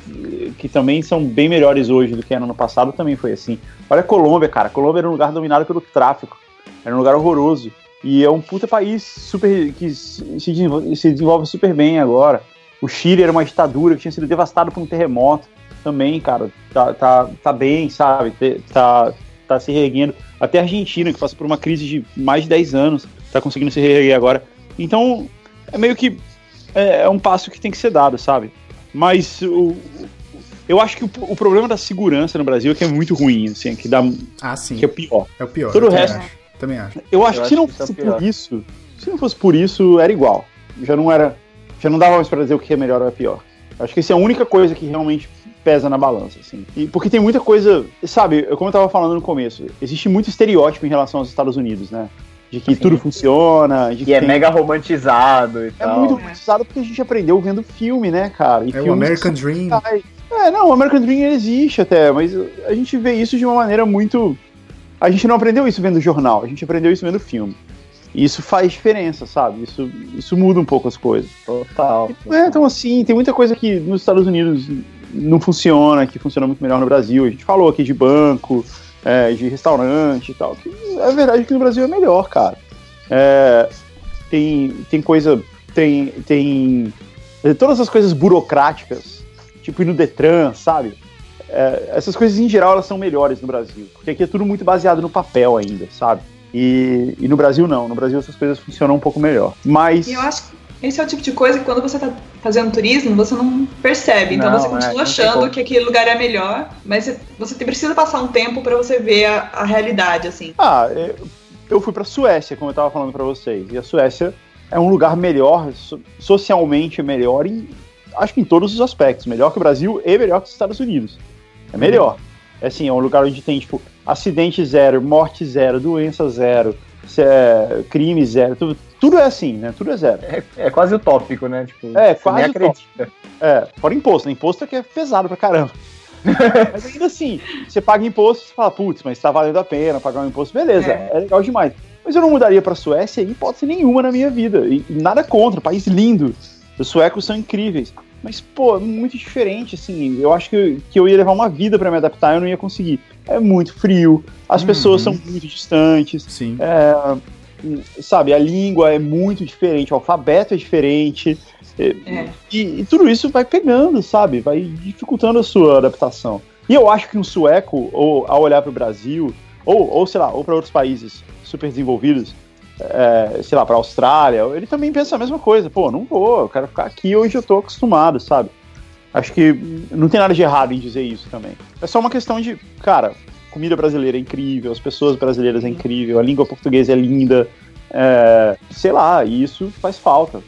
que também são bem melhores hoje do que era no passado também foi assim. Olha a Colômbia, cara. A Colômbia era um lugar dominado pelo tráfico. Era um lugar horroroso. E é um puta país super que se desenvolve, se desenvolve super bem agora. O Chile era uma ditadura que tinha sido devastado por um terremoto também, cara. Tá, tá, tá bem, sabe? Tá, tá se reerguendo. Até a Argentina, que passa por uma crise de mais de 10 anos, tá conseguindo se reerguer agora. Então, é meio que. É, é um passo que tem que ser dado, sabe? Mas o, eu acho que o, o, problema da segurança no Brasil é que é muito ruim, assim, que dá. Ah, sim. Que é pior. É o pior. Todo o resto. Acho. Também acho. Eu acho eu que se não fosse é por isso, se não fosse por isso, era igual. Já não era. Já não dava mais pra dizer o que é melhor ou é pior. Acho que essa é a única coisa que realmente pesa na balança, assim. E porque tem muita coisa, sabe, como eu tava falando no começo, existe muito estereótipo em relação aos Estados Unidos, né? De que tudo funciona. De e é tem... mega romantizado e é tal. É muito romantizado porque a gente aprendeu vendo filme, né, cara? E é o American Dream. É, não, o American Dream existe até, mas a gente vê isso de uma maneira muito a gente não aprendeu isso vendo jornal, a gente aprendeu isso vendo filme. E isso faz diferença, sabe? Isso, isso muda um pouco as coisas. Total. total. É, então assim, tem muita coisa que nos Estados Unidos não funciona, que funciona muito melhor no Brasil. A gente falou aqui de banco, é, de restaurante e tal. Que é verdade que no Brasil é melhor, cara. É, tem, tem coisa. Tem, tem. Todas as coisas burocráticas, tipo ir no Detran, sabe? é, essas coisas em geral elas são melhores no Brasil, porque aqui é tudo muito baseado no papel ainda, sabe? E, e no Brasil não, no Brasil essas coisas funcionam um pouco melhor. Mas. Eu acho que esse é o tipo de coisa que quando você está fazendo turismo, você não percebe. Então não, você continua é, achando que aquele lugar é melhor, mas você precisa passar um tempo para você ver a, a, realidade, assim. Ah, eu fui para Suécia, como eu estava falando para vocês, e a Suécia é um lugar melhor, socialmente melhor, em, acho que em todos os aspectos, melhor que o Brasil e melhor que os Estados Unidos. É melhor. É assim, é um lugar onde tem, tipo, acidente zero, morte zero, doença zero, é, crime zero, tudo, tudo é assim, né? Tudo é zero. É, é quase utópico, né? Tipo, é, quase acredita. É, fora imposto, né? Imposto é que é pesado pra caramba. mas ainda assim, você paga imposto, você fala, putz, mas tá valendo a pena pagar um imposto, beleza, é, é legal demais. Mas eu não mudaria pra Suécia em hipótese nenhuma na minha vida. E nada contra, país lindo. Os suecos são incríveis. Mas, pô, muito diferente, assim. Eu acho que, que eu ia levar uma vida para me adaptar e eu não ia conseguir. É muito frio, as uhum. pessoas são muito distantes. Sim. É, sabe, a língua é muito diferente, o alfabeto é diferente. É. E, e, tudo isso vai pegando, sabe? Vai dificultando a sua adaptação. E eu acho que um sueco, ou ao olhar para o Brasil, ou, ou sei lá, ou para outros países super desenvolvidos, é, sei lá, pra Austrália, ele também pensa a mesma coisa. Pô, não vou, eu quero ficar aqui hoje eu tô acostumado, sabe? Acho que não tem nada de errado em dizer isso também. É só uma questão de, cara, comida brasileira é incrível, as pessoas brasileiras é incrível, a língua portuguesa é linda, é, sei lá, e isso faz falta.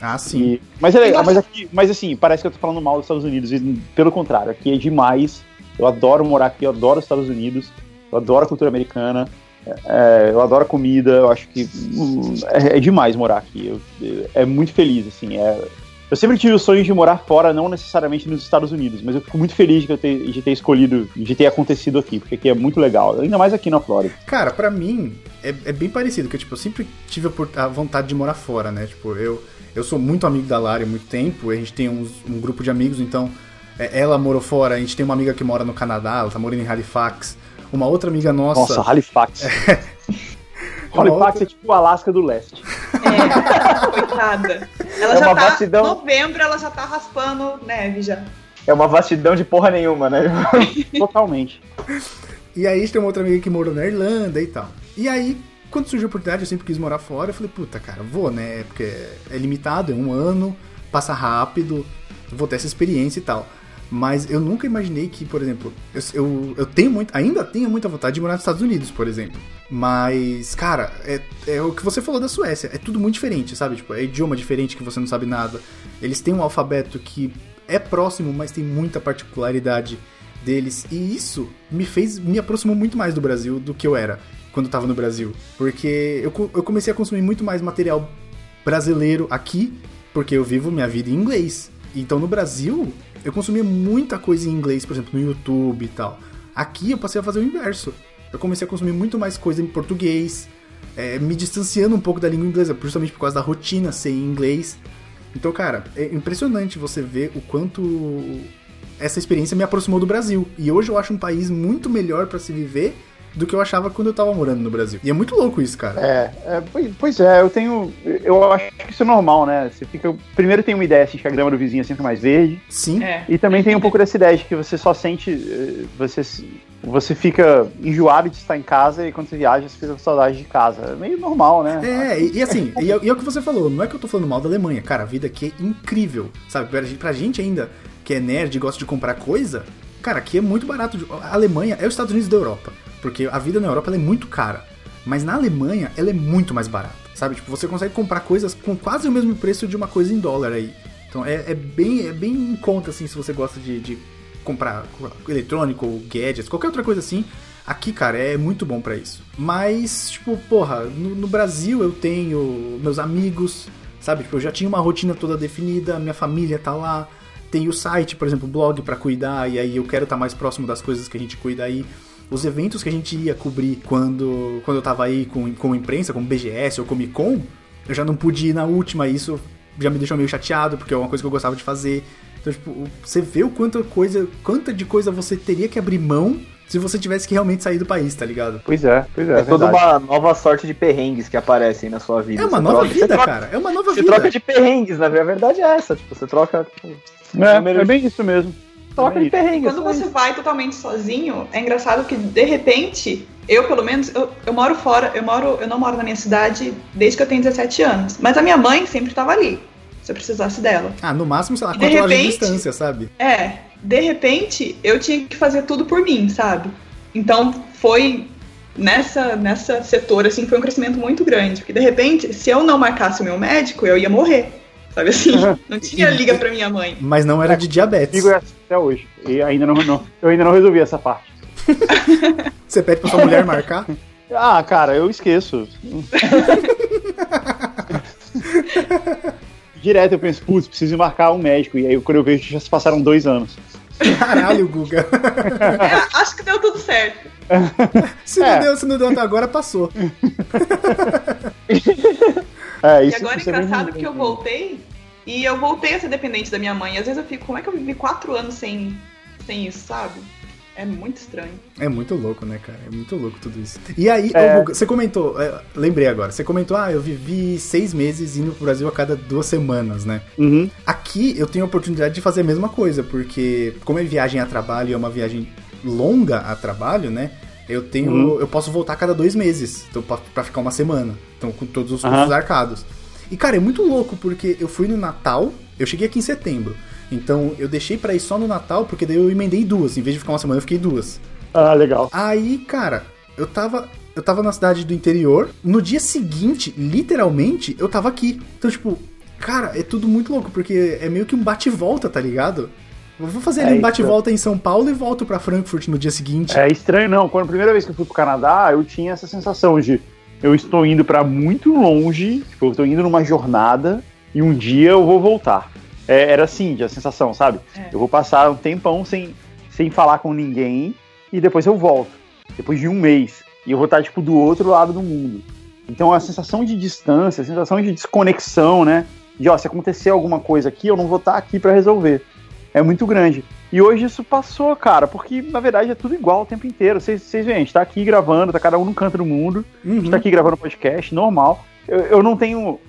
Ah, sim. E, mas, é, mas, aqui, mas assim, parece que eu tô falando mal dos Estados Unidos, e pelo contrário, aqui é demais. Eu adoro morar aqui, eu adoro os Estados Unidos, eu adoro a cultura americana, é, eu adoro comida, eu acho que hum, é, é, demais morar aqui. Eu, é muito feliz, assim. É, eu sempre tive o sonho de morar fora, não necessariamente nos Estados Unidos, mas eu fico muito feliz de ter, de ter escolhido, de ter acontecido aqui, porque aqui é muito legal, ainda mais aqui na Flórida. Cara, para mim é, é, bem parecido, que tipo, eu sempre tive a vontade de morar fora, né? Tipo, eu, eu sou muito amigo da Lari há muito tempo, a gente tem uns, um grupo de amigos, então é, ela morou fora, a gente tem uma amiga que mora no Canadá, ela tá morando em Halifax. Uma outra amiga nossa. Nossa, Halifax. É. Halifax outra... é tipo o Alasca do Leste. É, coitada. Ela é já tá. Vastidão... Novembro ela já tá raspando neve já. É uma vastidão de porra nenhuma, né? Totalmente. E aí tem uma outra amiga que morou na Irlanda e tal. E aí, quando surgiu a oportunidade, eu sempre quis morar fora. Eu falei, puta, cara, vou, né? Porque é limitado, é um ano, passa rápido, vou ter essa experiência e tal. Mas eu nunca imaginei que, por exemplo, eu, eu, eu, tenho muito, ainda tenho muita vontade de morar nos Estados Unidos, por exemplo. Mas, cara, é, é o que você falou da Suécia. É tudo muito diferente, sabe? Tipo, é idioma diferente que você não sabe nada. Eles têm um alfabeto que é próximo, mas tem muita particularidade deles. E isso me fez, me aproximou muito mais do Brasil do que eu era quando eu tava no Brasil. Porque eu, eu comecei a consumir muito mais material brasileiro aqui, porque eu vivo minha vida em inglês. Então no Brasil, eu consumia muita coisa em inglês, por exemplo, no YouTube e tal. Aqui eu passei a fazer o inverso. Eu comecei a consumir muito mais coisa em português, é, me distanciando um pouco da língua inglesa, principalmente por causa da rotina ser em inglês. Então, cara, é impressionante você ver o quanto essa experiência me aproximou do Brasil. E hoje eu acho um país muito melhor para se viver do que eu achava quando eu tava morando no Brasil. E é muito louco isso, cara. É, é pois é, eu tenho. Eu acho que isso é normal, né? Você fica. Primeiro tem uma ideia assim, que a grama do vizinho é sempre mais verde. Sim. É. E também tem um pouco dessa ideia de que você só sente. Eh, você, você fica enjoado de estar em casa e quando você viaja, você fica com saudade de casa. É meio normal, né? É, e, e assim, e, é, e é o que você falou, não é que eu tô falando mal da Alemanha, cara, a vida aqui é incrível, sabe? Pra gente ainda, que é nerd e gosta de comprar coisa, cara, aqui é muito barato. A Alemanha é os Estados Unidos da Europa. Porque a vida na Europa é muito cara. Mas na Alemanha ela é muito mais barata. Sabe? Tipo, você consegue comprar coisas com quase o mesmo preço de uma coisa em dólar aí. Então é, é bem, é bem em conta, assim, se você gosta de, de comprar eletrônico gadgets, qualquer outra coisa assim. Aqui, cara, é muito bom para isso. Mas, tipo, porra, no, no, Brasil eu tenho meus amigos, sabe? Tipo, eu já tinha uma rotina toda definida, minha família tá lá. Tem o site, por exemplo, blog para cuidar, e aí eu quero estar tá mais próximo das coisas que a gente cuida aí os eventos que a gente ia cobrir quando, quando eu tava aí com, com imprensa, como BGS ou Comic Con, eu já não pude ir na última, e isso já me deixou meio chateado, porque é uma coisa que eu gostava de fazer. Então, tipo, você vê o quanto coisa, quanta de coisa você teria que abrir mão se você tivesse que realmente sair do país, tá ligado? Pois é, pois é. É, é toda uma nova sorte de perrengues que aparecem na sua vida. É uma você nova troca, vida, troca, cara. É uma nova você vida. Você troca de perrengues, na verdade é essa. Tipo, você troca. Tipo, é, é bem isso mesmo toca de perrengue. Quando você vai totalmente sozinho, é engraçado que de repente, eu pelo menos, eu, eu moro fora, eu moro, eu não moro na minha cidade desde que eu tenho 17 anos. Mas a minha mãe sempre estava ali, se eu precisasse dela. Ah, no máximo, sei lá, 4 horas de distância, sabe? É, de repente, eu tinha que fazer tudo por mim, sabe? Então foi nessa nessa setor assim foi um crescimento muito grande, porque de repente, se eu não marcasse o meu médico, eu ia morrer. Sabe assim? Não tinha liga pra minha mãe. Mas não era de diabetes. Digo até hoje. E ainda não, não, eu ainda não resolvi essa parte. Você pede pra sua mulher marcar? Ah, cara, eu esqueço. Direto eu penso, putz, preciso marcar um médico. E aí quando eu vejo já se passaram dois anos. Caralho, Guga. É, acho que deu tudo certo. se, é. não deu, se não deu até agora, passou. É, isso, e agora é engraçado que eu voltei e eu voltei a ser dependente da minha mãe. Às vezes eu fico, como é que eu vivi quatro anos sem, sem isso, sabe? É muito estranho. É muito louco, né, cara? É muito louco tudo isso. E aí, é... você comentou, é, lembrei agora, você comentou, ah, eu vivi seis meses indo pro Brasil a cada duas semanas, né? Uhum. Aqui eu tenho a oportunidade de fazer a mesma coisa, porque como é viagem a trabalho, é uma viagem longa a trabalho, né? Eu tenho. Uhum. Eu posso voltar a cada dois meses. Então, pra, pra ficar uma semana. Então, com todos os custos uhum. arcados. E, cara, é muito louco, porque eu fui no Natal, eu cheguei aqui em setembro. Então, eu deixei para ir só no Natal, porque daí eu emendei duas. Em vez de ficar uma semana, eu fiquei duas. Ah, legal. Aí, cara, eu tava. Eu tava na cidade do interior. No dia seguinte, literalmente, eu tava aqui. Então, tipo, cara, é tudo muito louco, porque é meio que um bate-volta, tá ligado? vou fazer ali é um bate-volta em São Paulo e volto para Frankfurt no dia seguinte. É estranho, não. Quando a primeira vez que eu fui pro Canadá, eu tinha essa sensação de eu estou indo para muito longe, tipo, eu estou indo numa jornada e um dia eu vou voltar. É, era assim, a sensação, sabe? É. Eu vou passar um tempão sem, sem falar com ninguém e depois eu volto. Depois de um mês. E eu vou estar, tipo, do outro lado do mundo. Então a sensação de distância, a sensação de desconexão, né? De, ó, se acontecer alguma coisa aqui, eu não vou estar aqui para resolver é muito grande. E hoje isso passou, cara, porque na verdade é tudo igual o tempo inteiro. Vocês veem, a gente tá aqui gravando, tá cada um num canto do mundo, uhum. a gente tá uhum. aqui gravando podcast, normal. Eu, eu não tenho.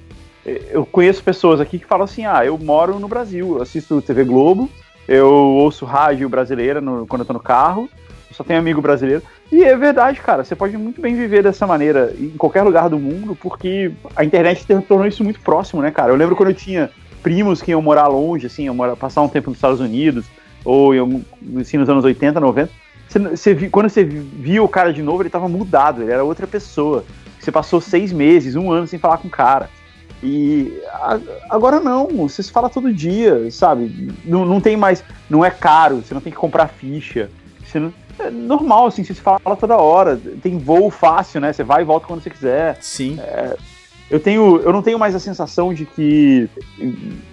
Eu conheço pessoas aqui que falam assim: ah, eu moro no Brasil, eu assisto TV Globo, eu ouço rádio brasileira no, quando eu tô no carro, só tenho amigo brasileiro. E é verdade, cara, você pode muito bem viver dessa maneira em qualquer lugar do mundo, porque a internet tornou isso muito próximo, né, cara? Eu lembro quando eu tinha primos que iam morar longe, assim, iam morar, passar um tempo nos Estados Unidos, ou iam, assim, nos anos 80, 90. Você, você, quando você via o cara de novo, ele tava mudado, ele era outra pessoa. Você passou seis meses, um ano sem falar com o cara. E agora não, você se fala todo dia, sabe? Não, não tem mais. Não é caro, você não tem que comprar ficha. Não, é normal, assim, você se fala toda hora. Tem voo fácil, né? Você vai e volta quando você quiser. Sim. É, eu tenho. Eu não tenho mais a sensação de que.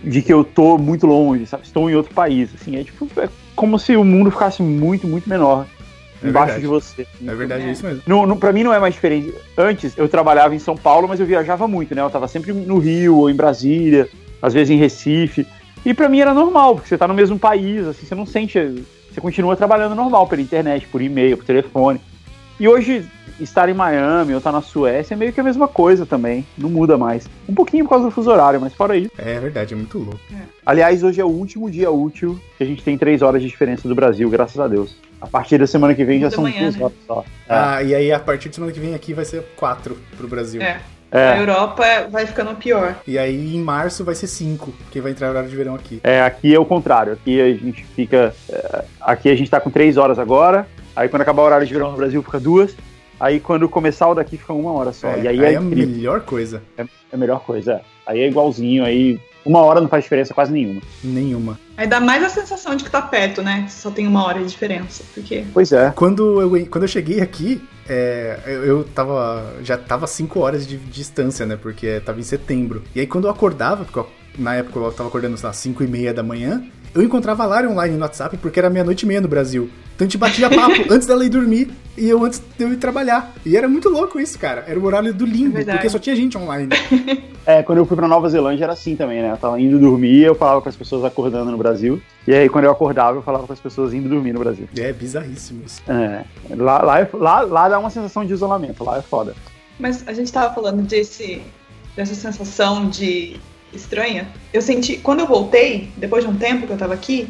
de que eu tô muito longe, sabe? Estou em outro país. Assim, é tipo. É como se o mundo ficasse muito, muito menor. É embaixo verdade. de você. É verdade, é isso mesmo. Não, pra mim não é mais diferente. Antes eu trabalhava em São Paulo, mas eu viajava muito, né? Eu tava sempre no Rio ou em Brasília, às vezes em Recife. E pra mim era normal, porque você tá no mesmo país, assim, você não sente. Você continua trabalhando normal pela internet, por e-mail, por telefone. E hoje, estar em Miami ou estar na Suécia é meio que a mesma coisa também. Não muda mais. Um pouquinho por causa do fuso horário, mas fora isso. É verdade, é muito louco. Aliás, hoje é o último dia útil que a gente tem três horas de diferença do Brasil, graças a Deus. A partir da semana que vem já Da são manhã, duas né? horas só. É. Ah, e aí a partir de semana que vem aqui vai ser quatro pro Brasil. É. É. A Europa vai ficando pior. E aí em março vai ser cinco, porque vai entrar horário de verão aqui. É, aqui é o contrário. Aqui a gente fica. é, aqui a gente tá com três horas agora. Aí quando acabar o horário de verão no Brasil fica duas. Aí quando começar o daqui fica uma hora só. É, e aí, aí é, é a incrível. melhor coisa. É a melhor coisa. é. Aí é igualzinho. Aí uma hora não faz diferença quase nenhuma. Nenhuma. Aí dá mais a sensação de que tá perto, né? Só tem uma hora de diferença. Porque. Pois é. Quando eu, quando eu cheguei aqui, é, eu, eu tava. Já tava 5 horas de distância, né? Porque tava em setembro. E aí quando eu acordava, porque eu- na época eu tava acordando às 5 e meia da manhã, eu encontrava a Lari online no WhatsApp porque era meia-noite e meia no Brasil. Então a gente batia papo antes dela ir dormir e eu antes de eu ir trabalhar. E era muito louco isso, cara. Era o horário do limbo, É porque só tinha gente online. É, quando eu fui pra Nova Zelândia era assim também, né? Eu tava indo dormir, eu falava com as pessoas acordando no Brasil. E aí quando eu acordava, eu falava com as pessoas indo dormir no Brasil. É bizarríssimo isso. É. Lá, lá, é- lá, lá dá uma sensação de isolamento, lá é foda. Mas a gente tava falando desse, dessa sensação de estranha. Eu senti, quando eu voltei, depois de um tempo que eu tava aqui,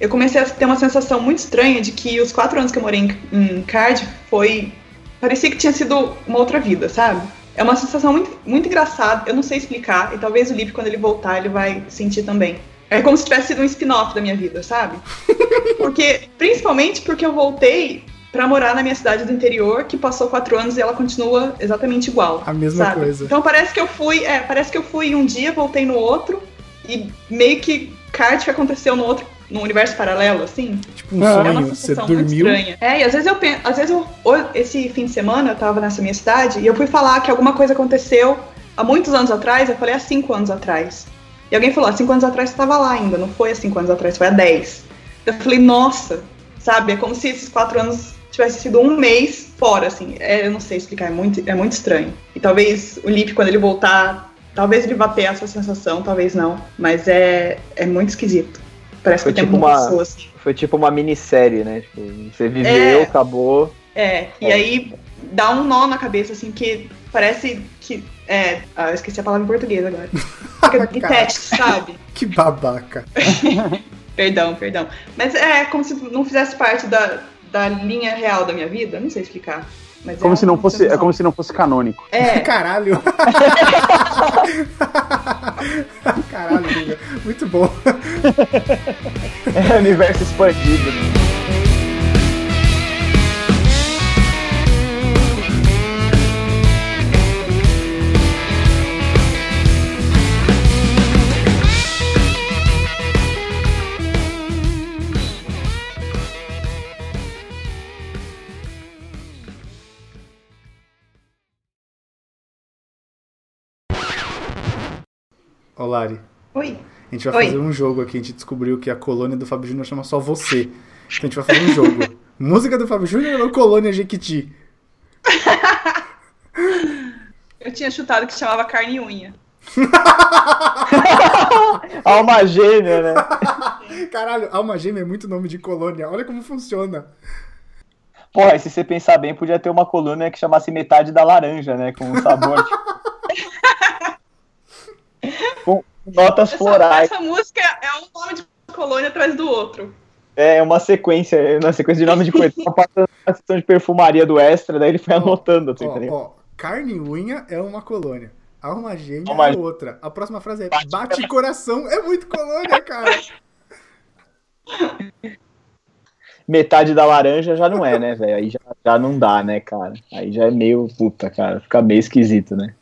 eu comecei a ter uma sensação muito estranha de que os quatro anos que eu morei em, em Cardiff foi. parecia que tinha sido uma outra vida, sabe? É uma sensação muito, muito engraçada, eu não sei explicar, e talvez o Lipe, quando ele voltar, ele vai sentir também. É como se tivesse sido um spin-off da minha vida, sabe? Porque, principalmente porque eu voltei pra morar na minha cidade do interior, que passou quatro anos e ela continua exatamente igual. A mesma sabe? coisa. Então parece que eu fui, é, parece que eu fui um dia, voltei no outro, e meio que Cardiff aconteceu no outro, no universo paralelo, assim. Tipo um É É uma sonho, você dormiu. estranha. É, e às vezes eu penso, às vezes eu, esse fim de semana eu tava nessa minha cidade e eu fui falar que alguma coisa aconteceu há muitos anos atrás, eu falei há cinco anos atrás. E alguém falou, há cinco anos atrás você tava lá ainda, não foi há cinco anos atrás, foi há dez. Eu falei, nossa, sabe, é como se esses quatro anos tivessem sido um mês fora, assim. É, eu não sei explicar, é muito, é muito estranho. E talvez o Lipe, quando ele voltar, talvez ele vá ter essa sensação, talvez não. Mas é, é muito esquisito. Parece Foi que o tempo tipo não uma- passou, assim. Foi tipo uma minissérie, né? Tipo, você viveu, É. acabou. É, e É. aí dá um nó na cabeça, assim, que parece que. É, ah, eu esqueci a palavra em português agora. Fica teste, sabe? Que babaca. Perdão, perdão. Mas é como se não fizesse parte da, da linha real da minha vida. Não sei explicar. Mas Como é se não fosse, é como se não fosse canônico. É, Caralho. Caralho, muito bom. É universo expandido. Ô, Lari, oi. a gente vai Oi. fazer um jogo aqui. A gente descobriu que a colônia do Fábio Júnior chama só você. Então a gente vai fazer um jogo. Música do Fábio Júnior ou Colônia Jequiti? Eu tinha chutado que chamava carne e unha. Alma gêmea, né? Caralho, Alma Gêmea é muito nome de colônia. Olha como funciona. Porra, e se você pensar bem, podia ter uma coluna que chamasse metade da laranja, né? Com um sabor. tipo- com notas Essa, florais. essa música é um nome de colônia atrás do outro. É uma sequência, uma sequência de nome de coisa. Tá passando a sessão de perfumaria do Extra, daí ele foi anotando, assim, Ó, tá ó, carne e unha é uma colônia. Alma gêmea Alma é outra. A próxima frase é Bate bate coração. É muito colônia, cara. Metade da laranja já não é, né, velho? Aí já, já não dá, né, cara? Aí já é meio puta, cara. Fica meio esquisito, né?